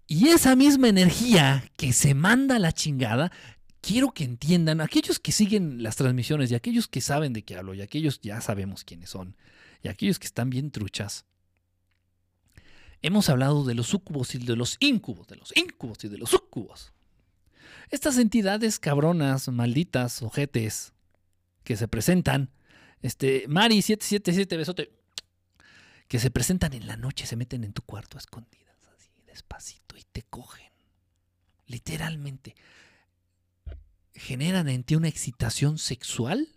Y esa misma energía que se manda a la chingada, quiero que entiendan, aquellos que siguen las transmisiones y aquellos que saben de qué hablo y aquellos ya sabemos quiénes son, y aquellos que están bien truchas, hemos hablado de los sucubos y de los incubos, de los incubos y de los sucubos. Estas entidades cabronas, malditas, ojetes, que se presentan, este, Mari 777 besote, que se presentan en la noche, se meten en tu cuarto a escondidas, así, despacito, y te cogen. Literalmente. Generan en ti una excitación sexual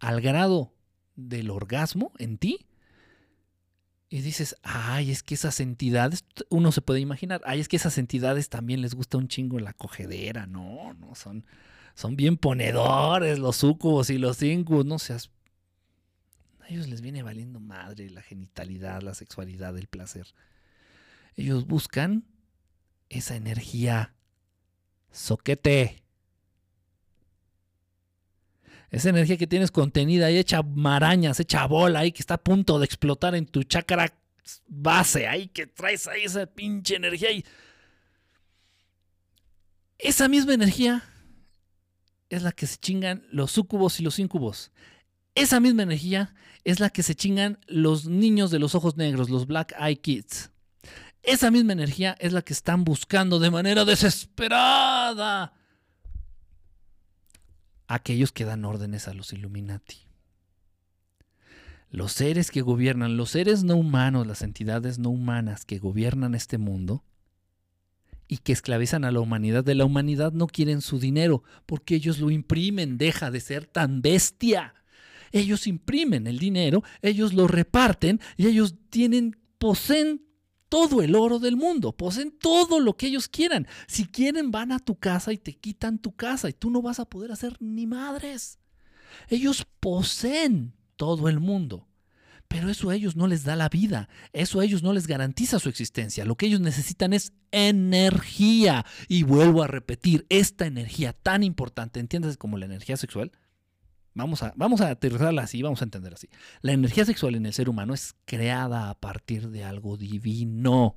al grado del orgasmo en ti. Y dices, ay, es que esas entidades, uno se puede imaginar, ay, es que esas entidades también les gusta un chingo la cogedera. No, no, son, son bien ponedores los sucubos y los incubos, no seas... A ellos les viene valiendo madre la genitalidad, la sexualidad, el placer. Ellos buscan esa energía soquete. Esa energía que tienes contenida y hecha marañas, hecha bola ahí que está a punto de explotar en tu chakra base, ahí que traes ahí esa pinche energía. Y esa misma energía es la que se chingan los sucubos y los incubos. Esa misma energía es la que se chingan los niños de los ojos negros, los Black Eye Kids. Esa misma energía es la que están buscando de manera desesperada aquellos que dan órdenes a los Illuminati. Los seres que gobiernan, los seres no humanos, las entidades no humanas que gobiernan este mundo y que esclavizan a la humanidad de la humanidad no quieren su dinero porque ellos lo imprimen, deja de ser tan bestia. Ellos imprimen el dinero, ellos lo reparten y ellos tienen, poseen todo el oro del mundo, poseen todo lo que ellos quieran. Si quieren, van a tu casa y te quitan tu casa y tú no vas a poder hacer ni madres. Ellos poseen todo el mundo. Pero eso a ellos no les da la vida, eso a ellos no les garantiza su existencia. Lo que ellos necesitan es energía. Y vuelvo a repetir, esta energía tan importante, ¿entiendes como la energía sexual? Vamos a, vamos a aterrizarla así, vamos a entender así. La energía sexual en el ser humano es creada a partir de algo divino.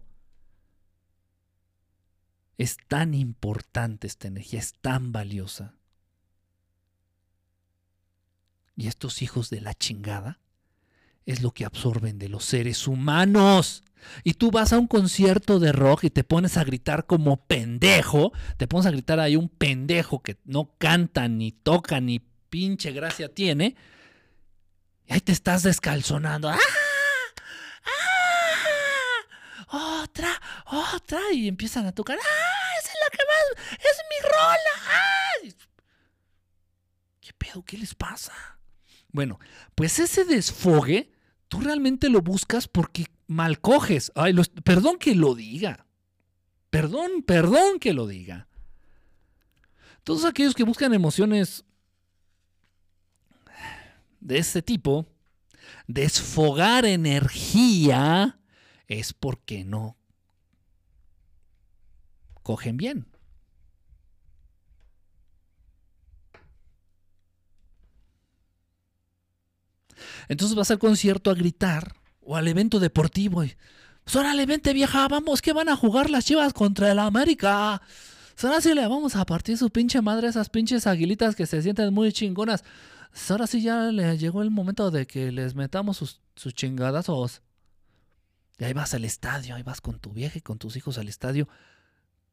Es tan importante esta energía, es tan valiosa. Y estos hijos de la chingada es lo que absorben de los seres humanos. Y tú vas a un concierto de rock y te pones a gritar como pendejo, te pones a gritar ahí un pendejo que no canta, ni toca, ni pinche gracia tiene. Y ahí te estás descalzonando. ¡Ah! ¡Ah! Otra, otra. Y empiezan a tocar. ¡Ah! Esa es la que más. Es mi rola. ¡Ah! ¿Qué pedo? ¿Qué les pasa? Bueno, pues ese desfogue, tú realmente lo buscas porque mal coges. Ay, perdón que lo diga. Perdón, perdón que lo diga. Todos aquellos que buscan emociones de este tipo, desfogar energía, es porque no cogen bien. Entonces vas al concierto a gritar o al evento deportivo y, pues órale, vente vieja, vamos, que van a jugar las chivas contra el América. Pues ahora le vamos a partir su pinche madre esas pinches aguilitas que se sienten muy chingonas. Ahora sí ya le llegó el momento de que les metamos sus, sus chingadazos. Y ahí vas al estadio, ahí vas con tu vieja y con tus hijos al estadio.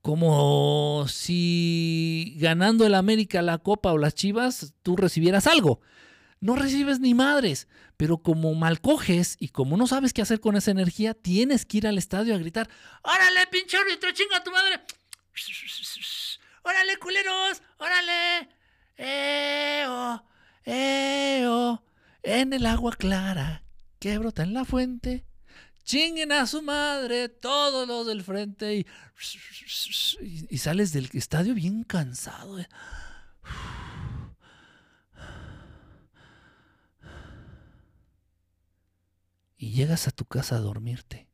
Como si ganando el América la Copa o las Chivas, tú recibieras algo. No recibes ni madres, pero como mal coges y como no sabes qué hacer con esa energía, tienes que ir al estadio a gritar: ¡Órale, pinche árbitro, chinga tu madre! ¡Órale, culeros! ¡Órale! ¡Eh! Oh! ¡Eo! En el agua clara que brota en la fuente. Chinguen a su madre todos los del frente y, y, sales del estadio bien cansado. Eh. Y llegas a tu casa a dormirte.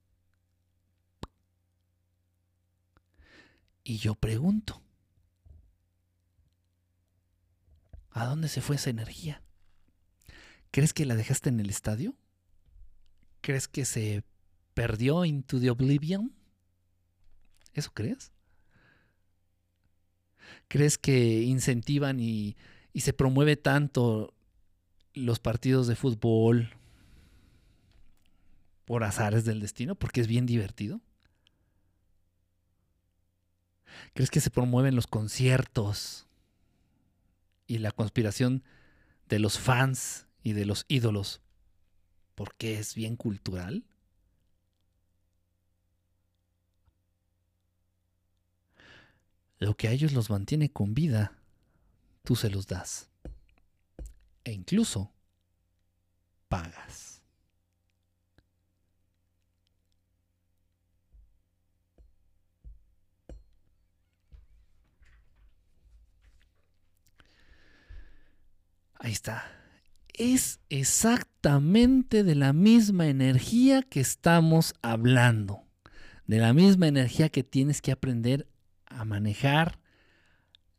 Y yo pregunto, ¿A dónde se fue esa energía? ¿Crees que la dejaste en el estadio? ¿Crees que se perdió into the oblivion? ¿Eso crees? ¿Crees que incentivan y, y se promueve tanto los partidos de fútbol por azares del destino? Porque es bien divertido. ¿Crees que se promueven los conciertos y la conspiración de los fans y de los ídolos, porque es bien cultural. Lo que a ellos los mantiene con vida, tú se los das. E incluso pagas. Ahí está. Es exactamente de la misma energía que estamos hablando. De la misma energía que tienes que aprender a manejar,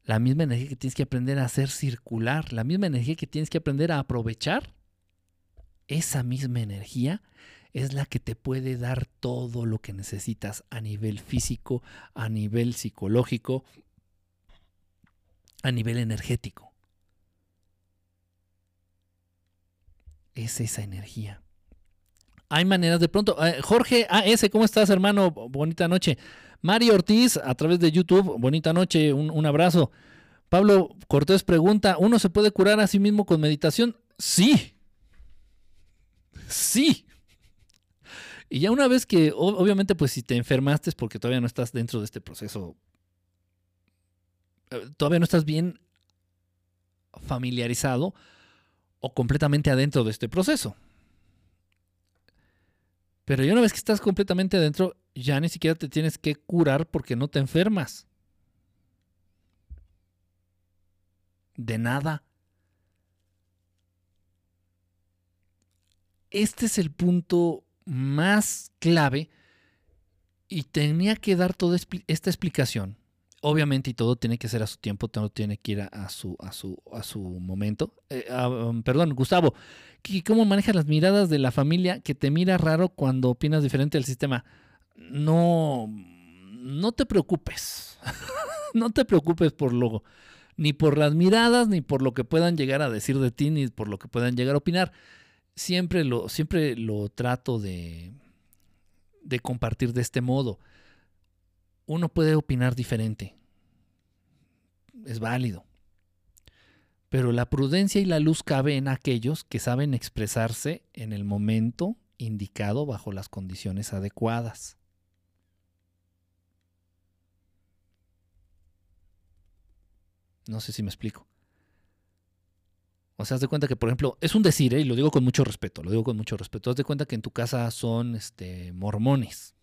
la misma energía que tienes que aprender a hacer circular, la misma energía que tienes que aprender a aprovechar, esa misma energía es la que te puede dar todo lo que necesitas a nivel físico, a nivel psicológico, a nivel energético. Es esa energía. Hay maneras de pronto. Eh, Jorge AS, ¿cómo estás, hermano? Bonita noche. Mario Ortiz, a través de YouTube, bonita noche, un, abrazo. Pablo Cortés pregunta, ¿uno se puede curar a sí mismo con meditación? Sí. Sí. Y ya una vez que, obviamente, pues si te enfermaste es porque todavía no estás dentro de este proceso, eh, todavía no estás bien familiarizado o completamente adentro de este proceso. Pero ya una vez que estás completamente adentro, ya ni siquiera te tienes que curar porque no te enfermas. De nada. Este es el punto más clave y tenía que dar toda esta explicación. Obviamente y todo tiene que ser a su tiempo, todo tiene que ir a, su, a, su, a su momento. Eh, ah, um, perdón, Gustavo, ¿cómo manejas las miradas de la familia que te mira raro cuando opinas diferente del sistema? no, no te preocupes. no te preocupes por lo, ni por las miradas, ni por lo que puedan llegar a decir de ti, ni por lo que puedan llegar a opinar. Siempre lo, siempre lo trato de, de compartir de este modo. Uno puede opinar diferente. Es válido. Pero la prudencia y la luz cabe en aquellos que saben expresarse en el momento indicado bajo las condiciones adecuadas. No sé si me explico. O sea, haz de cuenta que, por ejemplo, es un decir, ¿eh? y lo digo con mucho respeto, lo digo con mucho respeto. Haz de cuenta que en tu casa son este, mormones.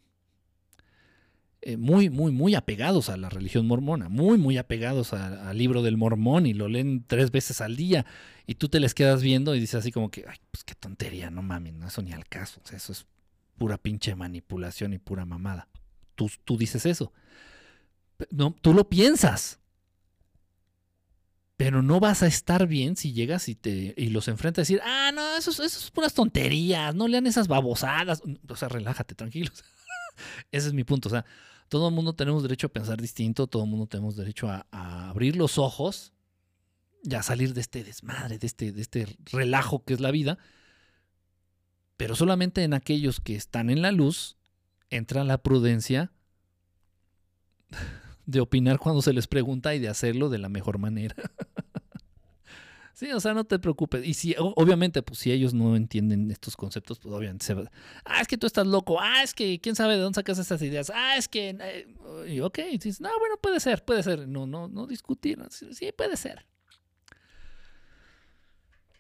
Eh, muy, muy, muy apegados a la religión mormona, muy, muy apegados al libro del mormón y lo leen tres veces al día. Y tú te les quedas viendo y dices así como que, ay, pues qué tontería, no mames, no, eso ni al caso. Eso es pura pinche manipulación y pura mamada. Tú, tú dices eso. No, tú lo piensas. Pero no vas a estar bien si llegas y, te, y los enfrentas a decir, ah, no, eso, eso es puras tonterías, no lean esas babosadas. O sea, relájate, tranquilos. Ese es mi punto. O sea, todo el mundo tenemos derecho a pensar distinto, todo el mundo tenemos derecho a, abrir los ojos y a salir de este desmadre, de este, de este relajo que es la vida. Pero solamente en aquellos que están en la luz entra la prudencia de opinar cuando se les pregunta y de hacerlo de la mejor manera. sí, o sea, no te preocupes. Y si, obviamente, pues si ellos no entienden estos conceptos, pues obviamente se va. Ah, es que tú estás loco. Ah, es que quién sabe de dónde sacas estas ideas. Ah, es que. Eh, y ok, dices, no, bueno, puede ser, puede ser. No, no, no discutir. Sí, puede ser.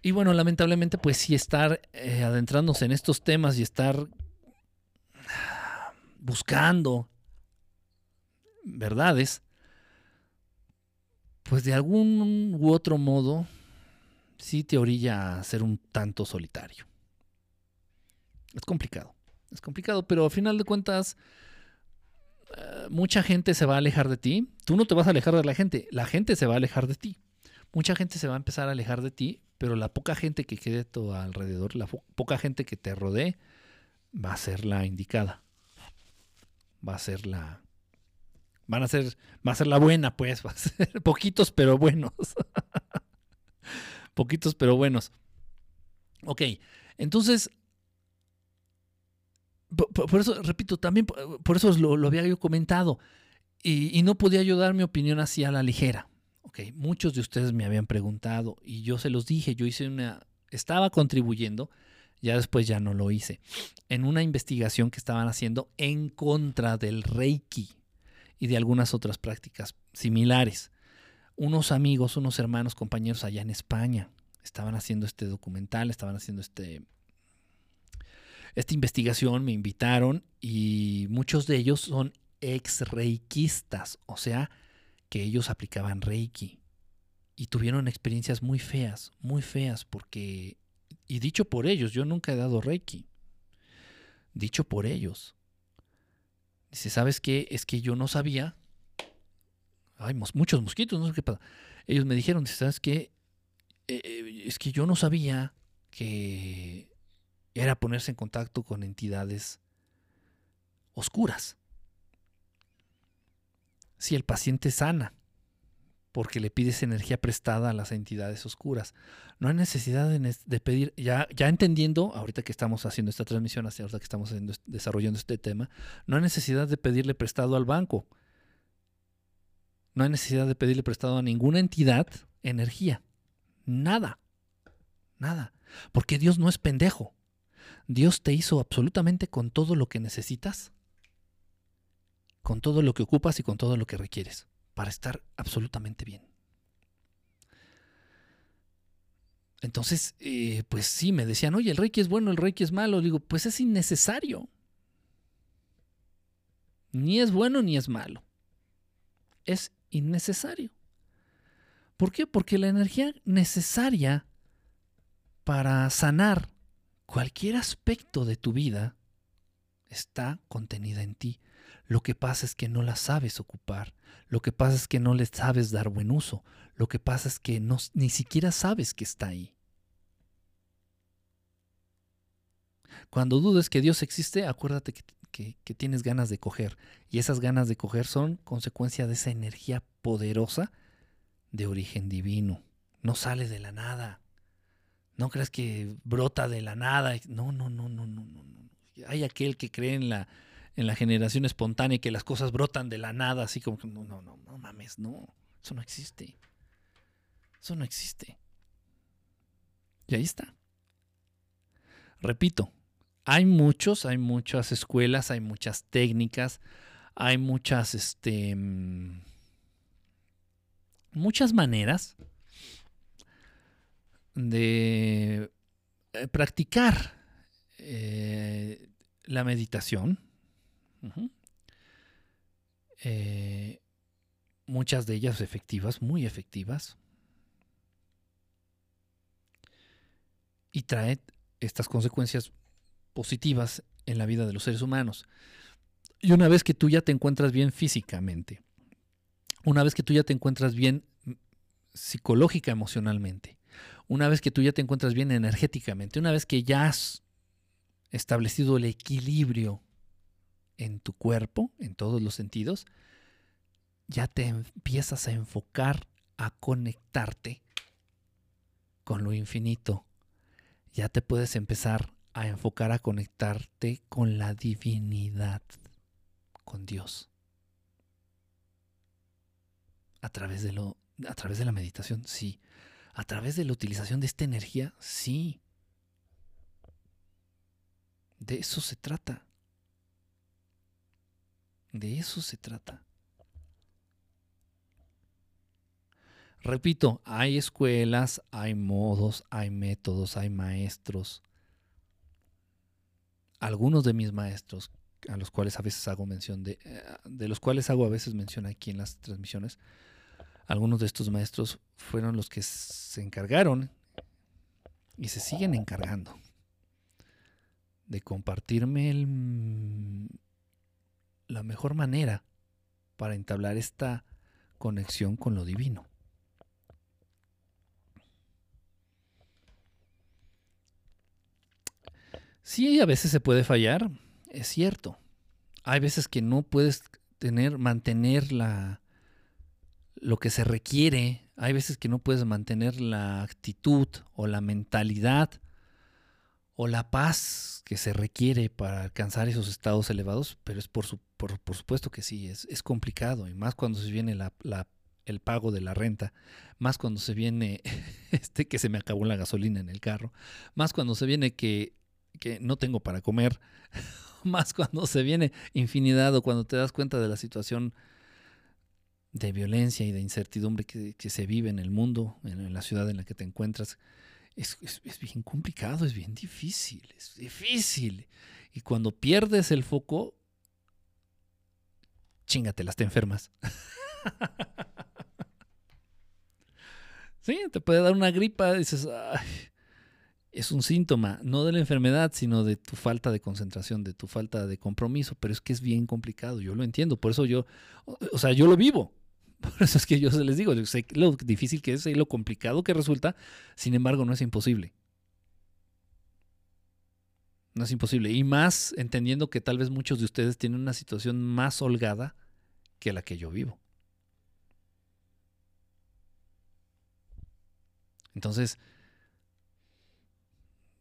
Y bueno, lamentablemente, pues sí, estar eh, adentrándose en estos temas y estar buscando verdades, pues de algún u otro modo sí te orilla a ser un tanto solitario. Es complicado, es complicado, pero al final de cuentas eh, mucha gente se va a alejar de ti. Tú no te vas a alejar de la gente, la gente se va a alejar de ti. Mucha gente se va a empezar a alejar de ti, pero la poca gente que quede a tu alrededor, la poca gente que te rodee, va a ser la indicada. Va a ser la, Van a ser, va a ser la buena, pues. Va a ser poquitos, pero buenos. poquitos, pero buenos. Ok, entonces. Por, eso, repito, también por eso lo, había yo comentado. Y, no podía yo dar mi opinión así a la ligera. Ok, muchos de ustedes me habían preguntado y yo se los dije. Yo hice una. Estaba contribuyendo ya después ya no lo hice, en una investigación que estaban haciendo en contra del Reiki y de algunas otras prácticas similares. Unos amigos, unos hermanos, compañeros allá en España estaban haciendo este documental, estaban haciendo este, esta investigación me invitaron y muchos de ellos son ex-reikistas, o sea, que ellos aplicaban reiki y tuvieron experiencias muy feas, muy feas, porque, y dicho por ellos, yo nunca he dado reiki, dicho por ellos. Dice, ¿sabes qué? Es que yo no sabía. Hay muchos mosquitos, no sé qué pasa. Ellos me dijeron, ¿sabes qué? Eh, eh, es que yo no sabía que era ponerse en contacto con entidades oscuras. Si el paciente sana, porque le pides energía prestada a las entidades oscuras. No hay necesidad de, pedir, ya, ya entendiendo, ahorita que estamos haciendo esta transmisión, ahorita que estamos desarrollando este tema, no hay necesidad de pedirle prestado al banco. No hay necesidad de pedirle prestado a ninguna entidad energía. Nada. Nada. Porque Dios no es pendejo. Dios te hizo absolutamente con todo lo que necesitas, con todo lo que ocupas y con todo lo que requieres para estar absolutamente bien. Entonces, eh, pues sí, me decían, oye, el Reiki es bueno, el Reiki es malo. Digo, pues es innecesario. Ni es bueno ni es malo. Es innecesario. ¿Por qué? Porque la energía necesaria para sanar cualquier aspecto de tu vida está contenida en ti. Lo que pasa es que no la sabes ocupar. Lo que pasa es que no le sabes dar buen uso. Lo que pasa es que no, ni siquiera sabes que está ahí. Cuando dudes que Dios existe, acuérdate que, que, tienes ganas de coger. Y esas ganas de coger son consecuencia de esa energía poderosa de origen divino. No sale de la nada. No creas que brota de la nada. No, no, no, no, no, no. Hay aquel que cree en la, en la generación espontánea y que las cosas brotan de la nada, así como que no, no, no, no mames, no. Eso no existe. Eso no existe. Y ahí está. Repito, hay muchos, hay muchas escuelas, hay muchas técnicas, hay muchas, este, mm, muchas maneras de eh, practicar eh, la meditación. Eh, muchas de ellas efectivas, muy efectivas. Y trae estas consecuencias positivas en la vida de los seres humanos. Y una vez que tú ya te encuentras bien físicamente, una vez que tú ya te encuentras bien psicológica, emocionalmente, una vez que tú ya te encuentras bien energéticamente, una vez que ya has establecido el equilibrio en tu cuerpo, en todos los sentidos, ya te empiezas a enfocar a conectarte con lo infinito. Ya te puedes empezar a enfocar a conectarte con la divinidad, con Dios a través de lo a través de la meditación, sí. A través de la utilización de esta energía, sí. De eso se trata. De eso se trata. Repito, hay escuelas, hay modos, hay métodos, hay maestros. Algunos de mis maestros, a los cuales a veces hago mención de, eh, de los cuales hago a veces mención aquí en las transmisiones, algunos de estos maestros fueron los que se encargaron y se siguen encargando de compartirme la mejor manera para entablar esta conexión con lo divino. Sí, a veces se puede fallar, es cierto. Hay veces que no puedes tener, mantener la, lo que se requiere. Hay veces que no puedes mantener la actitud o la mentalidad o la paz que se requiere para alcanzar esos estados elevados, pero es por, por, supuesto que sí, es, es, complicado, y más cuando se viene la, el pago de la renta, más cuando se viene este que se me acabó la gasolina en el carro, más cuando se viene que, que no tengo para comer, más cuando se viene infinidad o cuando te das cuenta de la situación de violencia y de incertidumbre que, se vive en el mundo, en, la ciudad en la que te encuentras, es, bien complicado, es bien difícil, es difícil. Y cuando pierdes el foco, chingatelas, te enfermas. sí, te puede dar una gripa, dices, es un síntoma, no de la enfermedad, sino de tu falta de concentración, de tu falta de compromiso, pero es que es bien complicado, yo lo entiendo, por eso yo, o sea, yo lo vivo, por eso es que yo les digo, sé lo difícil que es y lo complicado que resulta, sin embargo no es imposible. No es imposible. Y más entendiendo que tal vez muchos de ustedes tienen una situación más holgada que la que yo vivo. Entonces,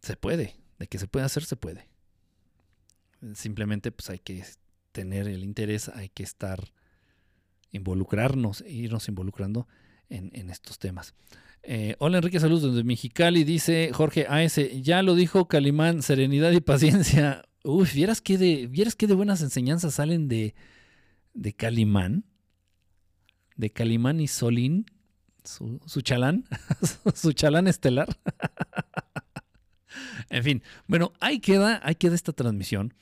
se puede. De que se puede hacer, se puede. Simplemente pues hay que tener el interés, hay que estar involucrarnos, irnos involucrando en, estos temas. Eh, hola Enrique, saludos desde Mexicali, dice Jorge AS, ya lo dijo Calimán, serenidad y paciencia. Uy, ¿vieras qué de, ¿vieras qué de buenas enseñanzas salen de, de Calimán? De Calimán y Solín, su, su chalán, su chalán estelar. en fin, bueno, ahí queda, ahí queda esta transmisión.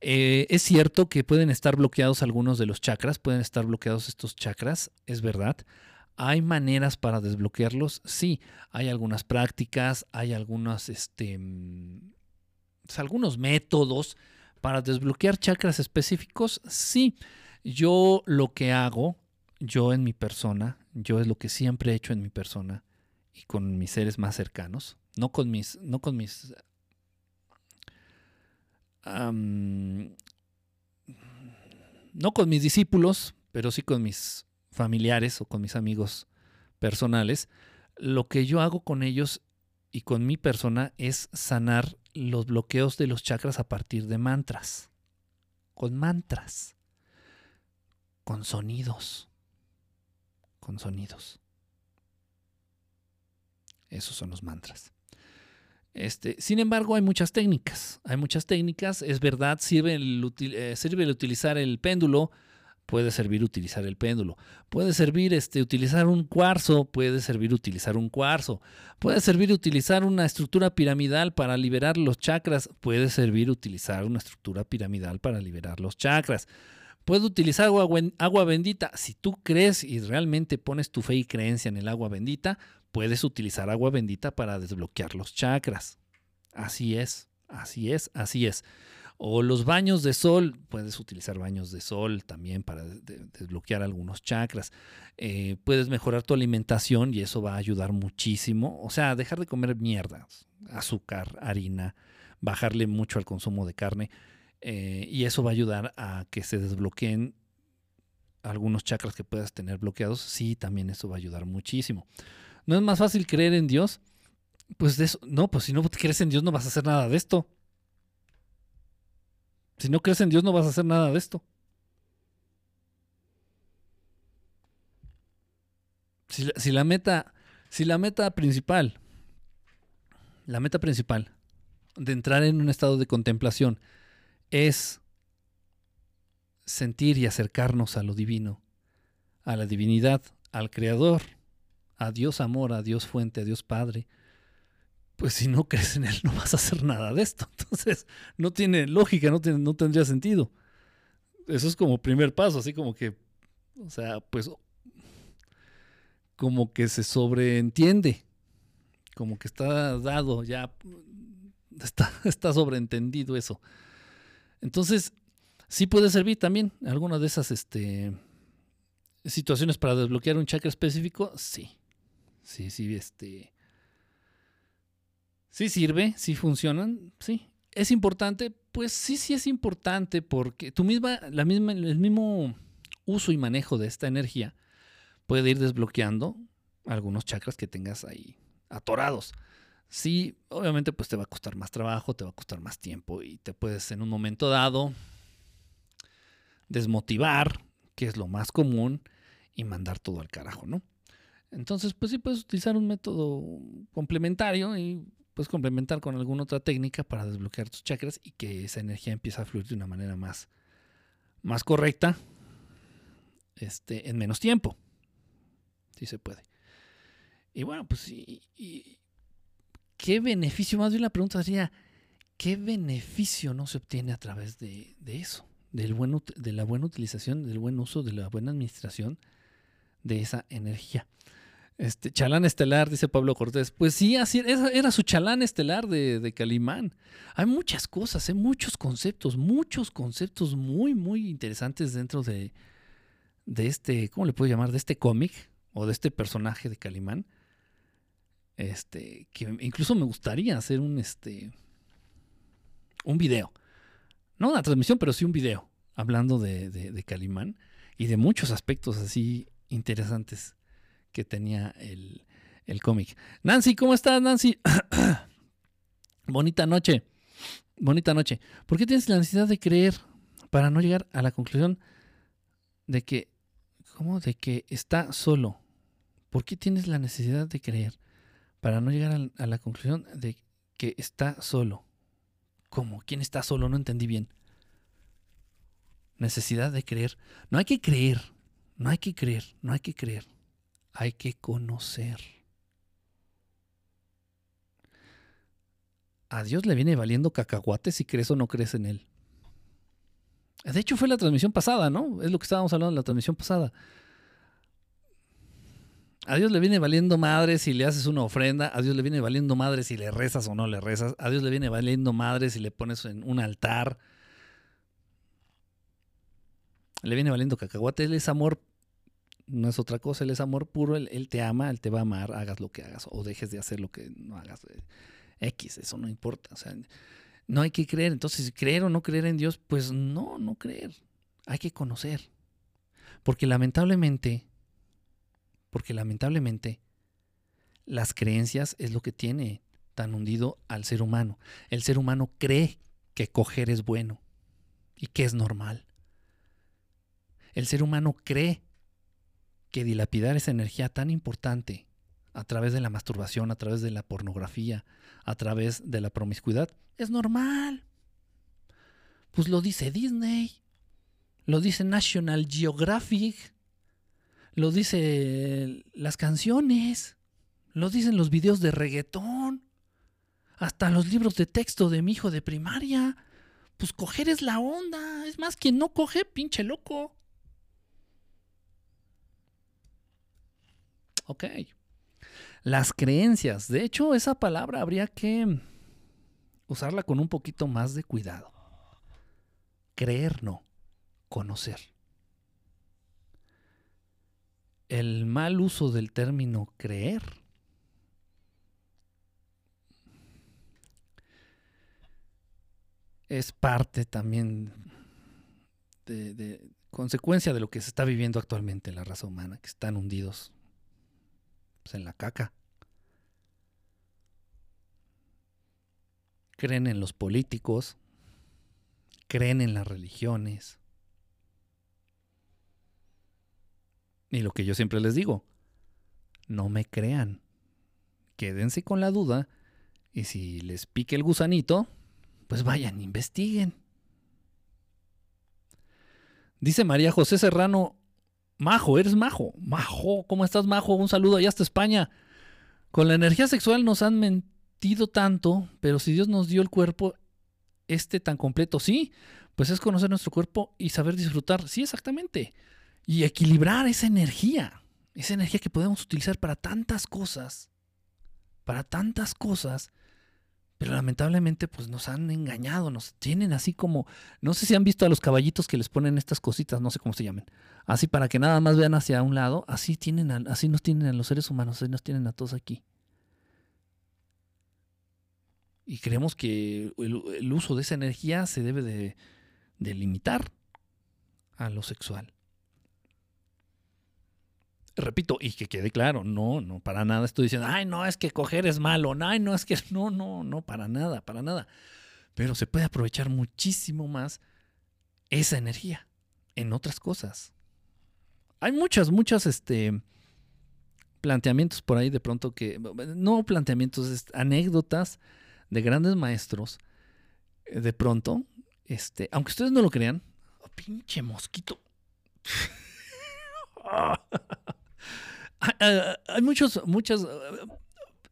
Eh, es cierto que pueden estar bloqueados algunos de los chakras, pueden estar bloqueados estos chakras, es verdad. ¿Hay maneras para desbloquearlos? Sí, hay algunas prácticas, hay algunas, este, mm, pues, algunos métodos para desbloquear chakras específicos. Sí, yo lo que hago, yo en mi persona, yo es lo que siempre he hecho en mi persona y con mis seres más cercanos, no con mis, no con mis no con mis discípulos, pero sí con mis familiares o con mis amigos personales, lo que yo hago con ellos y con mi persona es sanar los bloqueos de los chakras a partir de mantras. Con mantras. Con sonidos. Con sonidos. Esos son los mantras. Este, sin embargo, hay muchas técnicas. Hay muchas técnicas. Es verdad, sirve el, eh, sirve el utilizar el péndulo. Puede servir utilizar el péndulo. Puede servir este, utilizar un cuarzo. Puede servir utilizar un cuarzo. Puede servir utilizar una estructura piramidal para liberar los chakras. Puede servir utilizar una estructura piramidal para liberar los chakras. Puede utilizar agua, agua bendita. Si tú crees y realmente pones tu fe y creencia en el agua bendita, puedes utilizar agua bendita para desbloquear los chakras. Así es, así es, así es. O los baños de sol, puedes utilizar baños de sol también para desbloquear algunos chakras. Eh, puedes mejorar tu alimentación y eso va a ayudar muchísimo. O sea, dejar de comer mierda, azúcar, harina, bajarle mucho al consumo de carne. Eh, y eso va a ayudar a que se desbloqueen algunos chakras que puedas tener bloqueados. Sí, también eso va a ayudar muchísimo. ¿No es más fácil creer en Dios? Pues de eso, no, pues si no crees en Dios no vas a hacer nada de esto. Si no crees en Dios no vas a hacer nada de esto. Si si la meta, si la meta principal, la meta principal de entrar en un estado de contemplación es sentir y acercarnos a lo divino, a la divinidad, al Creador, a Dios amor, a Dios fuente, a Dios Padre, pues si no crees en Él no vas a hacer nada de esto. Entonces no tiene lógica, no, tiene, no tendría sentido. Eso es como primer paso, así como que, o sea, pues como que se sobreentiende, como que está dado, ya está, está sobreentendido eso. Entonces, sí puede servir también alguna de esas este, situaciones para desbloquear un chakra específico, sí. Sí, sí, este. Sí sirve, sí funcionan, sí. ¿Es importante? Pues sí, sí es importante porque tu misma, la misma, el mismo uso y manejo de esta energía puede ir desbloqueando algunos chakras que tengas ahí atorados. Sí, obviamente pues te va a costar más trabajo, te va a costar más tiempo y te puedes en un momento dado desmotivar, que es lo más común, y mandar todo al carajo, ¿no? Entonces, pues sí puedes utilizar un método complementario y puedes complementar con alguna otra técnica para desbloquear tus chakras y que esa energía empiece a fluir de una manera más, más correcta este, en menos tiempo. Sí se puede. Y bueno, pues y, ¿qué beneficio? Más bien la pregunta sería, ¿qué beneficio no se obtiene a través de, eso? Del buen, de la buena utilización, del buen uso, de la buena administración de esa energía. Este, chalán estelar, dice Pablo Cortés. Pues sí, así era, su chalán estelar de, de, Calimán. Hay muchas cosas, hay muchos conceptos, muchos conceptos muy, muy interesantes dentro de, de este, ¿cómo le puedo llamar? De este cómic o de este personaje de Calimán. Este, que incluso me gustaría hacer un, este, un video. No una transmisión, pero sí un video hablando de, de Calimán y de muchos aspectos así interesantes que tenía el, el cómic. Nancy, ¿cómo estás, Nancy? Bonita noche. Bonita noche. ¿Por qué tienes la necesidad de creer para no llegar a la conclusión de que, ¿cómo? De que está solo. ¿Por qué tienes la necesidad de creer para no llegar a, a la conclusión de que está solo? ¿Cómo? ¿Quién está solo? No entendí bien. Necesidad de creer. No hay que creer. No hay que creer. No hay que creer hay que conocer. A Dios le viene valiendo cacahuate si crees o no crees en Él. De hecho, fue la transmisión pasada, ¿no? Es lo que estábamos hablando en la transmisión pasada. A Dios le viene valiendo madre si le haces una ofrenda. A Dios le viene valiendo madre si le rezas o no le rezas. A Dios le viene valiendo madre si le pones en un altar. Le viene valiendo cacahuate. Él es amor no es otra cosa, él es amor puro, él, te ama, él te va a amar, hagas lo que hagas o dejes de hacer lo que no hagas. Eh, X, eso no importa. No hay que creer. Entonces, creer o no creer en Dios, pues no, no creer. Hay que conocer. Porque lamentablemente, porque lamentablemente, las creencias es lo que tiene tan hundido al ser humano. El ser humano cree que coger es bueno y que es normal. El ser humano cree que dilapidar esa energía tan importante a través de la masturbación, a través de la pornografía, a través de la promiscuidad, es normal. Pues lo dice Disney, lo dice National Geographic, lo dice las canciones, lo dicen los videos de reggaetón, hasta los libros de texto de mi hijo de primaria. Pues coger es la onda, es más, quien no coge, pinche loco. Ok. Las creencias. De hecho, esa palabra habría que usarla con un poquito más de cuidado. Creer no, conocer. El mal uso del término creer es parte también de, consecuencia de lo que se está viviendo actualmente en la raza humana, que están hundidos pues en la caca. Creen en los políticos, creen en las religiones. Y lo que yo siempre les digo, no me crean. Quédense con la duda y si les pique el gusanito, pues vayan, investiguen. Dice María José Serrano, Majo, eres Majo. Majo, ¿cómo estás, Majo? Un saludo allá hasta España. Con la energía sexual nos han mentido tanto, pero si Dios nos dio el cuerpo este tan completo, sí, pues es conocer nuestro cuerpo y saber disfrutar. Sí, exactamente. Y equilibrar esa energía. Esa energía que podemos utilizar para tantas cosas. Para tantas cosas pero lamentablemente pues nos han engañado, nos tienen así como, no sé si han visto a los caballitos que les ponen estas cositas, no sé cómo se llaman, así para que nada más vean hacia un lado, así tienen, así nos tienen a los seres humanos, así nos tienen a todos aquí. Y creemos que el, uso de esa energía se debe de, de limitar a lo sexual repito, y que quede claro, no, no, para nada estoy diciendo, ay, no, es que coger es malo, ay, no, es que, no, no, no, para nada, para nada. Pero se puede aprovechar muchísimo más esa energía en otras cosas. Hay muchas, muchas, este, planteamientos por ahí de pronto que, no planteamientos, anécdotas de grandes maestros, eh, de pronto, este, aunque ustedes no lo crean, oh, pinche mosquito. hay muchos, muchas,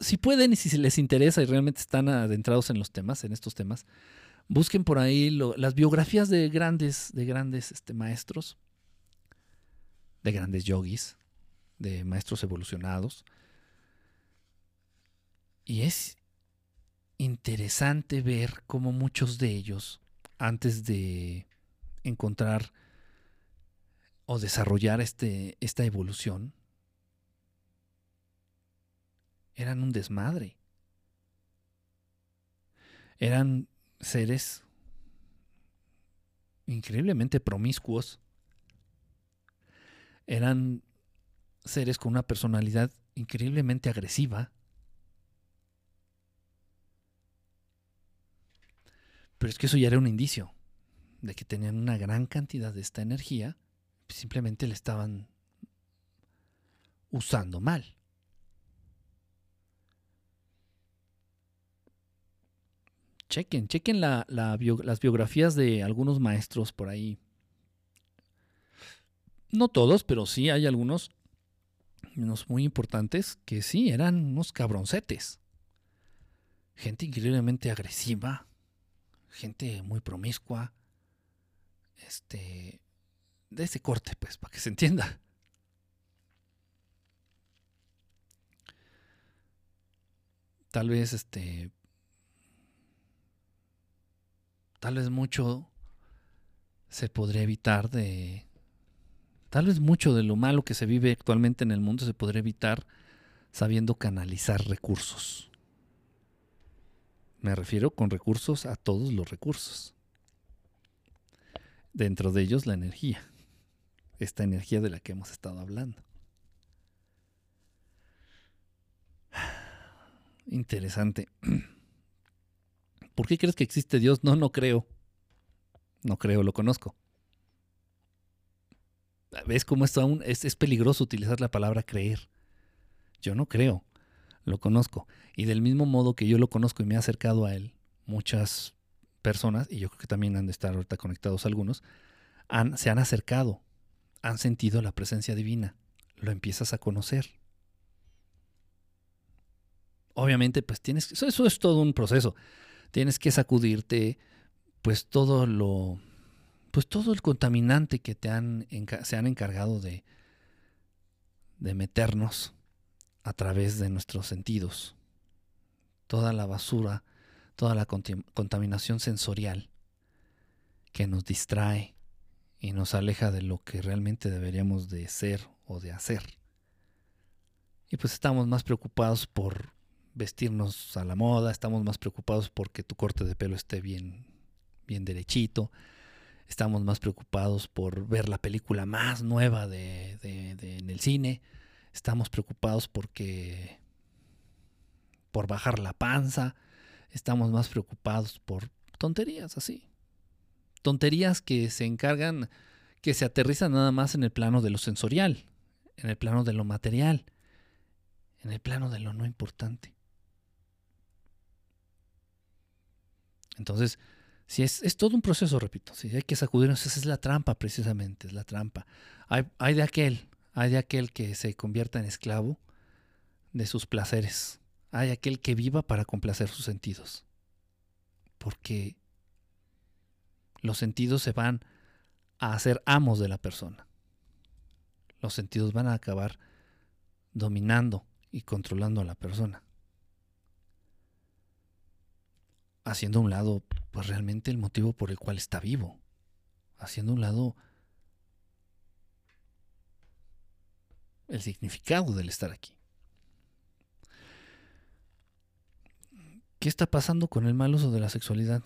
si pueden y si les interesa y realmente están adentrados en los temas, en estos temas, busquen por ahí las biografías de grandes, de grandes este, maestros, de grandes yogis, de maestros evolucionados. Y es interesante ver cómo muchos de ellos, antes de encontrar o desarrollar este, esta evolución, eran un desmadre. Eran seres increíblemente promiscuos. Eran seres con una personalidad increíblemente agresiva. Pero es que eso ya era un indicio de que tenían una gran cantidad de esta energía, simplemente la estaban usando mal. Chequen, chequen las biografías de algunos maestros por ahí. No todos, pero sí hay algunos, unos muy importantes, que sí, eran unos cabroncetes. Gente increíblemente agresiva, gente muy promiscua, este, de ese corte, pues, para que se entienda. Tal vez, este, tal vez mucho se podría evitar de, tal vez mucho de lo malo que se vive actualmente en el mundo se podría evitar sabiendo canalizar recursos. Me refiero con recursos a todos los recursos. Dentro de ellos la energía. Esta energía de la que hemos estado hablando. Interesante. ¿Por qué crees que existe Dios? No, no creo. No creo, lo conozco. ¿Ves cómo esto es, peligroso utilizar la palabra creer? Yo no creo lo conozco. Y del mismo modo que yo lo conozco y me he acercado a él, muchas personas, y yo creo que también han de estar ahorita conectados algunos, se han acercado, han sentido la presencia divina, lo empiezas a conocer. Obviamente, pues tienes, eso, eso es todo un proceso. Tienes que sacudirte, pues todo lo, pues todo el contaminante que te han, se han encargado de, de meternos a través de nuestros sentidos. Toda la basura, toda la contaminación sensorial que nos distrae y nos aleja de lo que realmente deberíamos de ser o de hacer. Y pues estamos más preocupados por vestirnos a la moda, estamos más preocupados porque tu corte de pelo esté bien, bien derechito, estamos más preocupados por ver la película más nueva de, de, en el cine, estamos preocupados porque por bajar la panza, estamos más preocupados por tonterías así. Tonterías que se encargan, que se aterrizan nada más en el plano de lo sensorial, en el plano de lo material, en el plano de lo no importante. Entonces, si es, es todo un proceso, repito, si hay que sacudirnos, esa es la trampa precisamente, es la trampa. Hay, hay de aquel hay de aquel que se convierta en esclavo de sus placeres. Hay aquel que viva para complacer sus sentidos. Porque los sentidos se van a hacer amos de la persona. Los sentidos van a acabar dominando y controlando a la persona. Haciendo a un lado, pues realmente el motivo por el cual está vivo. Haciendo a un lado el significado del estar aquí. ¿Qué está pasando con el mal uso de la sexualidad?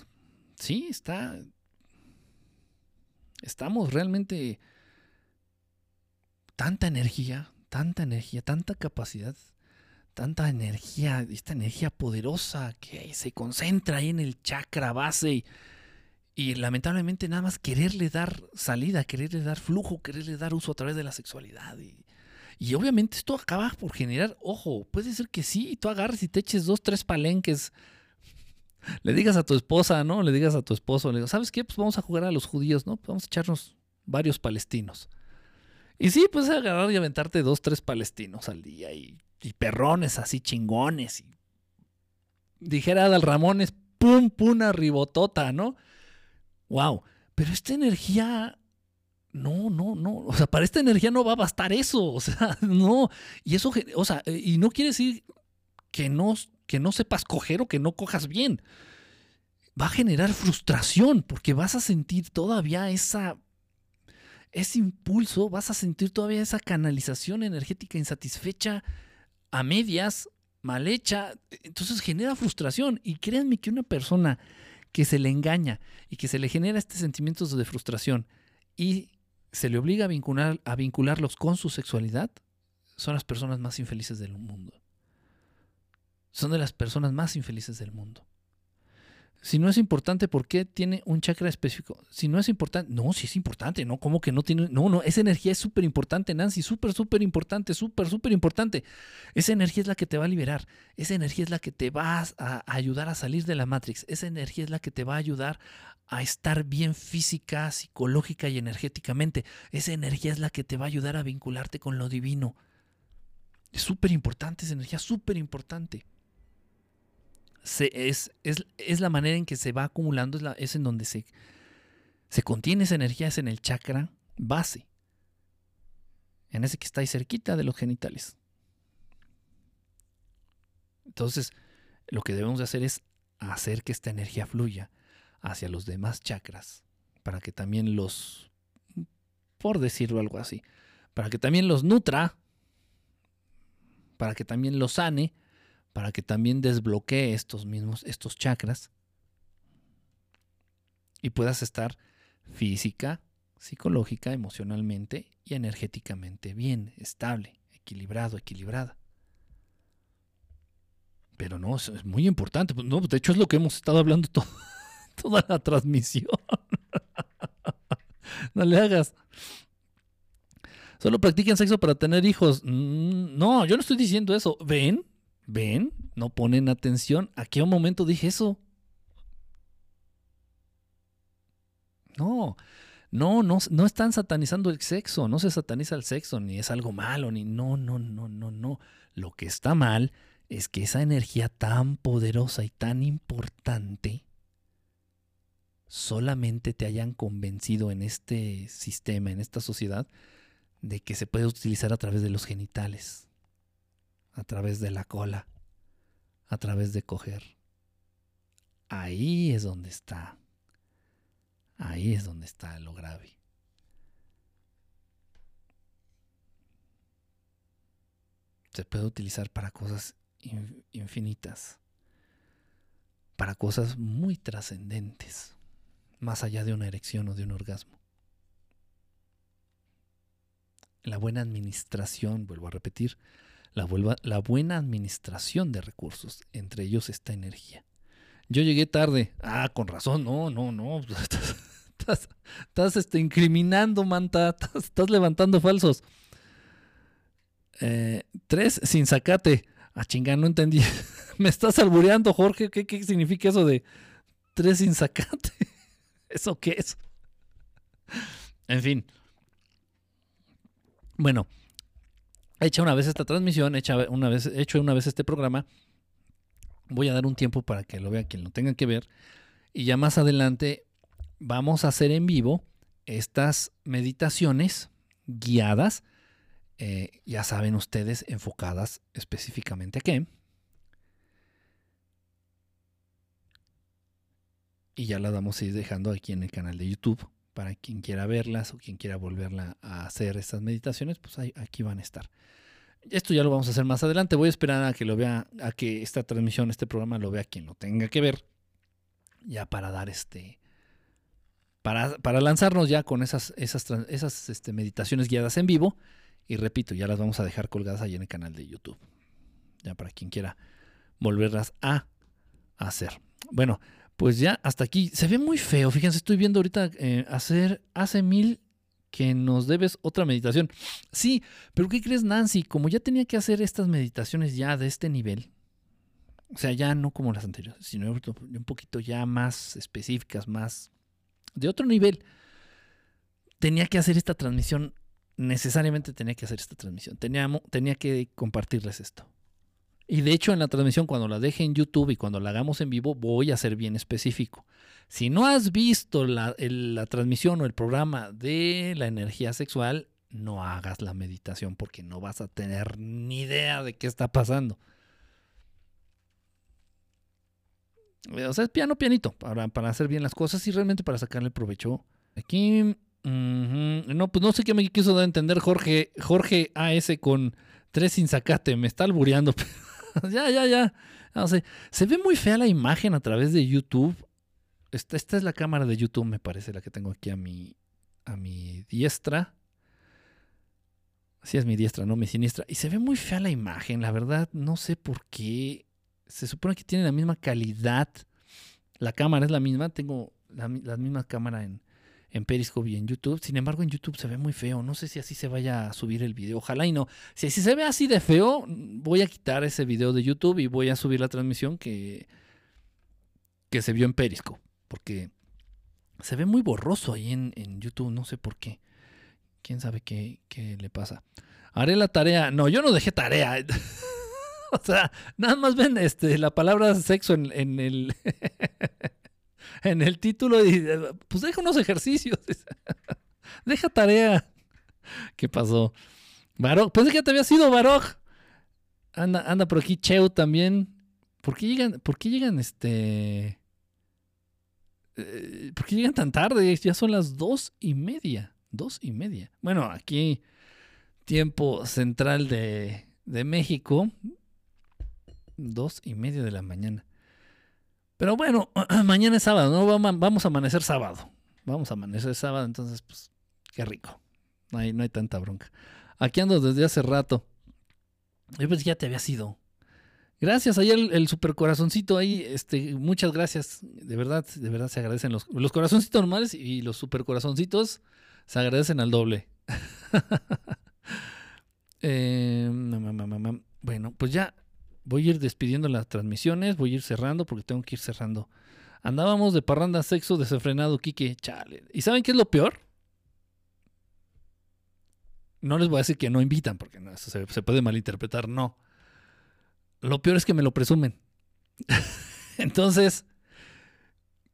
Sí, está. Estamos realmente. Tanta energía, tanta energía, tanta capacidad, tanta energía, esta energía poderosa que se concentra ahí en el chakra base y, y lamentablemente nada más quererle dar salida, quererle dar flujo, quererle dar uso a través de la sexualidad. Y, y obviamente esto acaba por generar, ojo, puede ser que sí, tú agarres y te eches dos, tres palenques. Le digas a tu esposa, ¿no? Le digas a tu esposo, le digas, ¿sabes qué? Pues vamos a jugar a los judíos, ¿no? Vamos a echarnos varios palestinos. Y sí, pues agarrar y aventarte dos, tres palestinos al día y y perrones así chingones. Y dijera Adal Ramones, pum, pum, arribotota, ¿no? Wow. Pero esta energía, no, no, no. O sea, para esta energía no va a bastar eso. O sea, no. Y eso, o sea, y no quiere decir que no, que no sepas coger o que no cojas bien. Va a generar frustración porque vas a sentir todavía esa ese impulso, vas a sentir todavía esa canalización energética insatisfecha a medias, mal hecha. Entonces genera frustración. Y créanme que una persona que se le engaña y que se le genera este sentimiento de frustración y se le obliga a, vincular, a vincularlos con su sexualidad, son las personas más infelices del mundo. Son de las personas más infelices del mundo. Si no es importante, ¿por qué tiene un chakra específico? Si no es importante, no, si es importante, no, ¿cómo que no tiene? No, no, esa energía es súper importante, Nancy, súper, súper importante, súper, súper importante. Esa energía es la que te va a liberar, esa energía es la que te va a ayudar a salir de la Matrix, esa energía es la que te va a ayudar a estar bien física, psicológica y energéticamente. Esa energía es la que te va a ayudar a vincularte con lo divino. Es súper importante, esa energía súper importante es, es, la manera en que se va acumulando, es, en donde se, se contiene esa energía, es en el chakra base, en ese que está ahí cerquita de los genitales. Entonces, lo que debemos de hacer es hacer que esta energía fluya hacia los demás chakras, para que también los, por decirlo algo así, para que también los nutra, para que también los sane, para que también desbloquee estos mismos, estos chakras y puedas estar física, psicológica, emocionalmente y energéticamente bien, estable, equilibrado, equilibrada. Pero no, es muy importante. Pues, no, de hecho es lo que hemos estado hablando toda la transmisión. no le hagas. Solo practiquen sexo para tener hijos. Mm, no, yo no estoy diciendo eso. ¿Ven? ¿Ven? No ponen atención. ¿A qué momento dije eso? No, no, no, no están satanizando el sexo, no se sataniza el sexo, ni es algo malo, ni no, no, no, no, no. Lo que está mal es que esa energía tan poderosa y tan importante solamente te hayan convencido en este sistema, en esta sociedad, de que se puede utilizar a través de los genitales a través de la cola, a través de coger. Ahí es donde está. Ahí es donde está lo grave. Se puede utilizar para cosas infinitas, para cosas muy trascendentes, más allá de una erección o de un orgasmo. La buena administración, vuelvo a repetir, la, buena administración de recursos, entre ellos esta energía. Yo llegué tarde. Ah, con razón, no, no, no. Estás, este, incriminando, manta. Estás, levantando falsos. Eh, tres, sin sacate. Ah, chinga, no entendí. Me estás albureando, Jorge. ¿Qué, ¿Qué, significa eso de tres sin sacate? ¿Eso qué es? En fin. Bueno, hecha una vez esta transmisión, hecha una vez, hecho una vez este programa, voy a dar un tiempo para que lo vea quien lo tenga que ver. Y ya más adelante vamos a hacer en vivo estas meditaciones guiadas, eh, ya saben ustedes, enfocadas específicamente a qué. Y ya las vamos a ir dejando aquí en el canal de YouTube para quien quiera verlas o quien quiera volverla a hacer estas meditaciones, pues aquí van a estar. Esto ya lo vamos a hacer más adelante. Voy a esperar a que lo vea, a que esta transmisión, este programa lo vea quien lo tenga que ver. Ya para dar este. Para, para lanzarnos ya con esas, esas, esas este, meditaciones guiadas en vivo. Y repito, ya las vamos a dejar colgadas ahí en el canal de YouTube. Ya para quien quiera volverlas a hacer. Bueno, pues ya hasta aquí. Se ve muy feo. Fíjense, estoy viendo ahorita eh, hacer hace mil que nos debes otra meditación. Sí, pero ¿qué crees, Nancy? Como ya tenía que hacer estas meditaciones ya de este nivel, o sea, ya no como las anteriores, sino un poquito ya más específicas, más de otro nivel, tenía que hacer esta transmisión necesariamente tenía que hacer esta transmisión. Tenía, tenía que compartirles esto. Y de hecho en la transmisión, cuando la deje en YouTube y cuando la hagamos en vivo, voy a ser bien específico. Si no has visto la, la transmisión o el programa de la energía sexual, no hagas la meditación porque no vas a tener ni idea de qué está pasando. O sea, es piano, pianito, para, para hacer bien las cosas y realmente para sacarle provecho. Aquí, no, pues no sé qué me quiso dar a entender Jorge, Jorge AS con tres sin sacate, me está albureando. ya, ya, ya. No. Se ve muy fea la imagen a través de YouTube. Esta, esta es la cámara de YouTube, me parece, la que tengo aquí a mi, a mi diestra. Así es mi diestra, no mi siniestra. Y se ve muy fea la imagen, la verdad, no sé por qué se supone que tiene la misma calidad. La cámara es la misma, tengo la, misma cámara en, en Periscope y en YouTube. Sin embargo, en YouTube se ve muy feo. No sé si así se vaya a subir el video. Ojalá y no. Si así se ve así de feo, voy a quitar ese video de YouTube y voy a subir la transmisión que, que se vio en Periscope. Porque se ve muy borroso ahí en, en YouTube. No sé por qué. Quién sabe qué, qué le pasa. Haré la tarea. No, yo no dejé tarea. o sea, nada más ven este, la palabra sexo en, el, en el título y pues deja unos ejercicios. deja tarea. ¿Qué pasó? Baroj, pensé que te había sido Baroj. Anda, anda por aquí Cheu también. ¿Por qué llegan, por qué llegan este... Eh, ¿Por qué llegan tan tarde? Ya son las dos y media. Dos y media. Bueno, aquí tiempo central de, de México dos y media de la mañana. Pero bueno, mañana es sábado, ¿no? Vamos a amanecer sábado. Vamos a amanecer sábado, entonces, pues, qué rico. No hay, no hay tanta bronca. Aquí ando desde hace rato. Yo pues ya te había sido. Gracias, ahí el, super corazoncito ahí, este, muchas gracias. De verdad, de verdad se agradecen los, los corazoncitos normales y los super corazoncitos se agradecen al doble. eh, bueno, pues ya voy a ir despidiendo las transmisiones, voy a ir cerrando porque tengo que ir cerrando. Andábamos de parranda sexo desenfrenado, Kike, chale. ¿Y saben qué es lo peor? No les voy a decir que no invitan, porque no, eso se, puede malinterpretar, no. Lo peor es que me lo presumen. Entonces,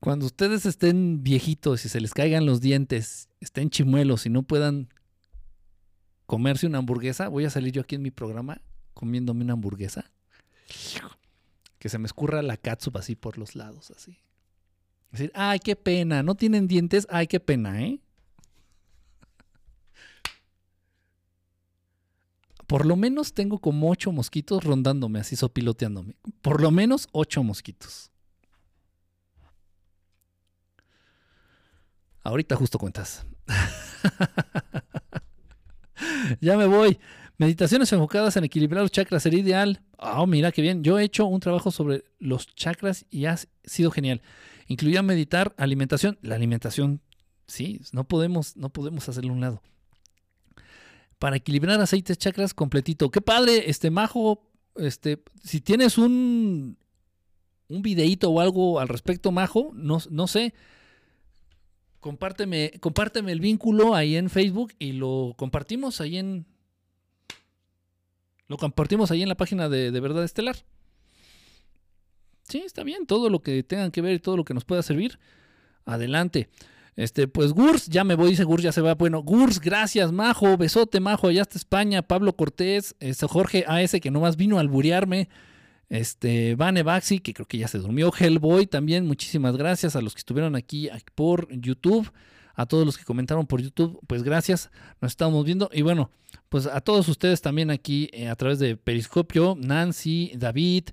cuando ustedes estén viejitos y se les caigan los dientes, estén chimuelos y no puedan comerse una hamburguesa, voy a salir yo aquí en mi programa comiéndome una hamburguesa que se me escurra la catsup así por los lados, así. Decir, ay, qué pena, no tienen dientes, ay, qué pena, ¿eh? Por lo menos tengo como ocho mosquitos rondándome, así sopiloteándome. Por lo menos ocho mosquitos. Ahorita justo cuentas. ya me voy. Meditaciones enfocadas en equilibrar los chakras sería ideal. Oh, mira qué bien. Yo he hecho un trabajo sobre los chakras y ha sido genial. Incluía meditar, alimentación. La alimentación, sí, no podemos, no podemos hacerlo a un lado. Para equilibrar aceites chakras completito. Qué padre, este Majo. Este, si tienes un, un videíto o algo al respecto, Majo, no, no sé. Compárteme, compárteme el vínculo ahí en Facebook y lo compartimos ahí en, lo compartimos ahí en la página de, Verdad Estelar. Sí, está bien. Todo lo que tengan que ver y todo lo que nos pueda servir. Adelante. Este, pues Gurs, ya me voy, dice Gurs, ya se va. Bueno, Gurs, gracias, Majo, besote, Majo, allá está España, Pablo Cortés, este, Jorge AS, que nomás vino a alburearme, este, Vane Baxi, que creo que ya se durmió, Hellboy también, muchísimas gracias a los que estuvieron aquí por YouTube a todos los que comentaron por YouTube, pues gracias, nos estamos viendo. Y bueno, pues a todos ustedes también aquí eh, a través de Periscopio, Nancy, David,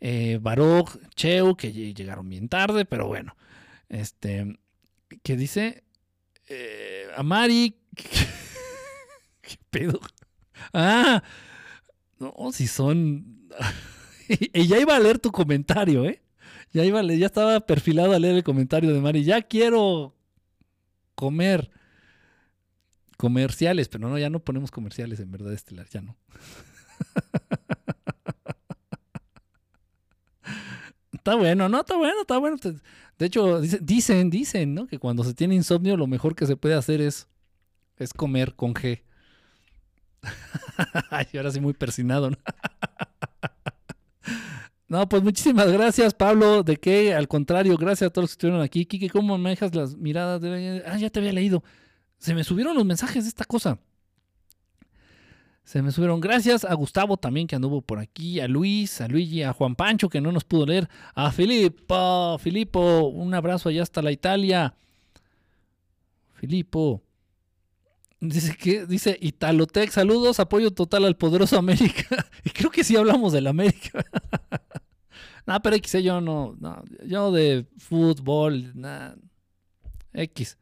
eh, Baroch, Cheu, que llegaron bien tarde, pero bueno, este, ¿qué dice? Eh, Amari, ¿qué pedo? Ah, no, si son... y ya iba a leer tu comentario, ¿eh? Ya iba ya estaba perfilado a leer el comentario de Mari. Ya quiero comer comerciales, pero no, ya no ponemos comerciales en verdad estelar, ya no. está bueno, no, está bueno, está bueno. De hecho, dicen, dicen, ¿no? Que cuando se tiene insomnio lo mejor que se puede hacer es, es comer con G. Ay, ahora sí muy persinado. ¿no? no, pues muchísimas gracias, Pablo. ¿De qué? Al contrario, gracias a todos los que estuvieron aquí. Kike, ¿cómo manejas las miradas? De... Ah, ya te había leído. Se me subieron los mensajes de esta cosa. Se me subieron. Gracias a Gustavo también que anduvo por aquí, a Luis, a Luigi, a Juan Pancho que no nos pudo leer, a Filippo, Filippo, un abrazo allá hasta la Italia. Filippo. Dice que dice Italotec, saludos, apoyo total al poderoso América. y creo que sí hablamos del América. no, pero X, yo no, no, yo de fútbol, nada. X.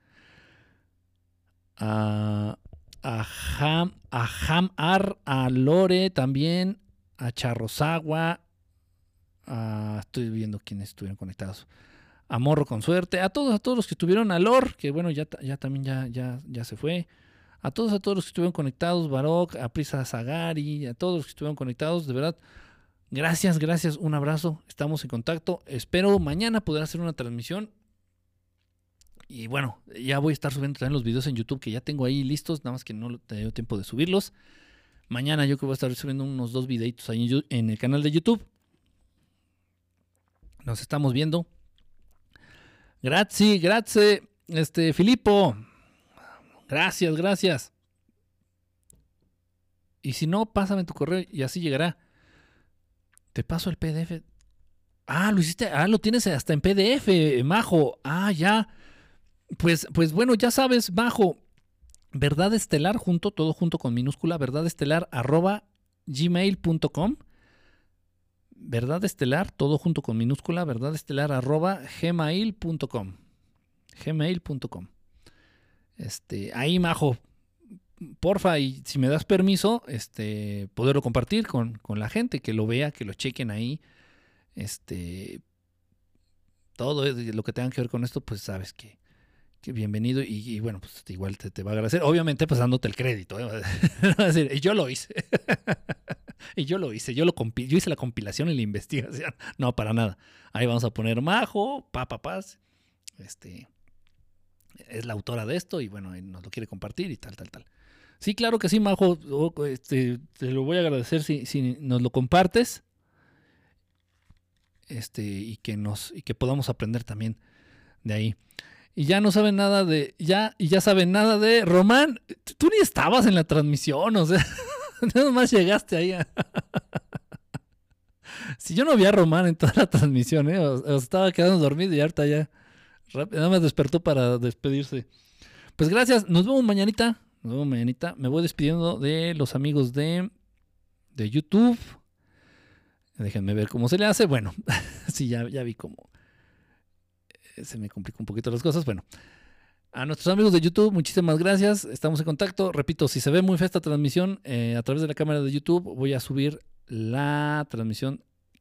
Ah a Ham, a Hamar, a Lore también, a Charrosagua, estoy viendo quiénes estuvieron conectados. A Morro con suerte, a todos, a todos los que estuvieron, a Lor, que bueno, ya, ya también ya, ya, ya se fue. A todos, a todos los que estuvieron conectados, Barok, a Prisa Zagari, a todos los que estuvieron conectados, de verdad, gracias, gracias, un abrazo, estamos en contacto. Espero mañana poder hacer una transmisión y bueno, ya voy a estar subiendo también los videos en YouTube que ya tengo ahí listos, nada más que no he tenido tiempo de subirlos. Mañana yo creo que voy a estar subiendo unos dos videitos ahí en el canal de YouTube. Nos estamos viendo. Gracias, gracias, este, Filippo. Gracias, gracias. Y si no, pásame tu correo y así llegará. Te paso el PDF. Ah, lo hiciste. Ah, lo tienes hasta en PDF, Majo. Ah, ya. Pues, pues bueno, ya sabes, bajo verdad estelar junto, todo junto con minúscula, verdad estelar arroba gmail.com. Verdad estelar, todo junto con minúscula, verdad estelar arroba gmail.com. Gmail.com. Este, ahí, Majo, porfa, y si me das permiso, este, poderlo compartir con, con, la gente, que lo vea, que lo chequen ahí. Este, todo lo que tenga que ver con esto, pues sabes que, que bienvenido y, bueno, pues igual te, va a agradecer. Obviamente, pues dándote el crédito. ¿eh? y yo lo hice. y yo lo hice. Yo, lo yo hice la compilación y la investigación. No, para nada. Ahí vamos a poner Majo, Papa Paz. Este, es la autora de esto y bueno, nos lo quiere compartir y tal, tal, tal. Sí, claro que sí, Majo. Este, te lo voy a agradecer si, si nos lo compartes. Este, y que nos, y que podamos aprender también de ahí y ya no saben nada de, ya, y ya saben nada de Román, tú ni estabas en la transmisión, o sea, nada más llegaste ahí. si yo no vi a Román en toda la transmisión, ¿eh? o, estaba quedando dormido y ahorita ya nada más despertó para despedirse. Pues gracias, nos vemos mañanita, nos vemos mañanita. Me voy despidiendo de los amigos de, de YouTube. Déjenme ver cómo se le hace. Bueno, sí, ya, ya vi cómo se me complicó un poquito las cosas. Bueno, a nuestros amigos de YouTube, muchísimas gracias. Estamos en contacto. Repito, si se ve muy fea esta transmisión eh, a través de la cámara de YouTube, voy a subir la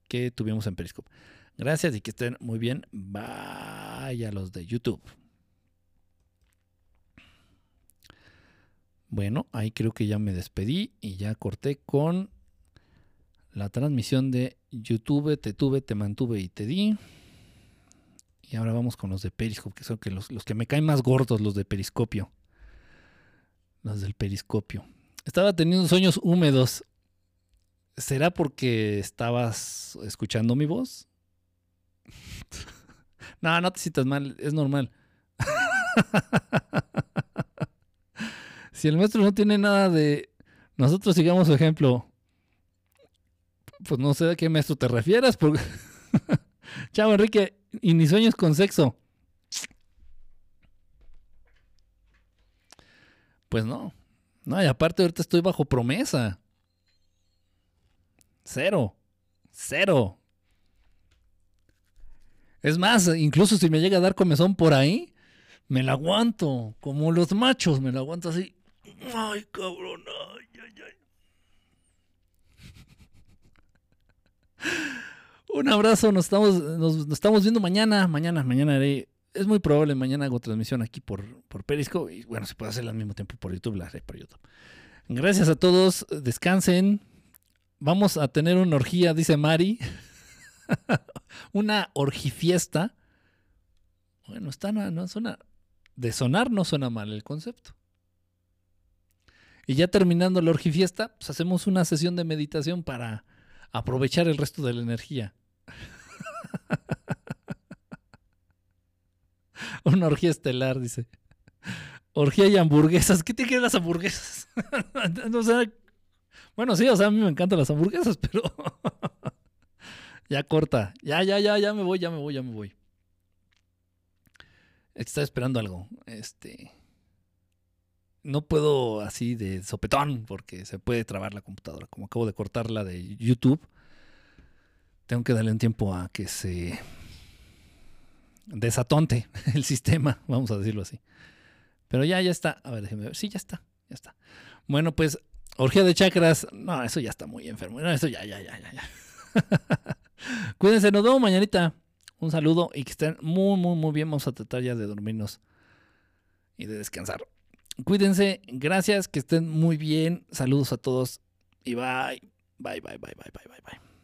que tuvimos en Periscope. Gracias y que estén muy bien. Vaya los de YouTube. Bueno, ahí creo que ya me despedí y ya corté con la transmisión de YouTube. Te tuve, te mantuve y te di. Y ahora vamos con los de Periscope, que son que los, que me caen más gordos, los de Periscopio. Los del Periscopio. Estaba teniendo sueños húmedos. ¿Será porque estabas escuchando mi voz? no, no te sientas mal, es normal. si el maestro no tiene nada de... Nosotros sigamos su ejemplo. Pues no sé a qué maestro te refieras. Porque... Chao, Enrique. Y ni sueños con sexo. Pues no. No, y aparte ahorita estoy bajo promesa. Cero. Cero. Es más, incluso si me llega a dar comezón por ahí, me la aguanto. Como los machos, me la aguanto así. Ay, cabrón. Ay, ay, ay. Un abrazo, nos estamos, nos, estamos viendo mañana. Mañana, mañana haré. Es muy probable, mañana hago transmisión aquí por, por Periscope. Y bueno, se puede hacer al mismo tiempo por YouTube, la haré por YouTube. Gracias a todos, descansen. Vamos a tener una orgía, dice Mari. una orgifiesta. Bueno, está, no suena. De sonar no suena mal el concepto. Y ya terminando la orgifiesta, pues hacemos una sesión de meditación para aprovechar el resto de la energía. una orgía estelar, dice. Orgía y hamburguesas. ¿Qué te quieren las hamburguesas? bueno, sí, o sea, a mí me encantan las hamburguesas, pero ya corta. Ya, ya, ya, ya me voy, ya me voy, ya me voy. Estaba esperando algo. Este. No puedo así de sopetón porque se puede trabar la computadora. Como acabo de cortarla de YouTube, tengo que darle un tiempo a que se desatonte el sistema, vamos a decirlo así. Pero ya, ya está. A ver, déjeme ver. Sí, ya está, ya está. Bueno, pues, orgía de chakras. No, eso ya está muy enfermo. No, eso ya, ya, ya, ya, ya. Cuídense, nos vemos mañanita. Un saludo y que estén muy, muy, muy bien. Vamos a tratar ya de dormirnos y de descansar. Cuídense, gracias, que estén muy bien. Saludos a todos y bye. Bye, bye, bye, bye, bye, bye, bye.